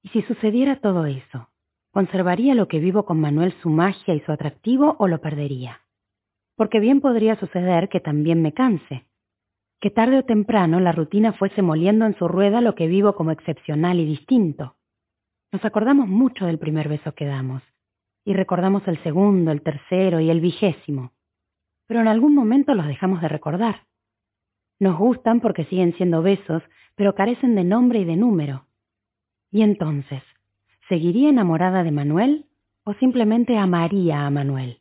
¿Y si sucediera todo eso, conservaría lo que vivo con Manuel su magia y su atractivo o lo perdería? Porque bien podría suceder que también me canse, que tarde o temprano la rutina fuese moliendo en su rueda lo que vivo como excepcional y distinto. Nos acordamos mucho del primer beso que damos, y recordamos el segundo, el tercero y el vigésimo, pero en algún momento los dejamos de recordar. Nos gustan porque siguen siendo besos, pero carecen de nombre y de número. Y entonces, ¿seguiría enamorada de Manuel o simplemente amaría a Manuel?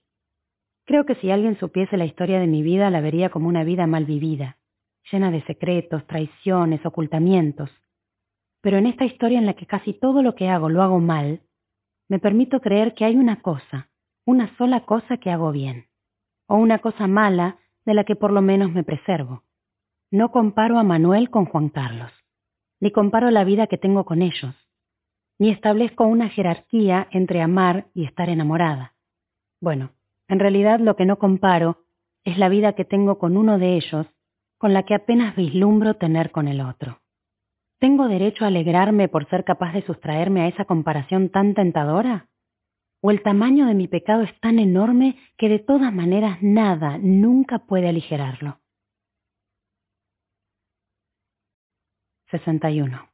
Creo que si alguien supiese la historia de mi vida la vería como una vida mal vivida, llena de secretos, traiciones, ocultamientos. Pero en esta historia en la que casi todo lo que hago lo hago mal, me permito creer que hay una cosa, una sola cosa que hago bien, o una cosa mala de la que por lo menos me preservo. No comparo a Manuel con Juan Carlos, ni comparo la vida que tengo con ellos, ni establezco una jerarquía entre amar y estar enamorada. Bueno, en realidad lo que no comparo es la vida que tengo con uno de ellos con la que apenas vislumbro tener con el otro. ¿Tengo derecho a alegrarme por ser capaz de sustraerme a esa comparación tan tentadora? ¿O el tamaño de mi pecado es tan enorme que de todas maneras nada nunca puede aligerarlo? 61.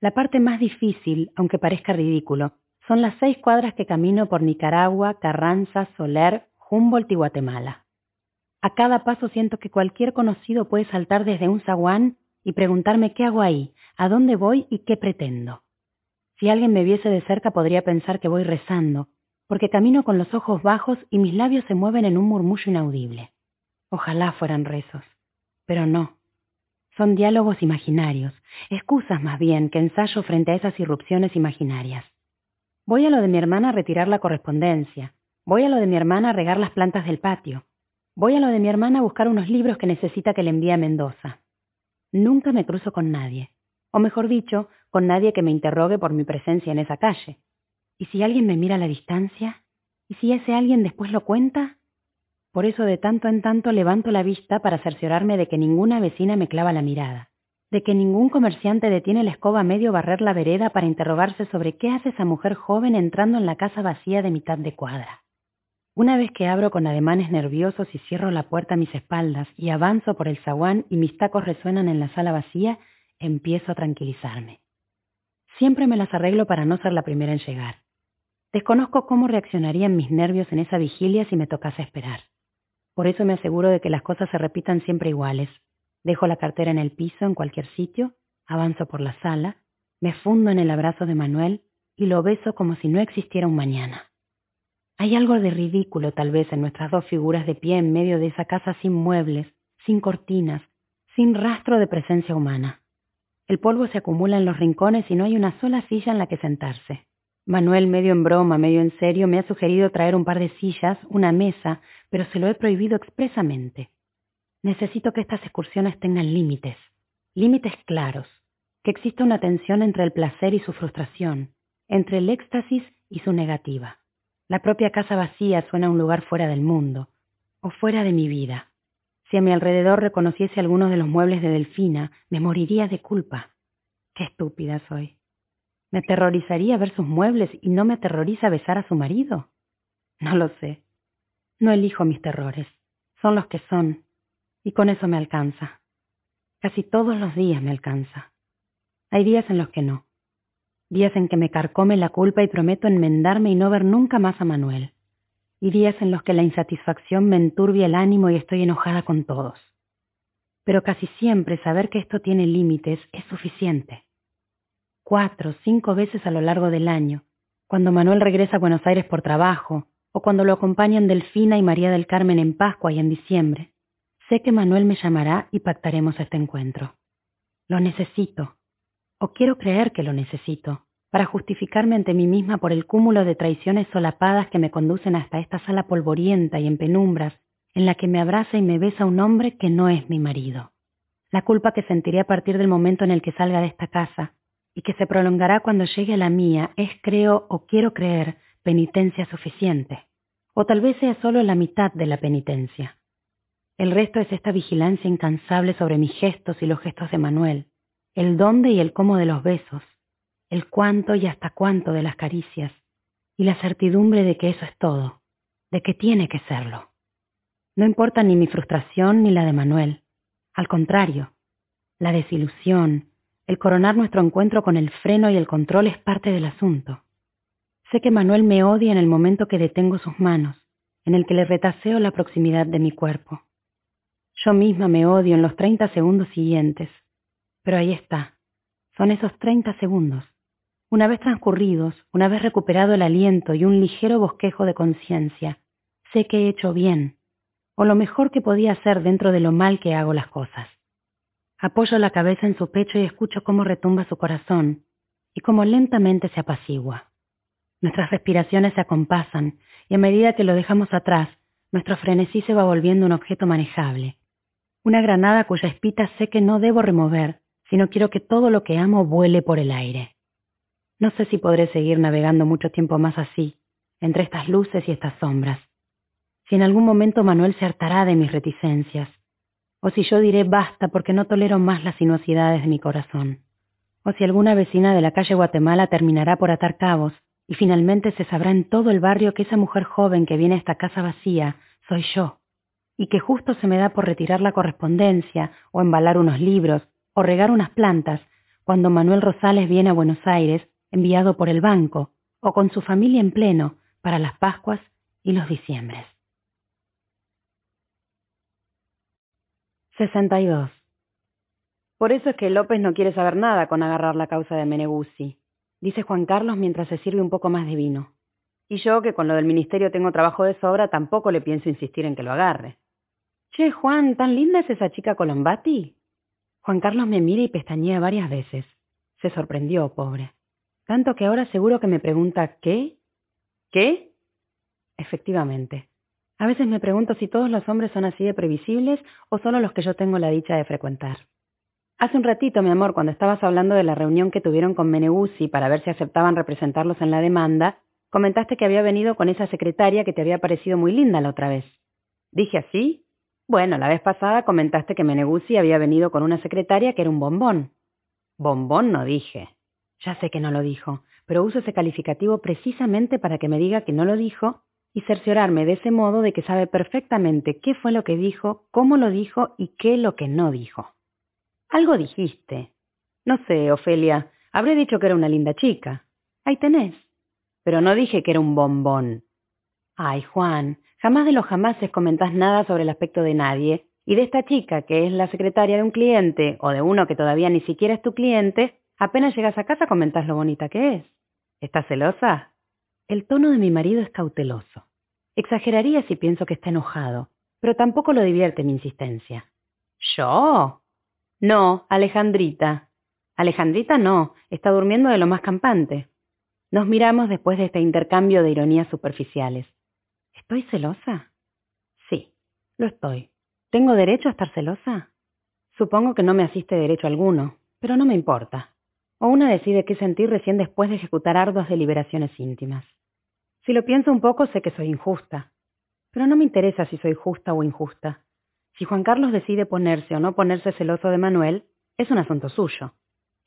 La parte más difícil, aunque parezca ridículo, son las seis cuadras que camino por Nicaragua, Carranza, Soler, Humboldt y Guatemala. A cada paso siento que cualquier conocido puede saltar desde un zaguán y preguntarme qué hago ahí, a dónde voy y qué pretendo. Si alguien me viese de cerca podría pensar que voy rezando, porque camino con los ojos bajos y mis labios se mueven en un murmullo inaudible. Ojalá fueran rezos, pero no. Son diálogos imaginarios, excusas más bien que ensayo frente a esas irrupciones imaginarias. Voy a lo de mi hermana a retirar la correspondencia, voy a lo de mi hermana a regar las plantas del patio, Voy a lo de mi hermana a buscar unos libros que necesita que le envíe a Mendoza. Nunca me cruzo con nadie, o mejor dicho, con nadie que me interrogue por mi presencia en esa calle. ¿Y si alguien me mira a la distancia? ¿Y si ese alguien después lo cuenta? Por eso de tanto en tanto levanto la vista para cerciorarme de que ninguna vecina me clava la mirada, de que ningún comerciante detiene la escoba a medio barrer la vereda para interrogarse sobre qué hace esa mujer joven entrando en la casa vacía de mitad de cuadra. Una vez que abro con ademanes nerviosos y cierro la puerta a mis espaldas y avanzo por el zaguán y mis tacos resuenan en la sala vacía, empiezo a tranquilizarme. Siempre me las arreglo para no ser la primera en llegar. Desconozco cómo reaccionarían mis nervios en esa vigilia si me tocase esperar. Por eso me aseguro de que las cosas se repitan siempre iguales. Dejo la cartera en el piso en cualquier sitio, avanzo por la sala, me fundo en el abrazo de Manuel y lo beso como si no existiera un mañana. Hay algo de ridículo tal vez en nuestras dos figuras de pie en medio de esa casa sin muebles, sin cortinas, sin rastro de presencia humana. El polvo se acumula en los rincones y no hay una sola silla en la que sentarse. Manuel, medio en broma, medio en serio, me ha sugerido traer un par de sillas, una mesa, pero se lo he prohibido expresamente. Necesito que estas excursiones tengan límites. límites claros, que exista una tensión entre el placer y su frustración, entre el éxtasis y su negativa. La propia casa vacía suena a un lugar fuera del mundo, o fuera de mi vida. Si a mi alrededor reconociese algunos de los muebles de Delfina, me moriría de culpa. Qué estúpida soy. ¿Me aterrorizaría ver sus muebles y no me aterroriza besar a su marido? No lo sé. No elijo mis terrores. Son los que son. Y con eso me alcanza. Casi todos los días me alcanza. Hay días en los que no. Días en que me carcome la culpa y prometo enmendarme y no ver nunca más a Manuel y días en los que la insatisfacción me enturbia el ánimo y estoy enojada con todos. Pero casi siempre saber que esto tiene límites es suficiente. Cuatro, cinco veces a lo largo del año, cuando Manuel regresa a Buenos Aires por trabajo, o cuando lo acompañan Delfina y María del Carmen en Pascua y en diciembre, sé que Manuel me llamará y pactaremos este encuentro. Lo necesito, o quiero creer que lo necesito, para justificarme ante mí misma por el cúmulo de traiciones solapadas que me conducen hasta esta sala polvorienta y en penumbras, en la que me abraza y me besa un hombre que no es mi marido. La culpa que sentiré a partir del momento en el que salga de esta casa, y que se prolongará cuando llegue a la mía, es, creo o quiero creer, penitencia suficiente. O tal vez sea solo la mitad de la penitencia. El resto es esta vigilancia incansable sobre mis gestos y los gestos de Manuel, el dónde y el cómo de los besos, el cuánto y hasta cuánto de las caricias, y la certidumbre de que eso es todo, de que tiene que serlo. No importa ni mi frustración ni la de Manuel. Al contrario, la desilusión, el coronar nuestro encuentro con el freno y el control es parte del asunto. Sé que Manuel me odia en el momento que detengo sus manos, en el que le retaseo la proximidad de mi cuerpo. Yo misma me odio en los 30 segundos siguientes, pero ahí está. Son esos 30 segundos, una vez transcurridos, una vez recuperado el aliento y un ligero bosquejo de conciencia, sé que he hecho bien, o lo mejor que podía hacer dentro de lo mal que hago las cosas. Apoyo la cabeza en su pecho y escucho cómo retumba su corazón y cómo lentamente se apacigua. Nuestras respiraciones se acompasan y a medida que lo dejamos atrás, nuestro frenesí se va volviendo un objeto manejable. Una granada cuya espita sé que no debo remover, sino quiero que todo lo que amo vuele por el aire. No sé si podré seguir navegando mucho tiempo más así, entre estas luces y estas sombras. Si en algún momento Manuel se hartará de mis reticencias, o si yo diré basta porque no tolero más las sinuosidades de mi corazón, o si alguna vecina de la calle Guatemala terminará por atar cabos y finalmente se sabrá en todo el barrio que esa mujer joven que viene a esta casa vacía soy yo, y que justo se me da por retirar la correspondencia, o embalar unos libros, o regar unas plantas, cuando Manuel Rosales viene a Buenos Aires enviado por el banco o con su familia en pleno para las Pascuas y los diciembres. 62. Por eso es que López no quiere saber nada con agarrar la causa de Meneguzzi, dice Juan Carlos mientras se sirve un poco más de vino. Y yo, que con lo del ministerio tengo trabajo de sobra, tampoco le pienso insistir en que lo agarre. Che, Juan, ¿tan linda es esa chica Colombati? Juan Carlos me mira y pestañea varias veces. Se sorprendió, pobre. Tanto que ahora seguro que me pregunta ¿qué? ¿Qué? Efectivamente. A veces me pregunto si todos los hombres son así de previsibles o solo los que yo tengo la dicha de frecuentar. Hace un ratito, mi amor, cuando estabas hablando de la reunión que tuvieron con Meneguzzi para ver si aceptaban representarlos en la demanda, comentaste que había venido con esa secretaria que te había parecido muy linda la otra vez. ¿Dije así? Bueno, la vez pasada comentaste que Meneguzzi había venido con una secretaria que era un bombón. Bombón no dije. Ya sé que no lo dijo, pero uso ese calificativo precisamente para que me diga que no lo dijo y cerciorarme de ese modo de que sabe perfectamente qué fue lo que dijo, cómo lo dijo y qué lo que no dijo. Algo dijiste. No sé, Ofelia, habré dicho que era una linda chica. Ahí tenés. Pero no dije que era un bombón. Ay, Juan, jamás de los jamases comentás nada sobre el aspecto de nadie, y de esta chica que es la secretaria de un cliente o de uno que todavía ni siquiera es tu cliente, Apenas llegas a casa comentas lo bonita que es. ¿Estás celosa? El tono de mi marido es cauteloso. Exageraría si pienso que está enojado, pero tampoco lo divierte mi insistencia. ¿Yo? No, Alejandrita. Alejandrita no, está durmiendo de lo más campante. Nos miramos después de este intercambio de ironías superficiales. ¿Estoy celosa? Sí, lo estoy. ¿Tengo derecho a estar celosa? Supongo que no me asiste derecho alguno, pero no me importa. O una decide qué sentir recién después de ejecutar arduas deliberaciones íntimas. Si lo pienso un poco, sé que soy injusta. Pero no me interesa si soy justa o injusta. Si Juan Carlos decide ponerse o no ponerse celoso de Manuel, es un asunto suyo.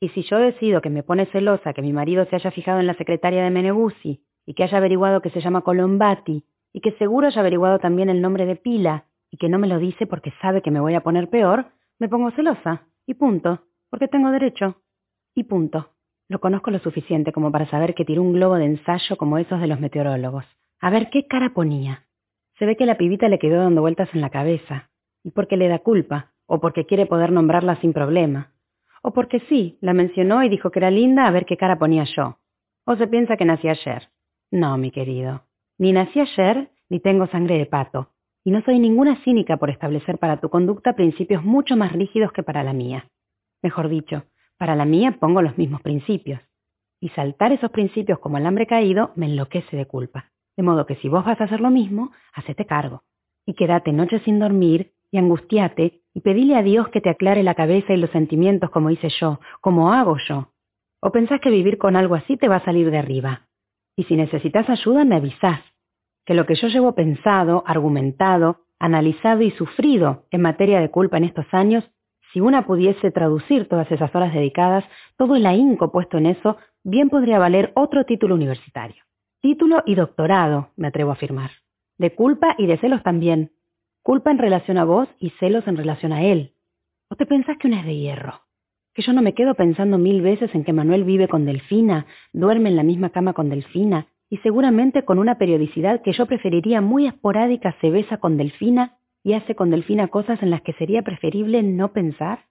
Y si yo decido que me pone celosa que mi marido se haya fijado en la secretaria de Meneguzzi y que haya averiguado que se llama Colombati y que seguro haya averiguado también el nombre de Pila y que no me lo dice porque sabe que me voy a poner peor, me pongo celosa. Y punto. Porque tengo derecho. Y punto. Lo conozco lo suficiente como para saber que tiró un globo de ensayo como esos de los meteorólogos. A ver qué cara ponía. Se ve que la pibita le quedó dando vueltas en la cabeza. Y porque le da culpa, o porque quiere poder nombrarla sin problema. O porque sí, la mencionó y dijo que era linda a ver qué cara ponía yo. O se piensa que nací ayer. No, mi querido. Ni nací ayer, ni tengo sangre de pato. Y no soy ninguna cínica por establecer para tu conducta principios mucho más rígidos que para la mía. Mejor dicho, para la mía pongo los mismos principios. Y saltar esos principios como el hambre caído me enloquece de culpa. De modo que si vos vas a hacer lo mismo, hacete cargo. Y quédate noches sin dormir, y angustiate, y pedile a Dios que te aclare la cabeza y los sentimientos como hice yo, como hago yo. ¿O pensás que vivir con algo así te va a salir de arriba? Y si necesitas ayuda, me avisás que lo que yo llevo pensado, argumentado, analizado y sufrido en materia de culpa en estos años, si una pudiese traducir todas esas horas dedicadas, todo el ahínco puesto en eso, bien podría valer otro título universitario. Título y doctorado, me atrevo a afirmar. De culpa y de celos también. Culpa en relación a vos y celos en relación a él. ¿O te pensás que una es de hierro? Que yo no me quedo pensando mil veces en que Manuel vive con Delfina, duerme en la misma cama con Delfina, y seguramente con una periodicidad que yo preferiría muy esporádica se besa con Delfina y hace con Delfina cosas en las que sería preferible no pensar.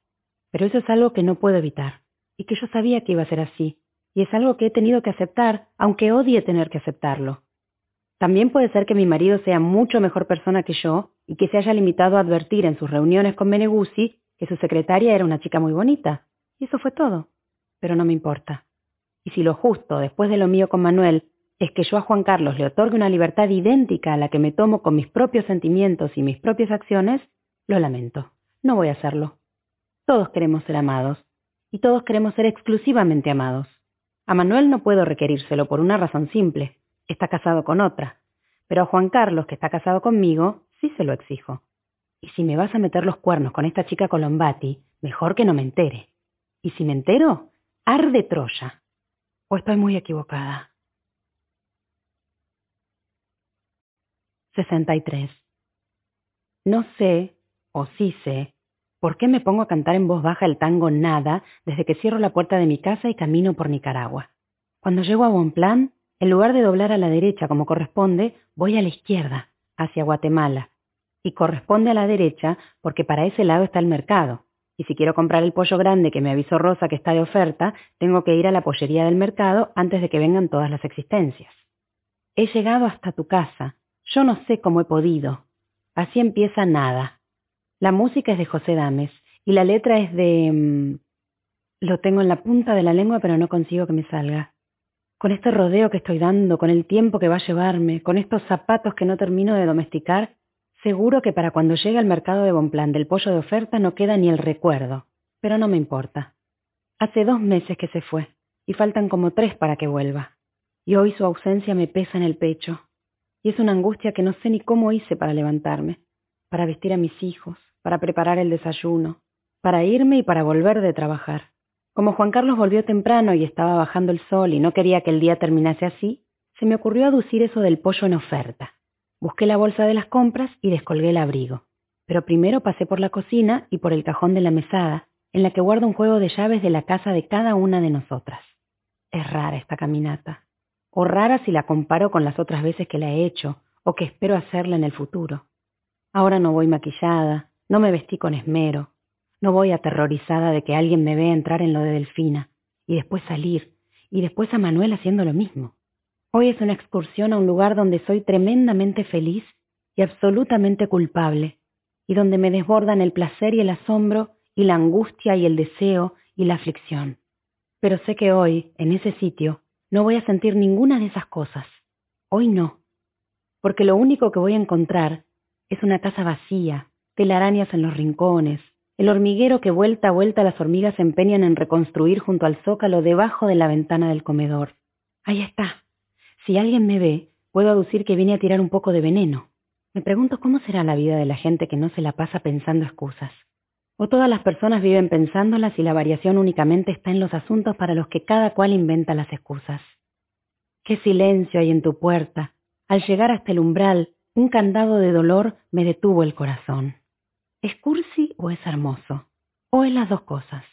Pero eso es algo que no puedo evitar, y que yo sabía que iba a ser así, y es algo que he tenido que aceptar, aunque odie tener que aceptarlo. También puede ser que mi marido sea mucho mejor persona que yo y que se haya limitado a advertir en sus reuniones con Meneguzzi que su secretaria era una chica muy bonita. Y eso fue todo. Pero no me importa. Y si lo justo, después de lo mío con Manuel, es que yo a Juan Carlos le otorgue una libertad idéntica a la que me tomo con mis propios sentimientos y mis propias acciones, lo lamento. No voy a hacerlo. Todos queremos ser amados, y todos queremos ser exclusivamente amados. A Manuel no puedo requerírselo por una razón simple. Está casado con otra. Pero a Juan Carlos, que está casado conmigo, sí se lo exijo. Y si me vas a meter los cuernos con esta chica Colombati, mejor que no me entere. Y si me entero, arde Troya. ¿O estoy muy equivocada? 63. No sé, o sí sé, por qué me pongo a cantar en voz baja el tango Nada desde que cierro la puerta de mi casa y camino por Nicaragua. Cuando llego a Bonplan, en lugar de doblar a la derecha como corresponde, voy a la izquierda, hacia Guatemala. Y corresponde a la derecha porque para ese lado está el mercado. Y si quiero comprar el pollo grande que me avisó Rosa que está de oferta, tengo que ir a la pollería del mercado antes de que vengan todas las existencias. He llegado hasta tu casa, yo no sé cómo he podido. Así empieza nada. La música es de José Dames y la letra es de... Mm, lo tengo en la punta de la lengua pero no consigo que me salga. Con este rodeo que estoy dando, con el tiempo que va a llevarme, con estos zapatos que no termino de domesticar, seguro que para cuando llegue al mercado de Bonplan del pollo de oferta no queda ni el recuerdo. Pero no me importa. Hace dos meses que se fue y faltan como tres para que vuelva. Y hoy su ausencia me pesa en el pecho y es una angustia que no sé ni cómo hice para levantarme, para vestir a mis hijos, para preparar el desayuno, para irme y para volver de trabajar. Como Juan Carlos volvió temprano y estaba bajando el sol y no quería que el día terminase así, se me ocurrió aducir eso del pollo en oferta. Busqué la bolsa de las compras y descolgué el abrigo. Pero primero pasé por la cocina y por el cajón de la mesada, en la que guardo un juego de llaves de la casa de cada una de nosotras. Es rara esta caminata o rara si la comparo con las otras veces que la he hecho o que espero hacerla en el futuro. Ahora no voy maquillada, no me vestí con esmero, no voy aterrorizada de que alguien me vea entrar en lo de Delfina y después salir, y después a Manuel haciendo lo mismo. Hoy es una excursión a un lugar donde soy tremendamente feliz y absolutamente culpable, y donde me desbordan el placer y el asombro y la angustia y el deseo y la aflicción. Pero sé que hoy, en ese sitio, no voy a sentir ninguna de esas cosas. Hoy no. Porque lo único que voy a encontrar es una casa vacía, telarañas en los rincones, El hormiguero que vuelta a vuelta las hormigas se empeñan en reconstruir junto al zócalo debajo de la ventana del comedor. Ahí está. Si alguien me ve, puedo aducir que vine a tirar un poco de veneno. Me pregunto cómo será la vida de la gente que no se la pasa pensando excusas. O todas las personas viven pensándolas y la variación únicamente está en los asuntos para los que cada cual inventa las excusas. Qué silencio hay en tu puerta. Al llegar hasta el umbral, un candado de dolor me detuvo el corazón. ¿Es cursi o es hermoso? ¿O es las dos cosas?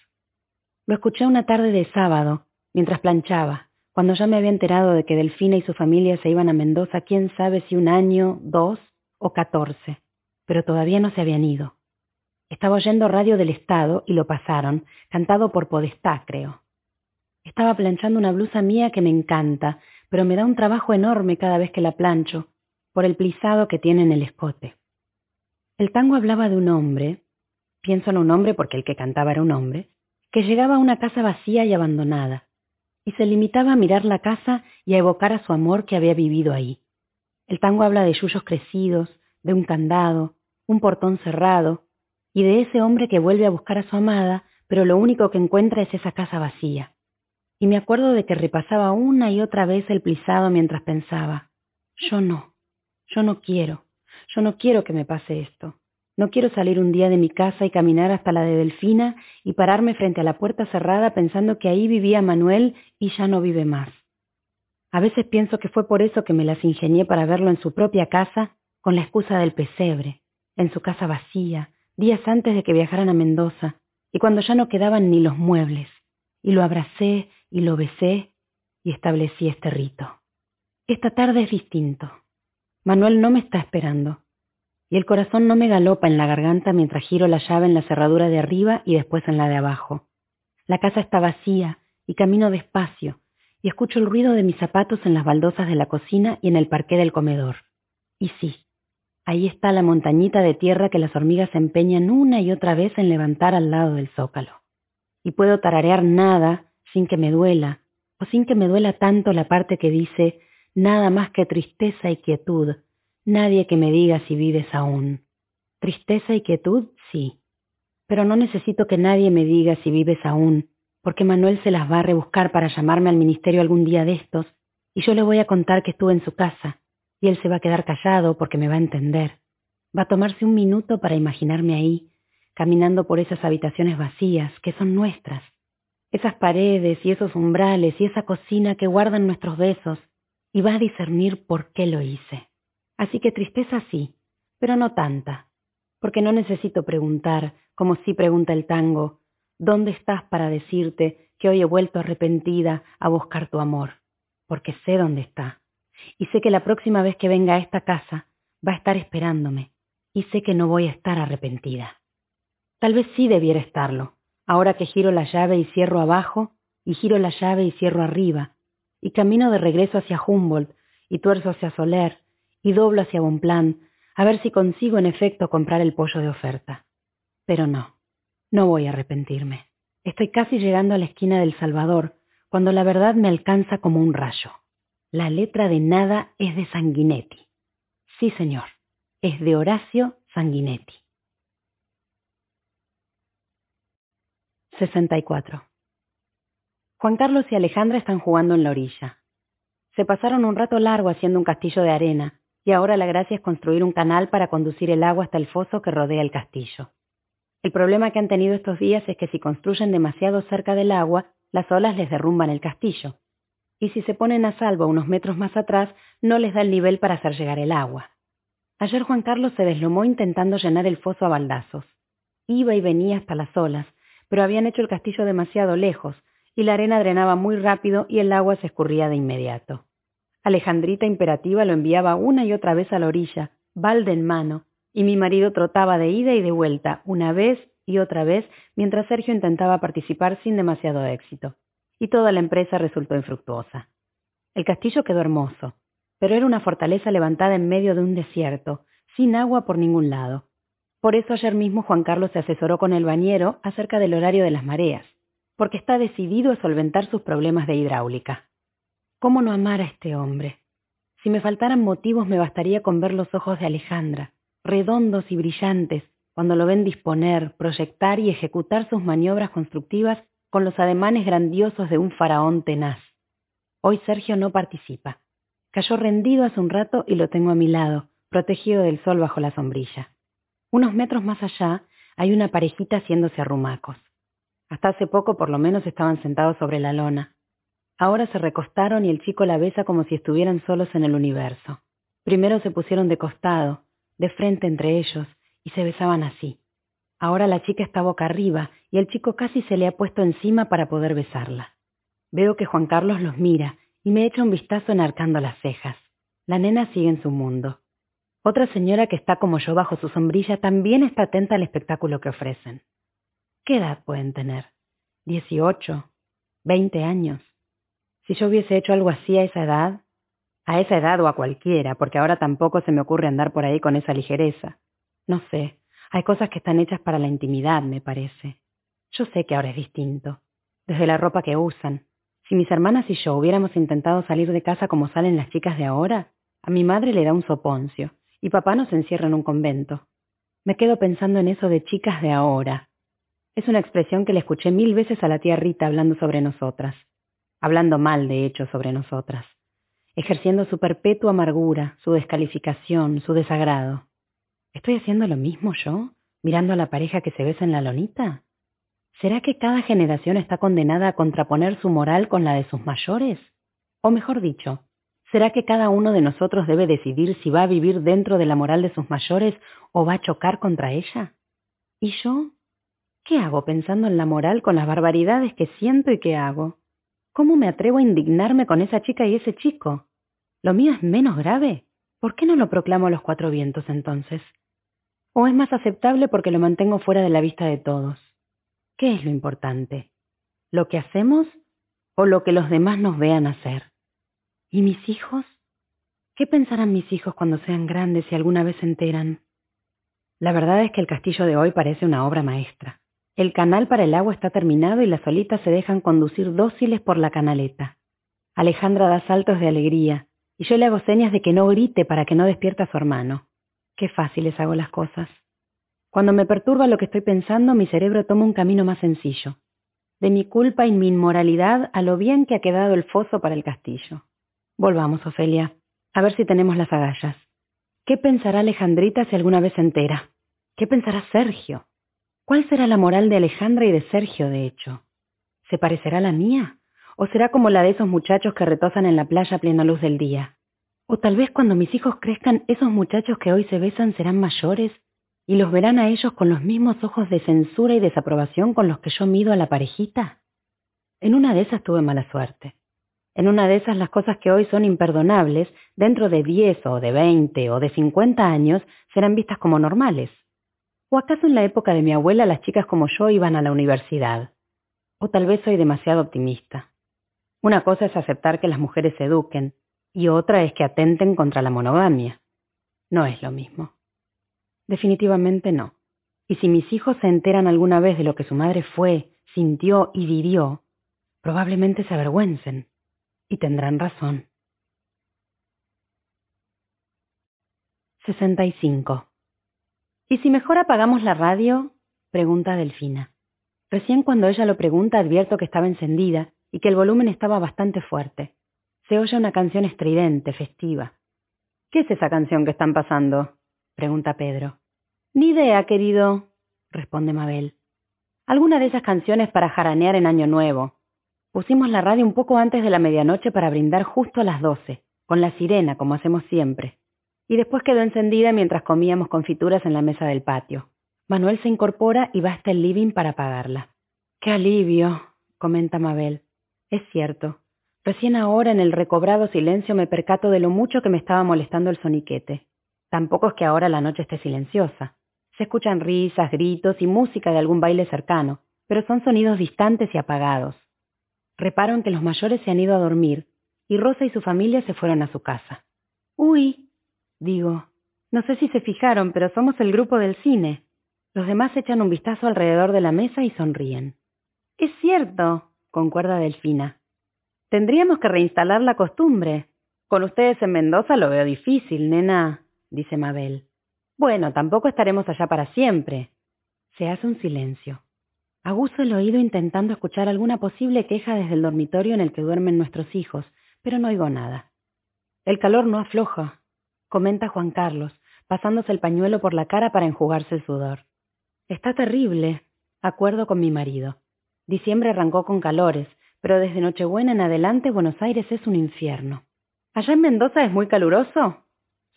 Lo escuché una tarde de sábado, mientras planchaba, cuando ya me había enterado de que Delfina y su familia se iban a Mendoza, quién sabe si un año, dos o catorce, pero todavía no se habían ido. Estaba oyendo radio del Estado y lo pasaron, cantado por Podestá, creo. Estaba planchando una blusa mía que me encanta, pero me da un trabajo enorme cada vez que la plancho, por el plisado que tiene en el escote. El tango hablaba de un hombre, pienso en un hombre porque el que cantaba era un hombre, que llegaba a una casa vacía y abandonada, y se limitaba a mirar la casa y a evocar a su amor que había vivido ahí. El tango habla de yuyos crecidos, de un candado, un portón cerrado, y de ese hombre que vuelve a buscar a su amada, pero lo único que encuentra es esa casa vacía. Y me acuerdo de que repasaba una y otra vez el plisado mientras pensaba, yo no, yo no quiero, yo no quiero que me pase esto. No quiero salir un día de mi casa y caminar hasta la de Delfina y pararme frente a la puerta cerrada pensando que ahí vivía Manuel y ya no vive más. A veces pienso que fue por eso que me las ingenié para verlo en su propia casa con la excusa del pesebre, en su casa vacía, días antes de que viajaran a Mendoza, y cuando ya no quedaban ni los muebles, y lo abracé y lo besé y establecí este rito. Esta tarde es distinto. Manuel no me está esperando. Y el corazón no me galopa en la garganta mientras giro la llave en la cerradura de arriba y después en la de abajo. La casa está vacía y camino despacio y escucho el ruido de mis zapatos en las baldosas de la cocina y en el parqué del comedor. Y sí, ahí está la montañita de tierra que las hormigas se empeñan una y otra vez en levantar al lado del zócalo. Y puedo tararear nada sin que me duela, o sin que me duela tanto la parte que dice nada más que tristeza y quietud, nadie que me diga si vives aún. Tristeza y quietud, sí, pero no necesito que nadie me diga si vives aún, porque Manuel se las va a rebuscar para llamarme al ministerio algún día de estos, y yo le voy a contar que estuve en su casa, y él se va a quedar callado porque me va a entender. Va a tomarse un minuto para imaginarme ahí, caminando por esas habitaciones vacías que son nuestras, esas paredes y esos umbrales y esa cocina que guardan nuestros besos, y va a discernir por qué lo hice. Así que tristeza sí, pero no tanta, porque no necesito preguntar, como sí pregunta el tango, ¿dónde estás para decirte que hoy he vuelto arrepentida a buscar tu amor? Porque sé dónde está, y sé que la próxima vez que venga a esta casa va a estar esperándome, y sé que no voy a estar arrepentida. Tal vez sí debiera estarlo, ahora que giro la llave y cierro abajo, y giro la llave y cierro arriba, y camino de regreso hacia Humboldt, y tuerzo hacia Soler, y doblo hacia Bonplan, a ver si consigo en efecto comprar el pollo de oferta. Pero no, no voy a arrepentirme. Estoy casi llegando a la esquina del Salvador, cuando la verdad me alcanza como un rayo. La letra de nada es de Sanguinetti. Sí, señor, es de Horacio Sanguinetti. 64. Juan Carlos y Alejandra están jugando en la orilla. Se pasaron un rato largo haciendo un castillo de arena, y ahora la gracia es construir un canal para conducir el agua hasta el foso que rodea el castillo. El problema que han tenido estos días es que si construyen demasiado cerca del agua, las olas les derrumban el castillo. Y si se ponen a salvo unos metros más atrás, no les da el nivel para hacer llegar el agua. Ayer Juan Carlos se deslomó intentando llenar el foso a baldazos. Iba y venía hasta las olas, pero habían hecho el castillo demasiado lejos, y la arena drenaba muy rápido y el agua se escurría de inmediato. Alejandrita imperativa lo enviaba una y otra vez a la orilla, balde en mano, y mi marido trotaba de ida y de vuelta, una vez y otra vez, mientras Sergio intentaba participar sin demasiado éxito. Y toda la empresa resultó infructuosa. El castillo quedó hermoso, pero era una fortaleza levantada en medio de un desierto, sin agua por ningún lado. Por eso ayer mismo Juan Carlos se asesoró con el bañero acerca del horario de las mareas porque está decidido a solventar sus problemas de hidráulica. ¿Cómo no amar a este hombre? Si me faltaran motivos me bastaría con ver los ojos de Alejandra, redondos y brillantes, cuando lo ven disponer, proyectar y ejecutar sus maniobras constructivas con los ademanes grandiosos de un faraón tenaz. Hoy Sergio no participa. Cayó rendido hace un rato y lo tengo a mi lado, protegido del sol bajo la sombrilla. Unos metros más allá hay una parejita haciéndose arrumacos. Hasta hace poco por lo menos estaban sentados sobre la lona. Ahora se recostaron y el chico la besa como si estuvieran solos en el universo. Primero se pusieron de costado, de frente entre ellos, y se besaban así. Ahora la chica está boca arriba y el chico casi se le ha puesto encima para poder besarla. Veo que Juan Carlos los mira y me echa un vistazo enarcando las cejas. La nena sigue en su mundo. Otra señora que está como yo bajo su sombrilla también está atenta al espectáculo que ofrecen. ¿Qué edad pueden tener? ¿Dieciocho? ¿Veinte años? Si yo hubiese hecho algo así a esa edad, a esa edad o a cualquiera, porque ahora tampoco se me ocurre andar por ahí con esa ligereza. No sé, hay cosas que están hechas para la intimidad, me parece. Yo sé que ahora es distinto. Desde la ropa que usan. Si mis hermanas y yo hubiéramos intentado salir de casa como salen las chicas de ahora, a mi madre le da un soponcio, y papá nos encierra en un convento. Me quedo pensando en eso de chicas de ahora. Es una expresión que le escuché mil veces a la tía Rita hablando sobre nosotras. Hablando mal, de hecho, sobre nosotras. Ejerciendo su perpetua amargura, su descalificación, su desagrado. ¿Estoy haciendo lo mismo yo, mirando a la pareja que se besa en la lonita? ¿Será que cada generación está condenada a contraponer su moral con la de sus mayores? O mejor dicho, ¿será que cada uno de nosotros debe decidir si va a vivir dentro de la moral de sus mayores o va a chocar contra ella? ¿Y yo? ¿Qué hago pensando en la moral con las barbaridades que siento y que hago? ¿Cómo me atrevo a indignarme con esa chica y ese chico? ¿Lo mío es menos grave? ¿Por qué no lo proclamo a los cuatro vientos entonces? ¿O es más aceptable porque lo mantengo fuera de la vista de todos? ¿Qué es lo importante? ¿Lo que hacemos o lo que los demás nos vean hacer? ¿Y mis hijos? ¿Qué pensarán mis hijos cuando sean grandes y alguna vez se enteran? La verdad es que el castillo de hoy parece una obra maestra. El canal para el agua está terminado y las solitas se dejan conducir dóciles por la canaleta. Alejandra da saltos de alegría y yo le hago señas de que no grite para que no despierte a su hermano. Qué fáciles hago las cosas. Cuando me perturba lo que estoy pensando, mi cerebro toma un camino más sencillo. De mi culpa y mi inmoralidad a lo bien que ha quedado el foso para el castillo. Volvamos, Ofelia, a ver si tenemos las agallas. ¿Qué pensará Alejandrita si alguna vez se entera? ¿Qué pensará Sergio? ¿Cuál será la moral de Alejandra y de Sergio, de hecho? ¿Se parecerá a la mía? ¿O será como la de esos muchachos que retozan en la playa a plena luz del día? O tal vez cuando mis hijos crezcan, esos muchachos que hoy se besan serán mayores y los verán a ellos con los mismos ojos de censura y desaprobación con los que yo mido a la parejita. En una de esas tuve mala suerte. En una de esas las cosas que hoy son imperdonables, dentro de diez o de veinte o de cincuenta años, serán vistas como normales. ¿O acaso en la época de mi abuela las chicas como yo iban a la universidad? O tal vez soy demasiado optimista. Una cosa es aceptar que las mujeres se eduquen, y otra es que atenten contra la monogamia. No es lo mismo. Definitivamente no. Y si mis hijos se enteran alguna vez de lo que su madre fue, sintió y vivió, probablemente se avergüencen. Y tendrán razón. 65. ¿Y si mejor apagamos la radio? pregunta Delfina. Recién cuando ella lo pregunta advierto que estaba encendida y que el volumen estaba bastante fuerte se oye una canción estridente, festiva. ¿Qué es esa canción que están pasando? pregunta Pedro. Ni idea, querido, responde Mabel. Alguna de esas canciones para jaranear en Año Nuevo. Pusimos la radio un poco antes de la medianoche para brindar justo a las doce, con la sirena, como hacemos siempre. Y después quedó encendida mientras comíamos confituras en la mesa del patio. Manuel se incorpora y va hasta el living para apagarla. ¡Qué alivio! comenta Mabel. Es cierto, Recién ahora en el recobrado silencio me percato de lo mucho que me estaba molestando el soniquete. Tampoco es que ahora la noche esté silenciosa. Se escuchan risas, gritos y música de algún baile cercano, pero son sonidos distantes y apagados. Reparo en que los mayores se han ido a dormir y Rosa y su familia se fueron a su casa. Uy, digo, no sé si se fijaron, pero somos el grupo del cine. Los demás echan un vistazo alrededor de la mesa y sonríen. Es cierto, concuerda Delfina. Tendríamos que reinstalar la costumbre. Con ustedes en Mendoza lo veo difícil, nena, dice Mabel. Bueno, tampoco estaremos allá para siempre. Se hace un silencio. Aguzo el oído intentando escuchar alguna posible queja desde el dormitorio en el que duermen nuestros hijos, pero no oigo nada. El calor no afloja, comenta Juan Carlos, pasándose el pañuelo por la cara para enjugarse el sudor. Está terrible, acuerdo con mi marido. Diciembre arrancó con calores, pero desde Nochebuena en adelante Buenos Aires es un infierno. ¿Allá en Mendoza es muy caluroso?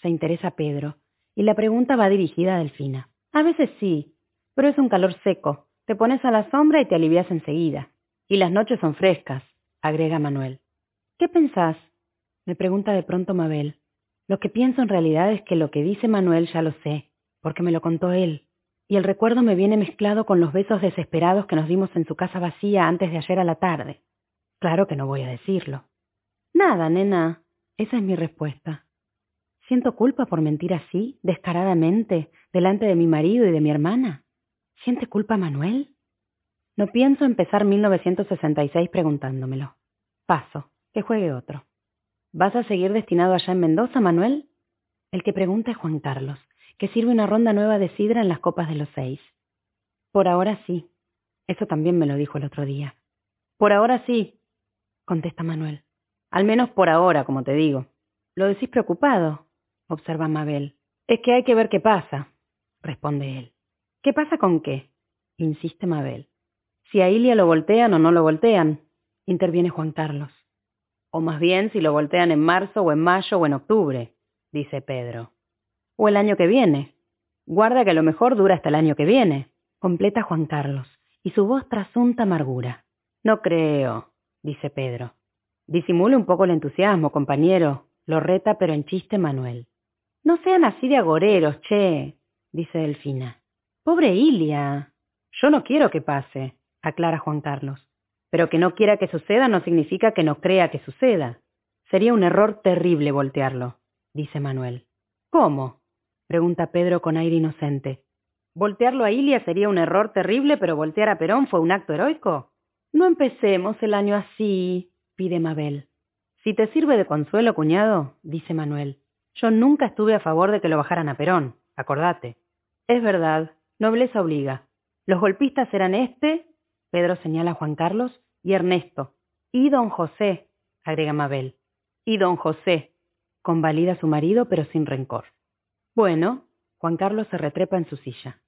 Se interesa Pedro, y la pregunta va dirigida a Delfina. A veces sí, pero es un calor seco. Te pones a la sombra y te alivias enseguida. Y las noches son frescas, agrega Manuel. ¿Qué pensás? me pregunta de pronto Mabel. Lo que pienso en realidad es que lo que dice Manuel ya lo sé, porque me lo contó él, y el recuerdo me viene mezclado con los besos desesperados que nos dimos en su casa vacía antes de ayer a la tarde. Claro que no voy a decirlo. Nada, nena. Esa es mi respuesta. ¿Siento culpa por mentir así, descaradamente, delante de mi marido y de mi hermana? ¿Siente culpa Manuel? No pienso empezar 1966 preguntándomelo. Paso, que juegue otro. ¿Vas a seguir destinado allá en Mendoza, Manuel? El que pregunta es Juan Carlos, que sirve una ronda nueva de sidra en las copas de los seis. Por ahora sí. Eso también me lo dijo el otro día. Por ahora sí, contesta Manuel. Al menos por ahora, como te digo. Lo decís preocupado, observa Mabel. Es que hay que ver qué pasa, responde él. ¿Qué pasa con qué? insiste Mabel. Si a Ilia lo voltean o no lo voltean, interviene Juan Carlos. O más bien si lo voltean en marzo o en mayo o en octubre, dice Pedro. O el año que viene. Guarda que a lo mejor dura hasta el año que viene, completa Juan Carlos, y su voz trasunta amargura. No creo, dice Pedro. Disimule un poco el entusiasmo, compañero, lo reta pero en chiste Manuel. No sean así de agoreros, che, dice Delfina. Pobre Ilia. Yo no quiero que pase, aclara Juan Carlos. Pero que no quiera que suceda no significa que no crea que suceda. Sería un error terrible voltearlo, dice Manuel. ¿Cómo? pregunta Pedro con aire inocente. ¿Voltearlo a Ilia sería un error terrible, pero voltear a Perón fue un acto heroico? No empecemos el año así, pide Mabel. Si te sirve de consuelo, cuñado, dice Manuel. Yo nunca estuve a favor de que lo bajaran a Perón, acordate. Es verdad, Nobleza obliga. Los golpistas eran este, Pedro señala a Juan Carlos, y Ernesto. Y don José, agrega Mabel. Y don José, convalida su marido pero sin rencor. Bueno, Juan Carlos se retrepa en su silla.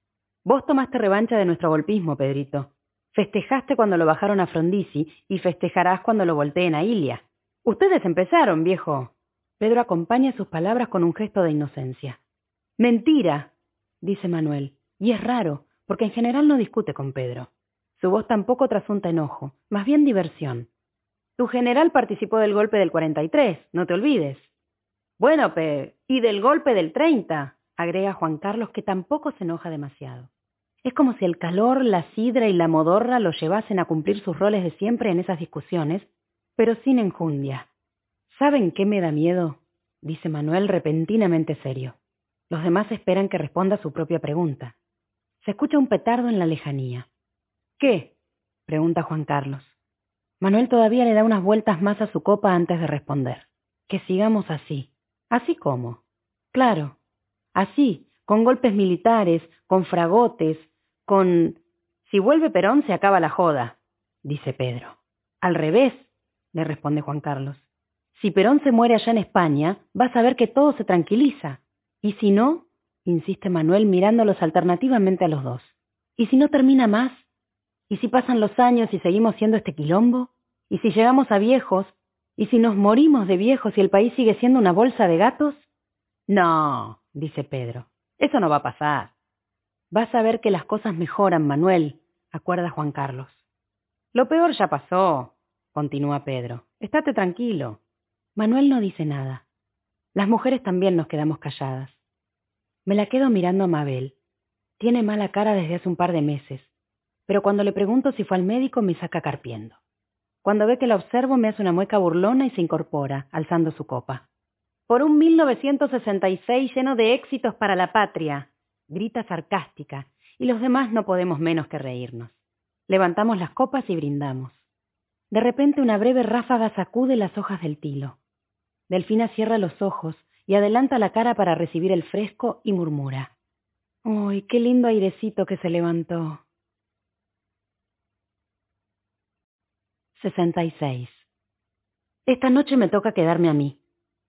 Vos tomaste revancha de nuestro golpismo, Pedrito. Festejaste cuando lo bajaron a Frondizi y festejarás cuando lo volteen a Ilia. Ustedes empezaron, viejo. Pedro acompaña sus palabras con un gesto de inocencia. Mentira, dice Manuel. Y es raro, porque en general no discute con Pedro. Su voz tampoco trasunta enojo, más bien diversión. Tu general participó del golpe del 43, no te olvides. Bueno, Pe, y del golpe del 30, agrega Juan Carlos, que tampoco se enoja demasiado. Es como si el calor, la sidra y la modorra lo llevasen a cumplir sus roles de siempre en esas discusiones, pero sin enjundia. ¿Saben qué me da miedo? dice Manuel repentinamente serio. Los demás esperan que responda su propia pregunta. Se escucha un petardo en la lejanía. ¿Qué? pregunta Juan Carlos. Manuel todavía le da unas vueltas más a su copa antes de responder. Que sigamos así. ¿Así cómo? Claro. Así, con golpes militares, con fragotes, con... Si vuelve Perón se acaba la joda, dice Pedro. Al revés, le responde Juan Carlos. Si Perón se muere allá en España, vas a ver que todo se tranquiliza. Y si no, insiste Manuel mirándolos alternativamente a los dos. ¿Y si no termina más? ¿Y si pasan los años y seguimos siendo este quilombo? ¿Y si llegamos a viejos? ¿Y si nos morimos de viejos y el país sigue siendo una bolsa de gatos? No, dice Pedro, eso no va a pasar. Vas a ver que las cosas mejoran, Manuel, acuerda Juan Carlos. Lo peor ya pasó, continúa Pedro. Estate tranquilo. Manuel no dice nada. Las mujeres también nos quedamos calladas. Me la quedo mirando a Mabel. Tiene mala cara desde hace un par de meses, pero cuando le pregunto si fue al médico me saca carpiendo. Cuando ve que la observo me hace una mueca burlona y se incorpora, alzando su copa. Por un 1966 lleno de éxitos para la patria, grita sarcástica, y los demás no podemos menos que reírnos. Levantamos las copas y brindamos. De repente una breve ráfaga sacude las hojas del tilo. Delfina cierra los ojos y adelanta la cara para recibir el fresco y murmura. Uy, qué lindo airecito que se levantó. 66. Esta noche me toca quedarme a mí.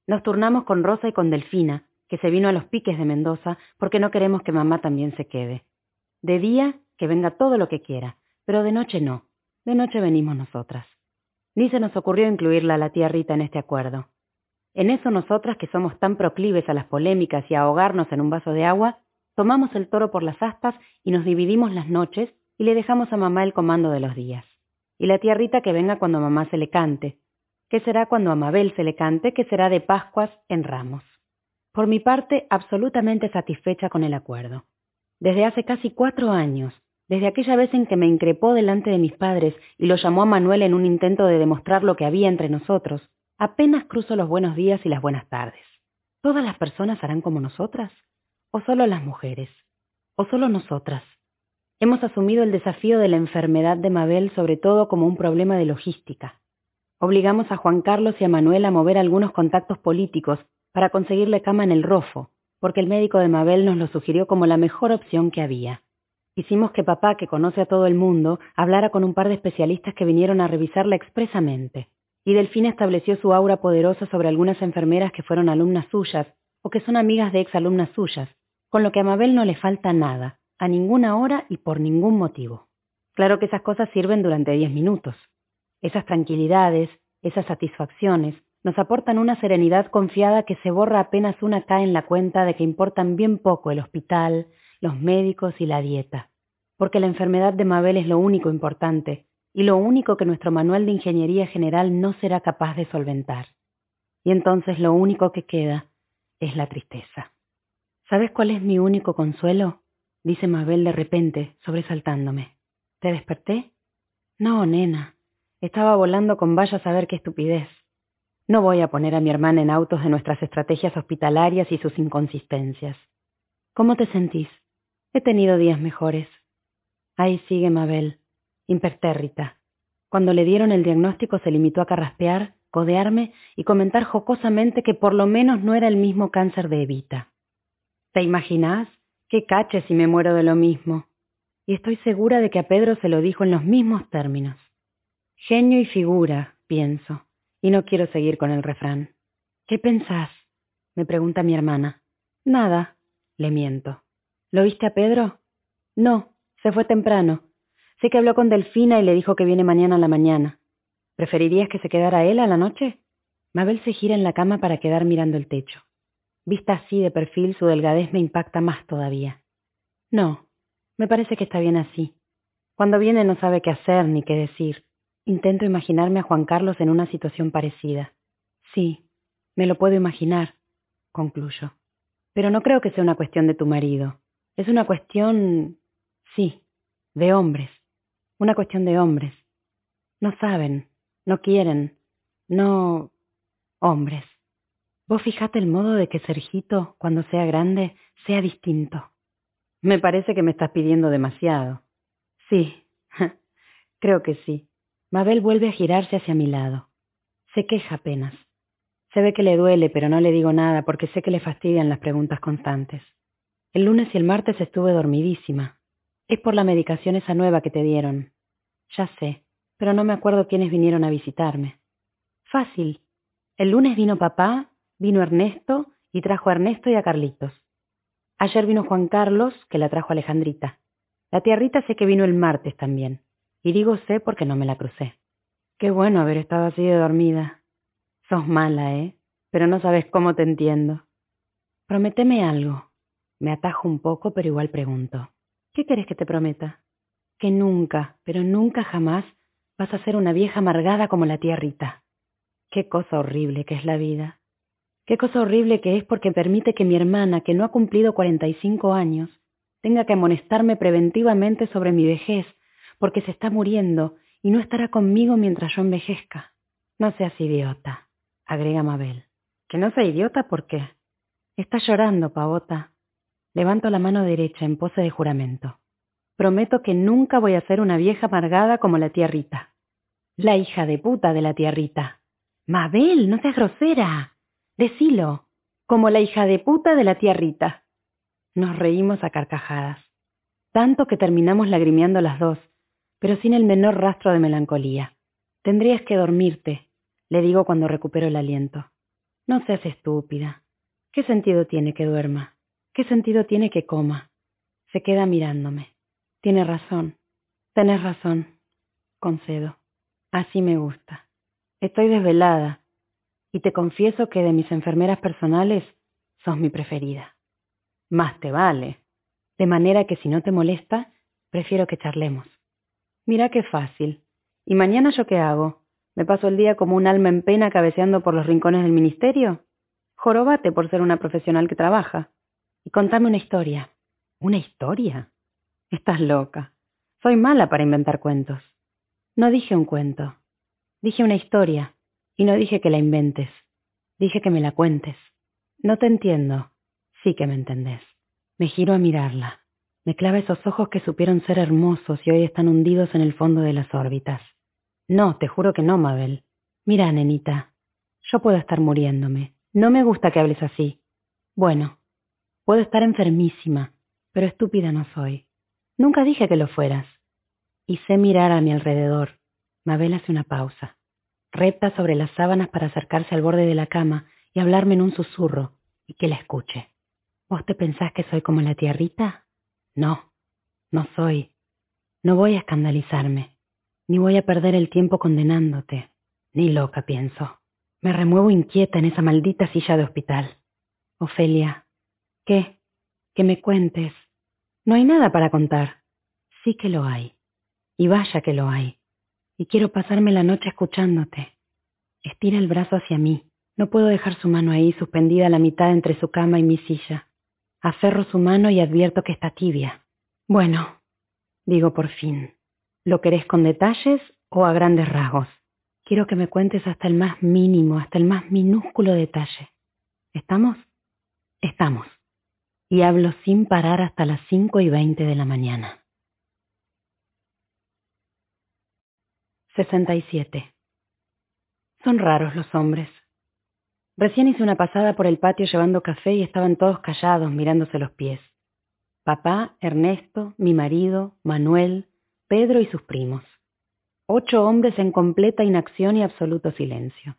Nos turnamos con Rosa y con Delfina, que se vino a los piques de Mendoza porque no queremos que mamá también se quede. De día, que venga todo lo que quiera, pero de noche no. De noche venimos nosotras. Ni se nos ocurrió incluirla a la tía Rita en este acuerdo. En eso nosotras, que somos tan proclives a las polémicas y a ahogarnos en un vaso de agua, tomamos el toro por las astas y nos dividimos las noches y le dejamos a mamá el comando de los días. Y la tía Rita que venga cuando mamá se le cante, que será cuando a Mabel se le cante, que será de Pascuas en Ramos. Por mi parte, absolutamente satisfecha con el acuerdo. Desde hace casi cuatro años, desde aquella vez en que me increpó delante de mis padres y lo llamó a Manuel en un intento de demostrar lo que había entre nosotros, apenas cruzo los buenos días y las buenas tardes. ¿Todas las personas harán como nosotras? ¿O solo las mujeres? ¿O solo nosotras? Hemos asumido el desafío de la enfermedad de Mabel sobre todo como un problema de logística. Obligamos a Juan Carlos y a Manuel a mover algunos contactos políticos para conseguirle cama en el Rofo, porque el médico de Mabel nos lo sugirió como la mejor opción que había. Hicimos que papá, que conoce a todo el mundo, hablara con un par de especialistas que vinieron a revisarla expresamente. Y Delfina estableció su aura poderosa sobre algunas enfermeras que fueron alumnas suyas o que son amigas de exalumnas suyas, con lo que a Mabel no le falta nada, a ninguna hora y por ningún motivo. Claro que esas cosas sirven durante diez minutos. Esas tranquilidades, esas satisfacciones, nos aportan una serenidad confiada que se borra apenas una cae en la cuenta de que importan bien poco el hospital, los médicos y la dieta. Porque la enfermedad de Mabel es lo único importante y lo único que nuestro manual de ingeniería general no será capaz de solventar. Y entonces lo único que queda es la tristeza. ¿Sabes cuál es mi único consuelo? Dice Mabel de repente, sobresaltándome. ¿Te desperté? No, nena. Estaba volando con vaya a saber qué estupidez. No voy a poner a mi hermana en autos de nuestras estrategias hospitalarias y sus inconsistencias. ¿Cómo te sentís? He tenido días mejores. Ahí sigue Mabel, impertérrita. Cuando le dieron el diagnóstico se limitó a carraspear, codearme y comentar jocosamente que por lo menos no era el mismo cáncer de Evita. ¿Te imaginás? Qué cache si me muero de lo mismo. Y estoy segura de que a Pedro se lo dijo en los mismos términos. Genio y figura, pienso, y no quiero seguir con el refrán. ¿Qué pensás? me pregunta mi hermana. Nada, le miento. ¿Lo viste a Pedro? No, se fue temprano. Sé que habló con Delfina y le dijo que viene mañana a la mañana. ¿Preferirías que se quedara él a la noche? Mabel se gira en la cama para quedar mirando el techo. Vista así de perfil, su delgadez me impacta más todavía. No, me parece que está bien así. Cuando viene no sabe qué hacer ni qué decir. Intento imaginarme a Juan Carlos en una situación parecida. Sí, me lo puedo imaginar, concluyo. Pero no creo que sea una cuestión de tu marido. Es una cuestión, sí, de hombres. Una cuestión de hombres. No saben, no quieren, no... hombres. Vos fijate el modo de que Sergito, cuando sea grande, sea distinto. Me parece que me estás pidiendo demasiado. Sí, [laughs] creo que sí. Mabel vuelve a girarse hacia mi lado. Se queja apenas. Se ve que le duele, pero no le digo nada porque sé que le fastidian las preguntas constantes. El lunes y el martes estuve dormidísima. Es por la medicación esa nueva que te dieron. Ya sé, pero no me acuerdo quiénes vinieron a visitarme. Fácil. El lunes vino papá, vino Ernesto y trajo a Ernesto y a Carlitos. Ayer vino Juan Carlos, que la trajo Alejandrita. La tía Rita sé que vino el martes también. Y digo sé porque no me la crucé. Qué bueno haber estado así de dormida. Sos mala, ¿eh? Pero no sabes cómo te entiendo. Prométeme algo. Me atajo un poco, pero igual pregunto. ¿Qué querés que te prometa? Que nunca, pero nunca jamás vas a ser una vieja amargada como la tía Rita. Qué cosa horrible que es la vida. Qué cosa horrible que es porque permite que mi hermana, que no ha cumplido 45 años, tenga que amonestarme preventivamente sobre mi vejez porque se está muriendo y no estará conmigo mientras yo envejezca. No seas idiota, agrega Mabel. Que no sea idiota, ¿por qué? Está llorando, pavota. Levanto la mano derecha en pose de juramento. Prometo que nunca voy a ser una vieja amargada como la tía Rita. La hija de puta de la tía Rita. Mabel, no seas grosera. Decilo. Como la hija de puta de la tía Rita. Nos reímos a carcajadas. Tanto que terminamos lagrimeando las dos, pero sin el menor rastro de melancolía. Tendrías que dormirte, le digo cuando recupero el aliento. No seas estúpida. ¿Qué sentido tiene que duerma? ¿Qué sentido tiene que coma? Se queda mirándome. Tiene razón. Tenés razón. Concedo. Así me gusta. Estoy desvelada. Y te confieso que de mis enfermeras personales sos mi preferida. Más te vale. De manera que si no te molesta, prefiero que charlemos. Mira qué fácil. ¿Y mañana yo qué hago? ¿Me paso el día como un alma en pena cabeceando por los rincones del ministerio? Jorobate por ser una profesional que trabaja. Y contame una historia. ¿Una historia? Estás loca. Soy mala para inventar cuentos. No dije un cuento. Dije una historia. Y no dije que la inventes. Dije que me la cuentes. No te entiendo. Sí que me entendés. Me giro a mirarla. Me clava esos ojos que supieron ser hermosos y hoy están hundidos en el fondo de las órbitas. No, te juro que no, Mabel. Mira, nenita, yo puedo estar muriéndome. No me gusta que hables así. Bueno, puedo estar enfermísima, pero estúpida no soy. Nunca dije que lo fueras. Y sé mirar a mi alrededor. Mabel hace una pausa. Repta sobre las sábanas para acercarse al borde de la cama y hablarme en un susurro y que la escuche. ¿Vos te pensás que soy como la tierrita? No, no soy. No voy a escandalizarme, ni voy a perder el tiempo condenándote. Ni loca pienso. Me remuevo inquieta en esa maldita silla de hospital. Ofelia, ¿qué? Que me cuentes. No hay nada para contar. Sí que lo hay. Y vaya que lo hay. Y quiero pasarme la noche escuchándote. Estira el brazo hacia mí. No puedo dejar su mano ahí suspendida a la mitad entre su cama y mi silla. Aferro su mano y advierto que está tibia. Bueno, digo por fin. ¿Lo querés con detalles o a grandes rasgos? Quiero que me cuentes hasta el más mínimo, hasta el más minúsculo detalle. ¿Estamos? Estamos. Y hablo sin parar hasta las cinco y veinte de la mañana. 67. Son raros los hombres. Recién hice una pasada por el patio llevando café y estaban todos callados mirándose los pies. Papá, Ernesto, mi marido, Manuel, Pedro y sus primos. Ocho hombres en completa inacción y absoluto silencio.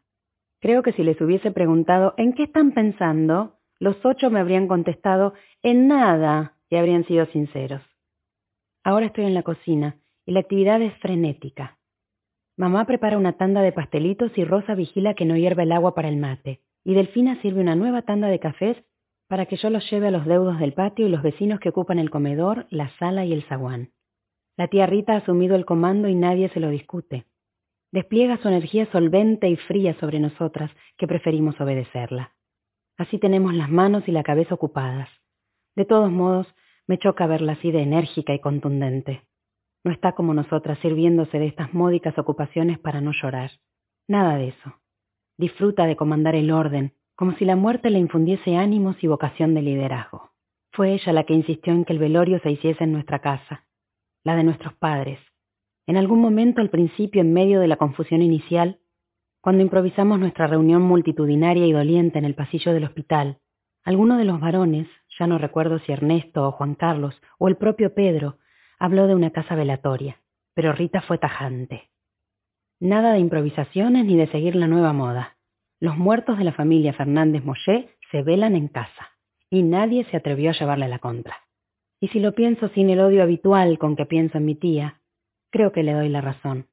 Creo que si les hubiese preguntado ¿en qué están pensando? los ocho me habrían contestado en nada y habrían sido sinceros. Ahora estoy en la cocina y la actividad es frenética. Mamá prepara una tanda de pastelitos y Rosa vigila que no hierva el agua para el mate. Y Delfina sirve una nueva tanda de cafés para que yo los lleve a los deudos del patio y los vecinos que ocupan el comedor, la sala y el zaguán. La tía Rita ha asumido el comando y nadie se lo discute. Despliega su energía solvente y fría sobre nosotras, que preferimos obedecerla. Así tenemos las manos y la cabeza ocupadas. De todos modos, me choca verla así de enérgica y contundente. No está como nosotras sirviéndose de estas módicas ocupaciones para no llorar. Nada de eso. Disfruta de comandar el orden, como si la muerte le infundiese ánimos y vocación de liderazgo. Fue ella la que insistió en que el velorio se hiciese en nuestra casa la de nuestros padres. En algún momento al principio, en medio de la confusión inicial, cuando improvisamos nuestra reunión multitudinaria y doliente en el pasillo del hospital, alguno de los varones, ya no recuerdo si Ernesto o Juan Carlos o el propio Pedro, habló de una casa velatoria, pero Rita fue tajante. Nada de improvisaciones ni de seguir la nueva moda. Los muertos de la familia Fernández Mosché se velan en casa, y nadie se atrevió a llevarle la contra. Y si lo pienso sin el odio habitual con que pienso en mi tía, creo que le doy la razón.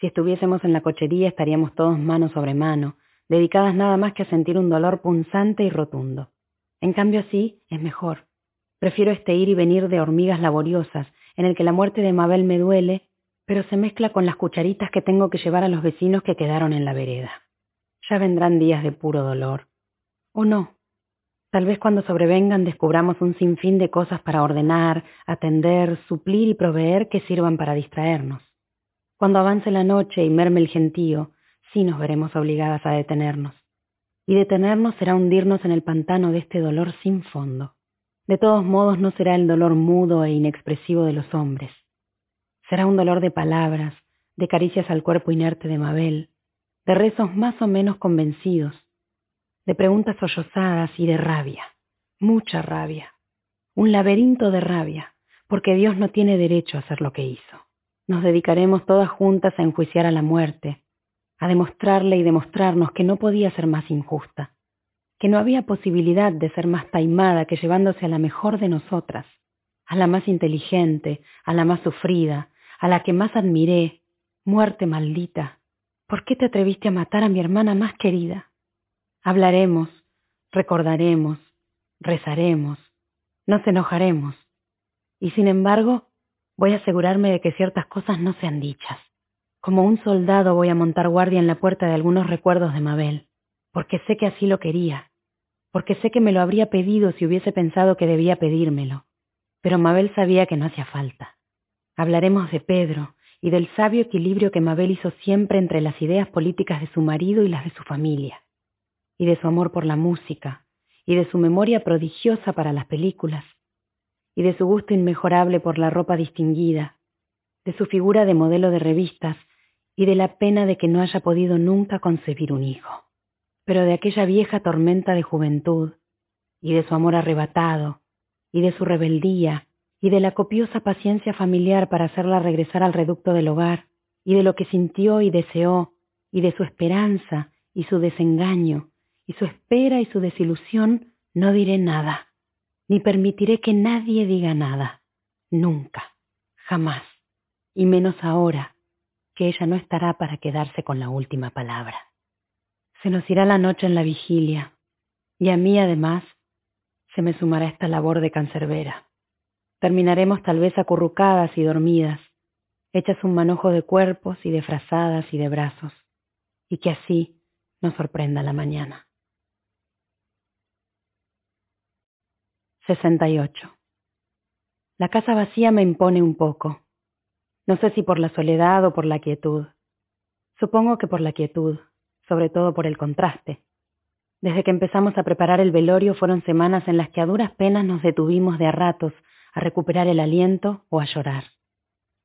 Si estuviésemos en la cochería estaríamos todos mano sobre mano, dedicadas nada más que a sentir un dolor punzante y rotundo. En cambio así es mejor. Prefiero este ir y venir de hormigas laboriosas, en el que la muerte de Mabel me duele, pero se mezcla con las cucharitas que tengo que llevar a los vecinos que quedaron en la vereda. Ya vendrán días de puro dolor. O no, Tal vez cuando sobrevengan descubramos un sinfín de cosas para ordenar, atender, suplir y proveer que sirvan para distraernos. Cuando avance la noche y merme el gentío, sí nos veremos obligadas a detenernos. Y detenernos será hundirnos en el pantano de este dolor sin fondo. De todos modos no será el dolor mudo e inexpresivo de los hombres. Será un dolor de palabras, de caricias al cuerpo inerte de Mabel, de rezos más o menos convencidos, de preguntas sollozadas y de rabia, mucha rabia. un laberinto de rabia, porque Dios no tiene derecho a hacer lo que hizo. Nos dedicaremos todas juntas a enjuiciar a la muerte, a demostrarle y demostrarnos que no podía ser más injusta, que no había posibilidad de ser más taimada que llevándose a la mejor de nosotras, a la más inteligente, a la más sufrida, a la que más admiré, muerte maldita. ¿Por qué te atreviste a matar a mi hermana más querida? Hablaremos, recordaremos, rezaremos, nos enojaremos. Y sin embargo, voy a asegurarme de que ciertas cosas no sean dichas. Como un soldado voy a montar guardia en la puerta de algunos recuerdos de Mabel, porque sé que así lo quería, porque sé que me lo habría pedido si hubiese pensado que debía pedírmelo. Pero Mabel sabía que no hacía falta. Hablaremos de Pedro y del sabio equilibrio que Mabel hizo siempre entre las ideas políticas de su marido y las de su familia, y de su amor por la música, y de su memoria prodigiosa para las películas, y de su gusto inmejorable por la ropa distinguida, de su figura de modelo de revistas y de la pena de que no haya podido nunca concebir un hijo, pero de aquella vieja tormenta de juventud, y de su amor arrebatado, y de su rebeldía, y de la copiosa paciencia familiar para hacerla regresar al reducto del hogar, y de lo que sintió y deseó, y de su esperanza y su desengaño, y su espera y su desilusión, no diré nada, ni permitiré que nadie diga nada, nunca, jamás, y menos ahora, que ella no estará para quedarse con la última palabra. Se nos irá la noche en la vigilia, y a mí además se me sumará esta labor de cancerbera. Terminaremos tal vez acurrucadas y dormidas, hechas un manojo de cuerpos y de frazadas y de brazos, y que así nos sorprenda la mañana. 68. La casa vacía me impone un poco. No sé si por la soledad o por la quietud. Supongo que por la quietud, sobre todo por el contraste. Desde que empezamos a preparar el velorio fueron semanas en las que a duras penas nos detuvimos de a ratos a recuperar el aliento o a llorar.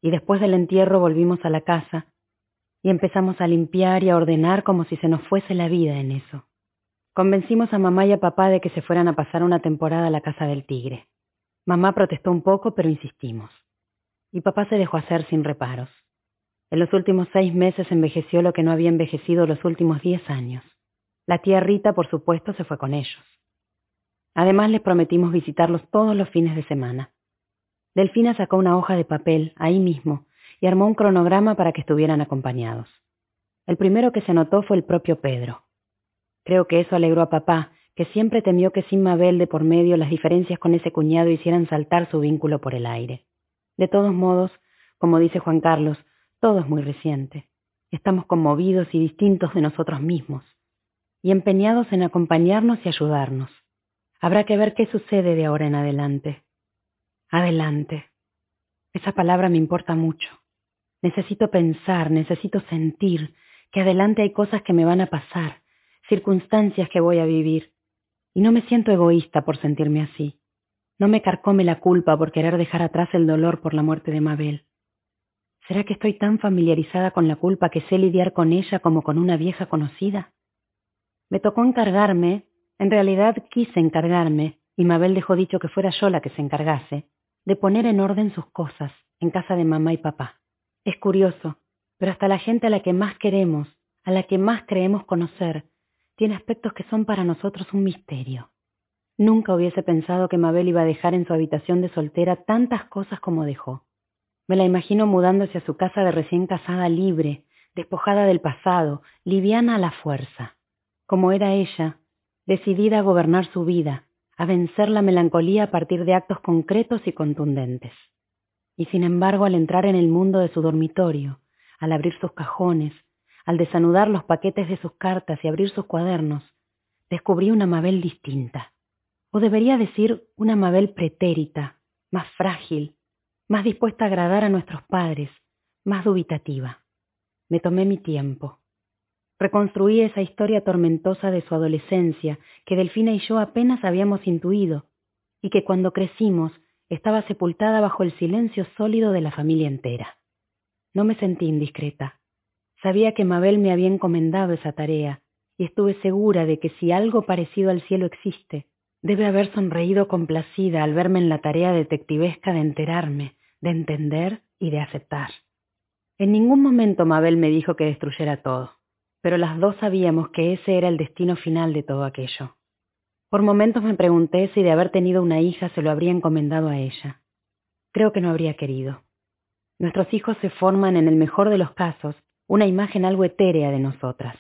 Y después del entierro volvimos a la casa y empezamos a limpiar y a ordenar como si se nos fuese la vida en eso. Convencimos a mamá y a papá de que se fueran a pasar una temporada a la casa del tigre. Mamá protestó un poco, pero insistimos. Y papá se dejó hacer sin reparos. En los últimos seis meses envejeció lo que no había envejecido los últimos diez años. La tía Rita, por supuesto, se fue con ellos. Además les prometimos visitarlos todos los fines de semana. Delfina sacó una hoja de papel, ahí mismo, y armó un cronograma para que estuvieran acompañados. El primero que se notó fue el propio Pedro. Creo que eso alegró a papá, que siempre temió que sin Mabel de por medio las diferencias con ese cuñado hicieran saltar su vínculo por el aire. De todos modos, como dice Juan Carlos, todo es muy reciente. Estamos conmovidos y distintos de nosotros mismos, y empeñados en acompañarnos y ayudarnos. Habrá que ver qué sucede de ahora en adelante. Adelante. Esa palabra me importa mucho. Necesito pensar, necesito sentir que adelante hay cosas que me van a pasar, circunstancias que voy a vivir. Y no me siento egoísta por sentirme así. No me carcome la culpa por querer dejar atrás el dolor por la muerte de Mabel. ¿Será que estoy tan familiarizada con la culpa que sé lidiar con ella como con una vieja conocida? Me tocó encargarme en realidad quise encargarme, y Mabel dejó dicho que fuera yo la que se encargase, de poner en orden sus cosas en casa de mamá y papá. Es curioso, pero hasta la gente a la que más queremos, a la que más creemos conocer, tiene aspectos que son para nosotros un misterio. Nunca hubiese pensado que Mabel iba a dejar en su habitación de soltera tantas cosas como dejó. Me la imagino mudándose a su casa de recién casada libre, despojada del pasado, liviana a la fuerza. Como era ella, decidida a gobernar su vida, a vencer la melancolía a partir de actos concretos y contundentes. Y sin embargo, al entrar en el mundo de su dormitorio, al abrir sus cajones, al desanudar los paquetes de sus cartas y abrir sus cuadernos, descubrí una Mabel distinta. O debería decir una Mabel pretérita, más frágil, más dispuesta a agradar a nuestros padres, más dubitativa. Me tomé mi tiempo. Reconstruí esa historia tormentosa de su adolescencia que Delfina y yo apenas habíamos intuido y que cuando crecimos estaba sepultada bajo el silencio sólido de la familia entera. No me sentí indiscreta. Sabía que Mabel me había encomendado esa tarea y estuve segura de que si algo parecido al cielo existe, Debe haber sonreído complacida al verme en la tarea detectivesca de enterarme, de entender y de aceptar. En ningún momento Mabel me dijo que destruyera todo, pero las dos sabíamos que ese era el destino final de todo aquello. Por momentos me pregunté si de haber tenido una hija se lo habría encomendado a ella. Creo que no habría querido. Nuestros hijos se forman, en el mejor de los casos, una imagen algo etérea de nosotras.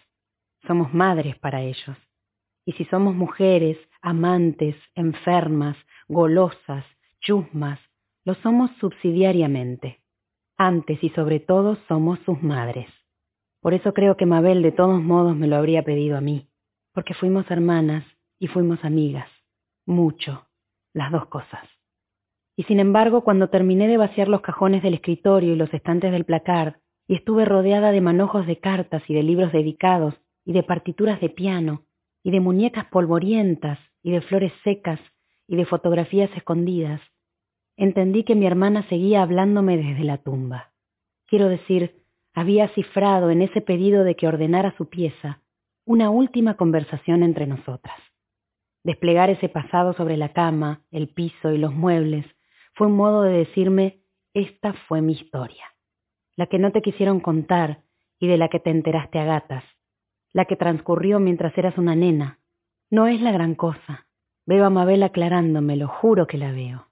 Somos madres para ellos. Y si somos mujeres, amantes, enfermas, golosas, chusmas, lo somos subsidiariamente. Antes y sobre todo somos sus madres. Por eso creo que Mabel de todos modos me lo habría pedido a mí, porque fuimos hermanas y fuimos amigas. Mucho. Las dos cosas. Y sin embargo, cuando terminé de vaciar los cajones del escritorio y los estantes del placard, y estuve rodeada de manojos de cartas y de libros dedicados, y de partituras de piano, y de muñecas polvorientas, y de flores secas, y de fotografías escondidas, entendí que mi hermana seguía hablándome desde la tumba. Quiero decir, había cifrado en ese pedido de que ordenara su pieza una última conversación entre nosotras. Desplegar ese pasado sobre la cama, el piso y los muebles fue un modo de decirme, esta fue mi historia, la que no te quisieron contar y de la que te enteraste a gatas, la que transcurrió mientras eras una nena. No es la gran cosa. Veo a Mabel aclarándome, lo juro que la veo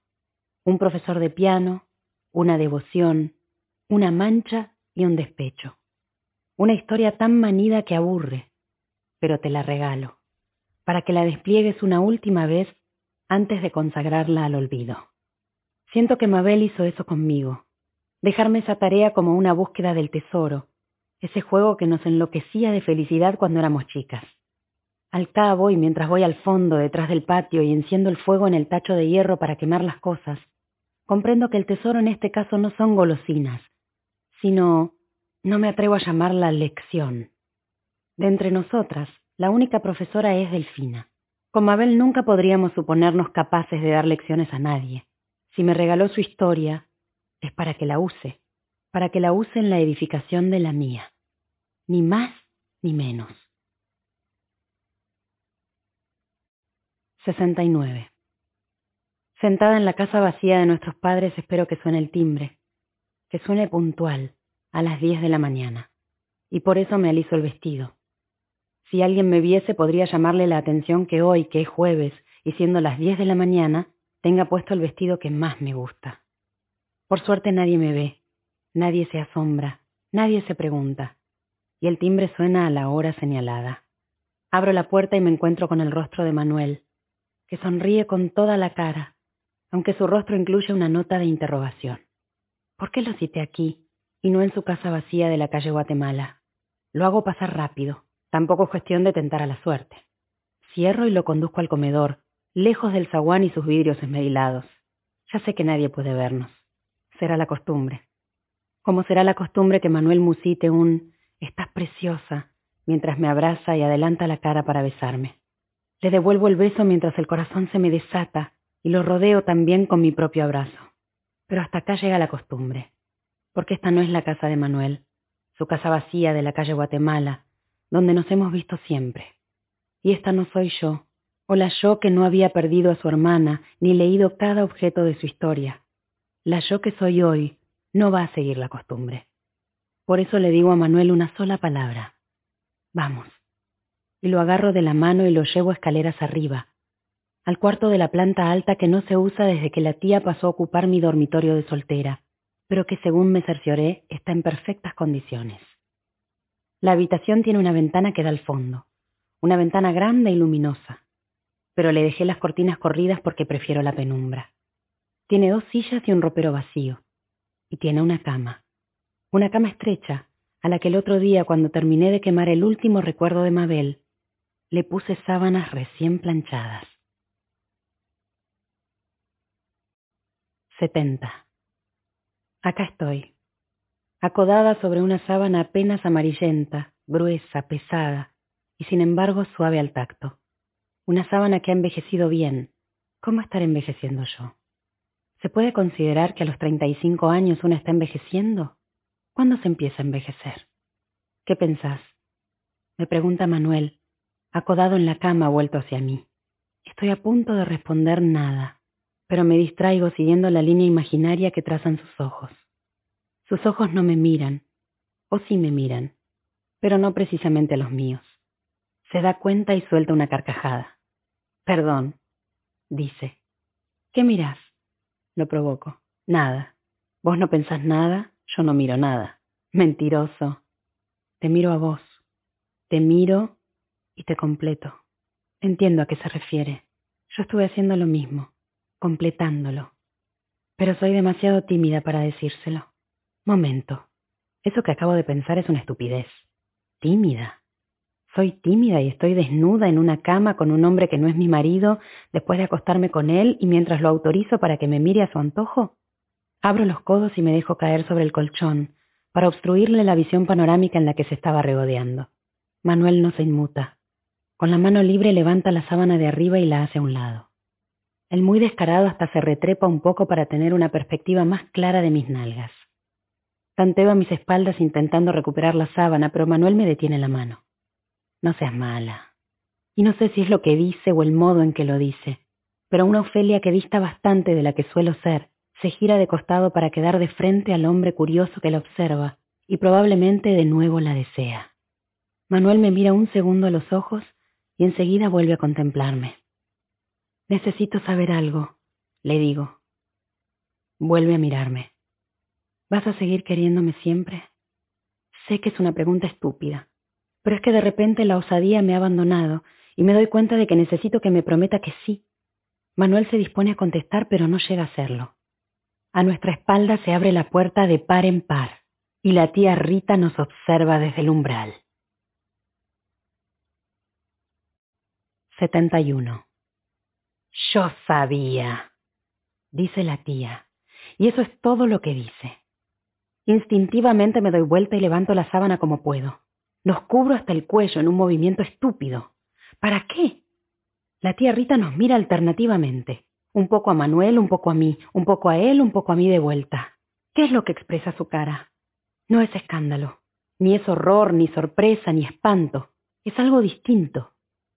un profesor de piano, una devoción, una mancha y un despecho. Una historia tan manida que aburre, pero te la regalo, para que la despliegues una última vez antes de consagrarla al olvido. Siento que Mabel hizo eso conmigo, dejarme esa tarea como una búsqueda del tesoro, ese juego que nos enloquecía de felicidad cuando éramos chicas. Al cabo, y mientras voy al fondo, detrás del patio, y enciendo el fuego en el tacho de hierro para quemar las cosas, comprendo que el tesoro en este caso no son golosinas, sino, no me atrevo a llamarla lección. De entre nosotras, la única profesora es Delfina. Con Mabel nunca podríamos suponernos capaces de dar lecciones a nadie. Si me regaló su historia, es para que la use, para que la use en la edificación de la mía. Ni más ni menos. 69. Sentada en la casa vacía de nuestros padres espero que suene el timbre, que suene puntual, a las diez de la mañana. Y por eso me aliso el vestido. Si alguien me viese podría llamarle la atención que hoy, que es jueves, y siendo las diez de la mañana, tenga puesto el vestido que más me gusta. Por suerte nadie me ve, nadie se asombra, nadie se pregunta, y el timbre suena a la hora señalada. Abro la puerta y me encuentro con el rostro de Manuel, que sonríe con toda la cara, aunque su rostro incluye una nota de interrogación. ¿Por qué lo cité aquí y no en su casa vacía de la calle Guatemala? Lo hago pasar rápido, tampoco es cuestión de tentar a la suerte. Cierro y lo conduzco al comedor, lejos del zaguán y sus vidrios esmerilados. Ya sé que nadie puede vernos. Será la costumbre. Como será la costumbre que Manuel musite un Estás preciosa mientras me abraza y adelanta la cara para besarme. Le devuelvo el beso mientras el corazón se me desata y lo rodeo también con mi propio abrazo. Pero hasta acá llega la costumbre, porque esta no es la casa de Manuel, su casa vacía de la calle Guatemala, donde nos hemos visto siempre. Y esta no soy yo, o la yo que no había perdido a su hermana ni leído cada objeto de su historia. La yo que soy hoy no va a seguir la costumbre. Por eso le digo a Manuel una sola palabra. Vamos. Y lo agarro de la mano y lo llevo escaleras arriba, al cuarto de la planta alta que no se usa desde que la tía pasó a ocupar mi dormitorio de soltera, pero que según me cercioré está en perfectas condiciones. La habitación tiene una ventana que da al fondo, una ventana grande y luminosa, pero le dejé las cortinas corridas porque prefiero la penumbra. Tiene dos sillas y un ropero vacío, y tiene una cama, una cama estrecha, a la que el otro día cuando terminé de quemar el último recuerdo de Mabel, le puse sábanas recién planchadas. 70. Acá estoy, acodada sobre una sábana apenas amarillenta, gruesa, pesada, y sin embargo suave al tacto. Una sábana que ha envejecido bien. ¿Cómo estar envejeciendo yo? ¿Se puede considerar que a los 35 años uno está envejeciendo? ¿Cuándo se empieza a envejecer? ¿Qué pensás? Me pregunta Manuel, acodado en la cama vuelto hacia mí. Estoy a punto de responder nada, pero me distraigo siguiendo la línea imaginaria que trazan sus ojos. Sus ojos no me miran, o sí me miran, pero no precisamente los míos. Se da cuenta y suelta una carcajada. Perdón, dice. ¿Qué mirás? Lo provoco. Nada. Vos no pensás nada, yo no miro nada. Mentiroso. Te miro a vos. Te miro y te completo. Entiendo a qué se refiere. Yo estuve haciendo lo mismo, completándolo. Pero soy demasiado tímida para decírselo. Momento. Eso que acabo de pensar es una estupidez. Tímida. Soy tímida y estoy desnuda en una cama con un hombre que no es mi marido después de acostarme con él y mientras lo autorizo para que me mire a su antojo. Abro los codos y me dejo caer sobre el colchón para obstruirle la visión panorámica en la que se estaba regodeando. Manuel no se inmuta. Con la mano libre levanta la sábana de arriba y la hace a un lado. El muy descarado hasta se retrepa un poco para tener una perspectiva más clara de mis nalgas. Tanteo a mis espaldas intentando recuperar la sábana, pero Manuel me detiene la mano. No seas mala. Y no sé si es lo que dice o el modo en que lo dice, pero una Ofelia que dista bastante de la que suelo ser, se gira de costado para quedar de frente al hombre curioso que la observa y probablemente de nuevo la desea. Manuel me mira un segundo a los ojos y enseguida vuelve a contemplarme. Necesito saber algo, le digo. Vuelve a mirarme. ¿Vas a seguir queriéndome siempre? Sé que es una pregunta estúpida, pero es que de repente la osadía me ha abandonado y me doy cuenta de que necesito que me prometa que sí. Manuel se dispone a contestar, pero no llega a hacerlo. A nuestra espalda se abre la puerta de par en par y la tía Rita nos observa desde el umbral. 71. Yo sabía, dice la tía, y eso es todo lo que dice. Instintivamente me doy vuelta y levanto la sábana como puedo. Los cubro hasta el cuello en un movimiento estúpido. ¿Para qué? La tía Rita nos mira alternativamente. Un poco a Manuel, un poco a mí, un poco a él, un poco a mí de vuelta. ¿Qué es lo que expresa su cara? No es escándalo, ni es horror, ni sorpresa, ni espanto. Es algo distinto.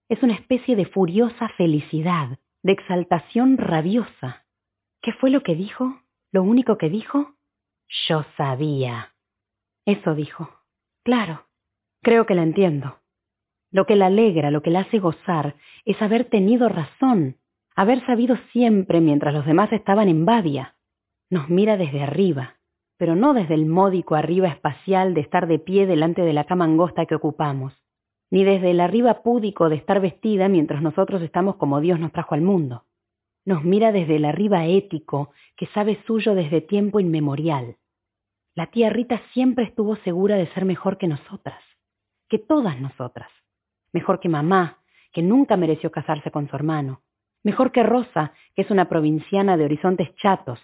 Es una especie de furiosa felicidad, de exaltación rabiosa. ¿Qué fue lo que dijo? ¿Lo único que dijo? Yo sabía. Eso dijo. Claro, creo que la entiendo. Lo que la alegra, lo que la hace gozar, es haber tenido razón, haber sabido siempre mientras los demás estaban en Badia. Nos mira desde arriba, pero no desde el módico arriba espacial de estar de pie delante de la cama angosta que ocupamos, ni desde el arriba púdico de estar vestida mientras nosotros estamos como Dios nos trajo al mundo. Nos mira desde el arriba ético que sabe suyo desde tiempo inmemorial. La tía Rita siempre estuvo segura de ser mejor que nosotras, que todas nosotras. Mejor que mamá, que nunca mereció casarse con su hermano, Mejor que Rosa, que es una provinciana de horizontes chatos.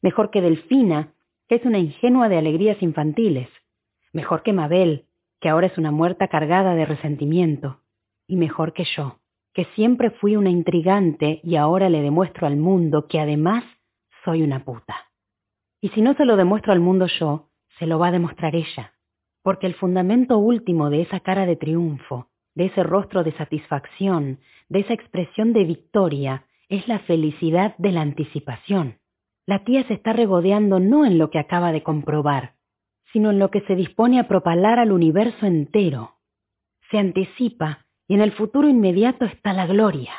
Mejor que Delfina, que es una ingenua de alegrías infantiles. Mejor que Mabel, que ahora es una muerta cargada de resentimiento. Y mejor que yo, que siempre fui una intrigante y ahora le demuestro al mundo que además soy una puta. Y si no se lo demuestro al mundo yo, se lo va a demostrar ella. Porque el fundamento último de esa cara de triunfo, de ese rostro de satisfacción, de esa expresión de victoria, es la felicidad de la anticipación. La tía se está regodeando no en lo que acaba de comprobar, sino en lo que se dispone a propalar al universo entero. Se anticipa y en el futuro inmediato está la gloria.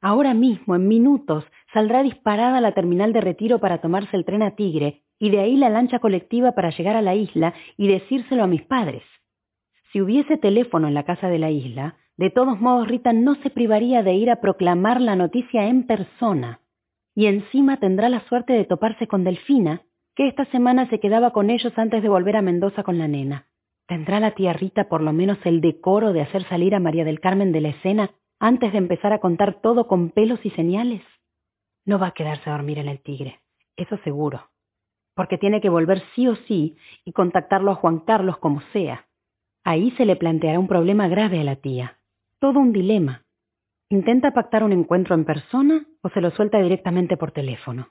Ahora mismo, en minutos, saldrá disparada la terminal de retiro para tomarse el tren a Tigre y de ahí la lancha colectiva para llegar a la isla y decírselo a mis padres. Si hubiese teléfono en la casa de la isla, de todos modos Rita no se privaría de ir a proclamar la noticia en persona. Y encima tendrá la suerte de toparse con Delfina, que esta semana se quedaba con ellos antes de volver a Mendoza con la nena. ¿Tendrá la tía Rita por lo menos el decoro de hacer salir a María del Carmen de la escena antes de empezar a contar todo con pelos y señales? No va a quedarse a dormir en el Tigre, eso seguro, porque tiene que volver sí o sí y contactarlo a Juan Carlos como sea. Ahí se le planteará un problema grave a la tía. Todo un dilema. ¿Intenta pactar un encuentro en persona o se lo suelta directamente por teléfono?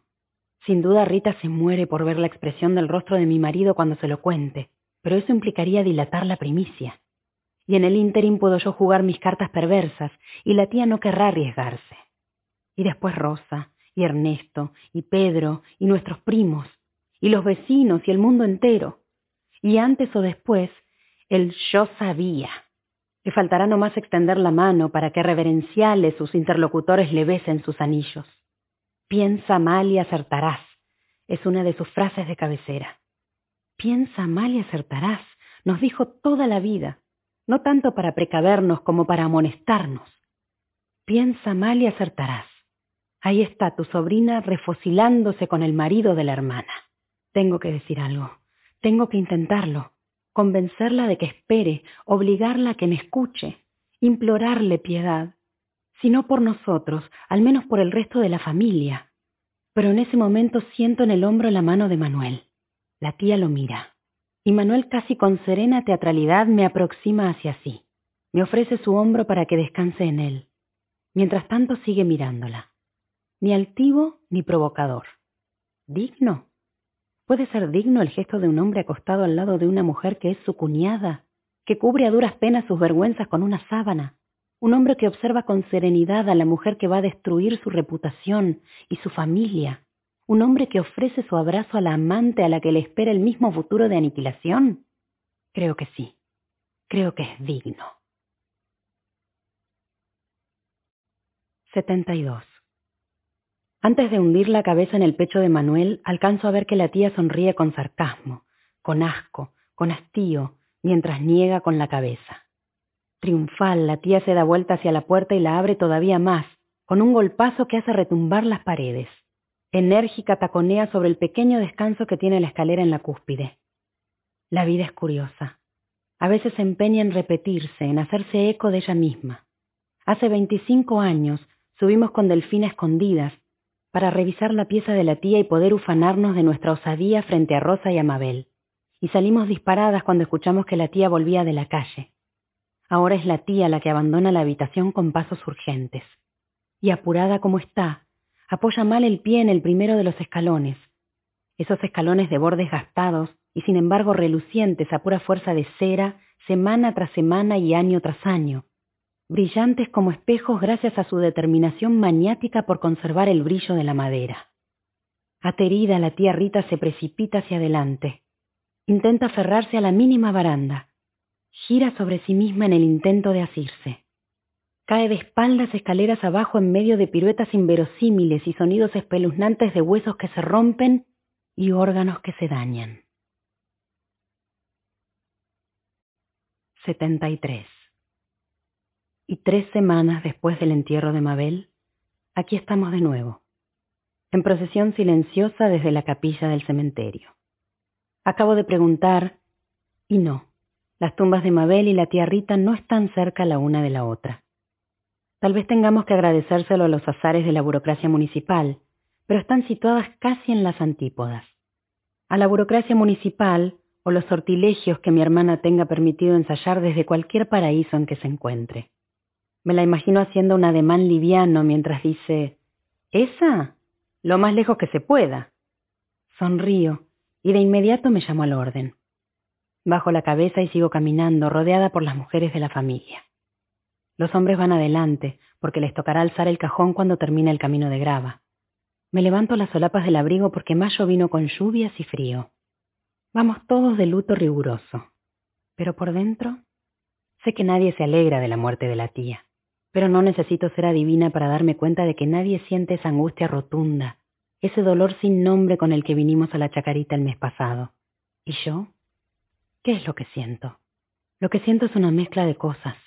Sin duda Rita se muere por ver la expresión del rostro de mi marido cuando se lo cuente, pero eso implicaría dilatar la primicia. Y en el ínterin puedo yo jugar mis cartas perversas y la tía no querrá arriesgarse. y después Rosa, y Ernesto, y Pedro, y nuestros primos, y los vecinos, y el mundo entero. Y antes o después, el yo sabía. Le faltará nomás extender la mano para que reverenciales sus interlocutores le besen sus anillos. Piensa mal y acertarás, es una de sus frases de cabecera. Piensa mal y acertarás, nos dijo toda la vida, no tanto para precavernos como para amonestarnos. Piensa mal y acertarás. Ahí está tu sobrina refocilándose con el marido de la hermana. Tengo que decir algo. Tengo que intentarlo. Convencerla de que espere, obligarla a que me escuche, implorarle piedad. Si no por nosotros, al menos por el resto de la familia. Pero en ese momento siento en el hombro la mano de Manuel. La tía lo mira. Y Manuel casi con serena teatralidad me aproxima hacia sí. Me ofrece su hombro para que descanse en él. Mientras tanto sigue mirándola ni altivo ni provocador. ¿Digno? ¿Puede ser digno el gesto de un hombre acostado al lado de una mujer que es su cuñada, que cubre a duras penas sus vergüenzas con una sábana? Un hombre que observa con serenidad a la mujer que va a destruir su reputación y su familia. Un hombre que ofrece su abrazo a la amante a la que le espera el mismo futuro de aniquilación. Creo que sí. Creo que es digno. 72. Antes de hundir la cabeza en el pecho de Manuel, alcanzo a ver que la tía sonríe con sarcasmo, con asco, con hastío, mientras niega con la cabeza. Triunfal, la tía se da vuelta hacia la puerta y la abre todavía más, con un golpazo que hace retumbar las paredes. Enérgica taconea sobre el pequeño descanso que tiene la escalera en la cúspide. La vida es curiosa. A veces se empeña en repetirse, en hacerse eco de ella misma. Hace veinticinco años subimos con Delfina escondidas para revisar la pieza de la tía y poder ufanarnos de nuestra osadía frente a Rosa y a Mabel. Y salimos disparadas cuando escuchamos que la tía volvía de la calle. Ahora es la tía la que abandona la habitación con pasos urgentes. Y apurada como está, apoya mal el pie en el primero de los escalones. Esos escalones de bordes gastados y sin embargo relucientes a pura fuerza de cera, semana tras semana y año tras año, brillantes como espejos gracias a su determinación maniática por conservar el brillo de la madera. Aterida, la tía Rita se precipita hacia adelante. Intenta aferrarse a la mínima baranda. Gira sobre sí misma en el intento de asirse. Cae de espaldas escaleras abajo en medio de piruetas inverosímiles y sonidos espeluznantes de huesos que se rompen y órganos que se dañan. 73. Y tres semanas después del entierro de Mabel, aquí estamos de nuevo, en procesión silenciosa desde la capilla del cementerio. Acabo de preguntar, y no, las tumbas de Mabel y la tía Rita no están cerca la una de la otra. Tal vez tengamos que agradecérselo a los azares de la burocracia municipal, pero están situadas casi en las antípodas. A la burocracia municipal o los sortilegios que mi hermana tenga permitido ensayar desde cualquier paraíso en que se encuentre. Me la imagino haciendo un ademán liviano mientras dice, ¿Esa? Lo más lejos que se pueda. Sonrío y de inmediato me llamo al orden. Bajo la cabeza y sigo caminando, rodeada por las mujeres de la familia. Los hombres van adelante, porque les tocará alzar el cajón cuando termine el camino de grava. Me levanto las solapas del abrigo porque mayo vino con lluvias y frío. Vamos todos de luto riguroso. Pero por dentro, sé que nadie se alegra de la muerte de la tía pero no necesito ser adivina para darme cuenta de que nadie siente esa angustia rotunda, ese dolor sin nombre con el que vinimos a la chacarita el mes pasado. ¿Y yo? ¿Qué es lo que siento? Lo que siento es una mezcla de cosas,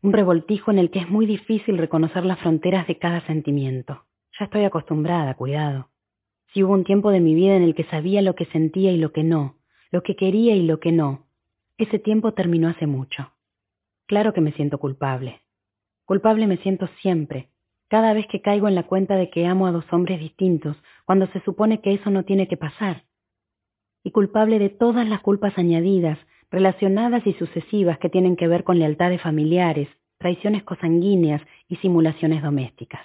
un revoltijo en el que es muy difícil reconocer las fronteras de cada sentimiento. Ya estoy acostumbrada, cuidado. Si hubo un tiempo de mi vida en el que sabía lo que sentía y lo que no, lo que quería y lo que no, ese tiempo terminó hace mucho. Claro que me siento culpable, Culpable me siento siempre, cada vez que caigo en la cuenta de que amo a dos hombres distintos, cuando se supone que eso no tiene que pasar. Y culpable de todas las culpas añadidas, relacionadas y sucesivas que tienen que ver con lealtades familiares, traiciones cosanguíneas y simulaciones domésticas.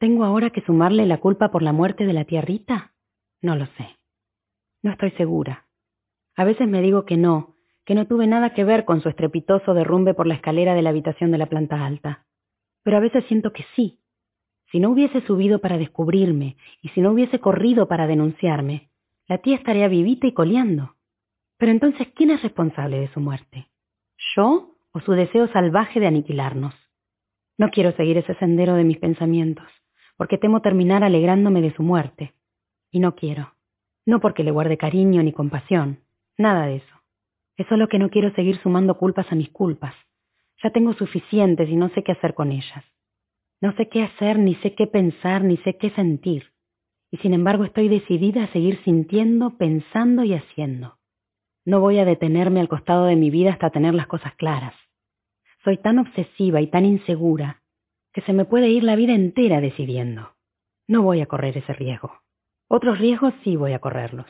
¿Tengo ahora que sumarle la culpa por la muerte de la tía Rita? No lo sé. No estoy segura. A veces me digo que no, que no tuve nada que ver con su estrepitoso derrumbe por la escalera de la habitación de la planta alta. Pero a veces siento que sí. Si no hubiese subido para descubrirme y si no hubiese corrido para denunciarme, la tía estaría vivita y coleando. Pero entonces, ¿quién es responsable de su muerte? ¿Yo o su deseo salvaje de aniquilarnos? No quiero seguir ese sendero de mis pensamientos, porque temo terminar alegrándome de su muerte. Y no quiero. No porque le guarde cariño ni compasión. Nada de eso. Es solo que no quiero seguir sumando culpas a mis culpas. Ya tengo suficientes y no sé qué hacer con ellas. No sé qué hacer, ni sé qué pensar, ni sé qué sentir. Y sin embargo estoy decidida a seguir sintiendo, pensando y haciendo. No voy a detenerme al costado de mi vida hasta tener las cosas claras. Soy tan obsesiva y tan insegura que se me puede ir la vida entera decidiendo. No voy a correr ese riesgo. Otros riesgos sí voy a correrlos.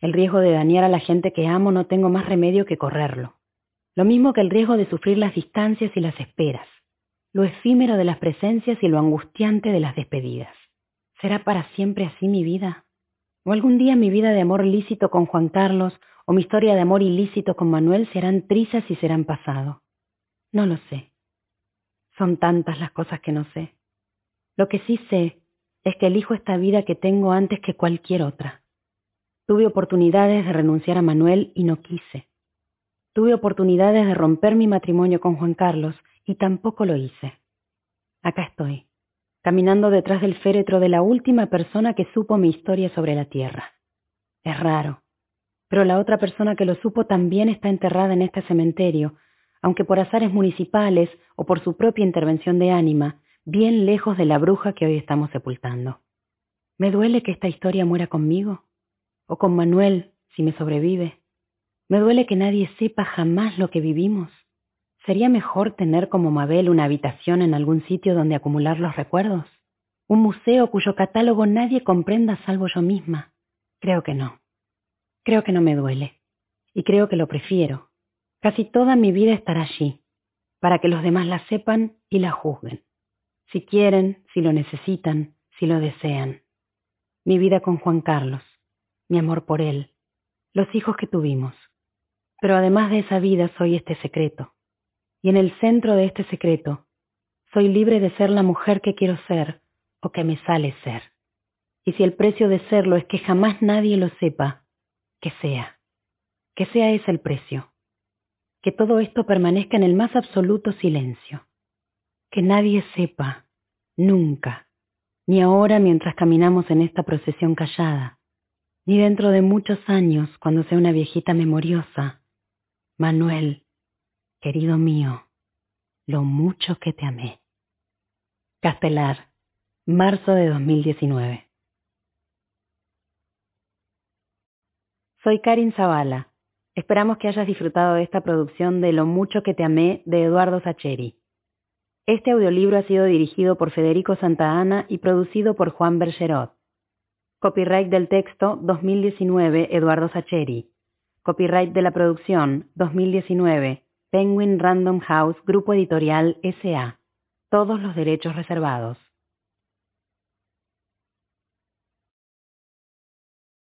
El riesgo de dañar a la gente que amo no tengo más remedio que correrlo. Lo mismo que el riesgo de sufrir las distancias y las esperas, lo efímero de las presencias y lo angustiante de las despedidas. ¿Será para siempre así mi vida? ¿O algún día mi vida de amor lícito con Juan Carlos o mi historia de amor ilícito con Manuel serán trizas y serán pasado? No lo sé. Son tantas las cosas que no sé. Lo que sí sé es que elijo esta vida que tengo antes que cualquier otra. Tuve oportunidades de renunciar a Manuel y no quise. Tuve oportunidades de romper mi matrimonio con Juan Carlos y tampoco lo hice. Acá estoy, caminando detrás del féretro de la última persona que supo mi historia sobre la tierra. Es raro, pero la otra persona que lo supo también está enterrada en este cementerio, aunque por azares municipales o por su propia intervención de ánima, bien lejos de la bruja que hoy estamos sepultando. ¿Me duele que esta historia muera conmigo? o con Manuel, si me sobrevive. Me duele que nadie sepa jamás lo que vivimos. ¿Sería mejor tener como Mabel una habitación en algún sitio donde acumular los recuerdos? ¿Un museo cuyo catálogo nadie comprenda salvo yo misma? Creo que no. Creo que no me duele. Y creo que lo prefiero. Casi toda mi vida estará allí, para que los demás la sepan y la juzguen. Si quieren, si lo necesitan, si lo desean. Mi vida con Juan Carlos mi amor por él, los hijos que tuvimos. Pero además de esa vida soy este secreto. Y en el centro de este secreto, soy libre de ser la mujer que quiero ser o que me sale ser. Y si el precio de serlo es que jamás nadie lo sepa, que sea. Que sea ese el precio. Que todo esto permanezca en el más absoluto silencio. Que nadie sepa, nunca, ni ahora mientras caminamos en esta procesión callada, ni dentro de muchos años, cuando sea una viejita memoriosa. Manuel, querido mío, lo mucho que te amé. Castelar, marzo de 2019. Soy Karin Zavala. Esperamos que hayas disfrutado de esta producción de Lo mucho que te amé de Eduardo Sacheri. Este audiolibro ha sido dirigido por Federico Santa Ana y producido por Juan Bergerot. Copyright del texto 2019 Eduardo Sacheri. Copyright de la producción 2019 Penguin Random House Grupo Editorial SA. Todos los derechos reservados.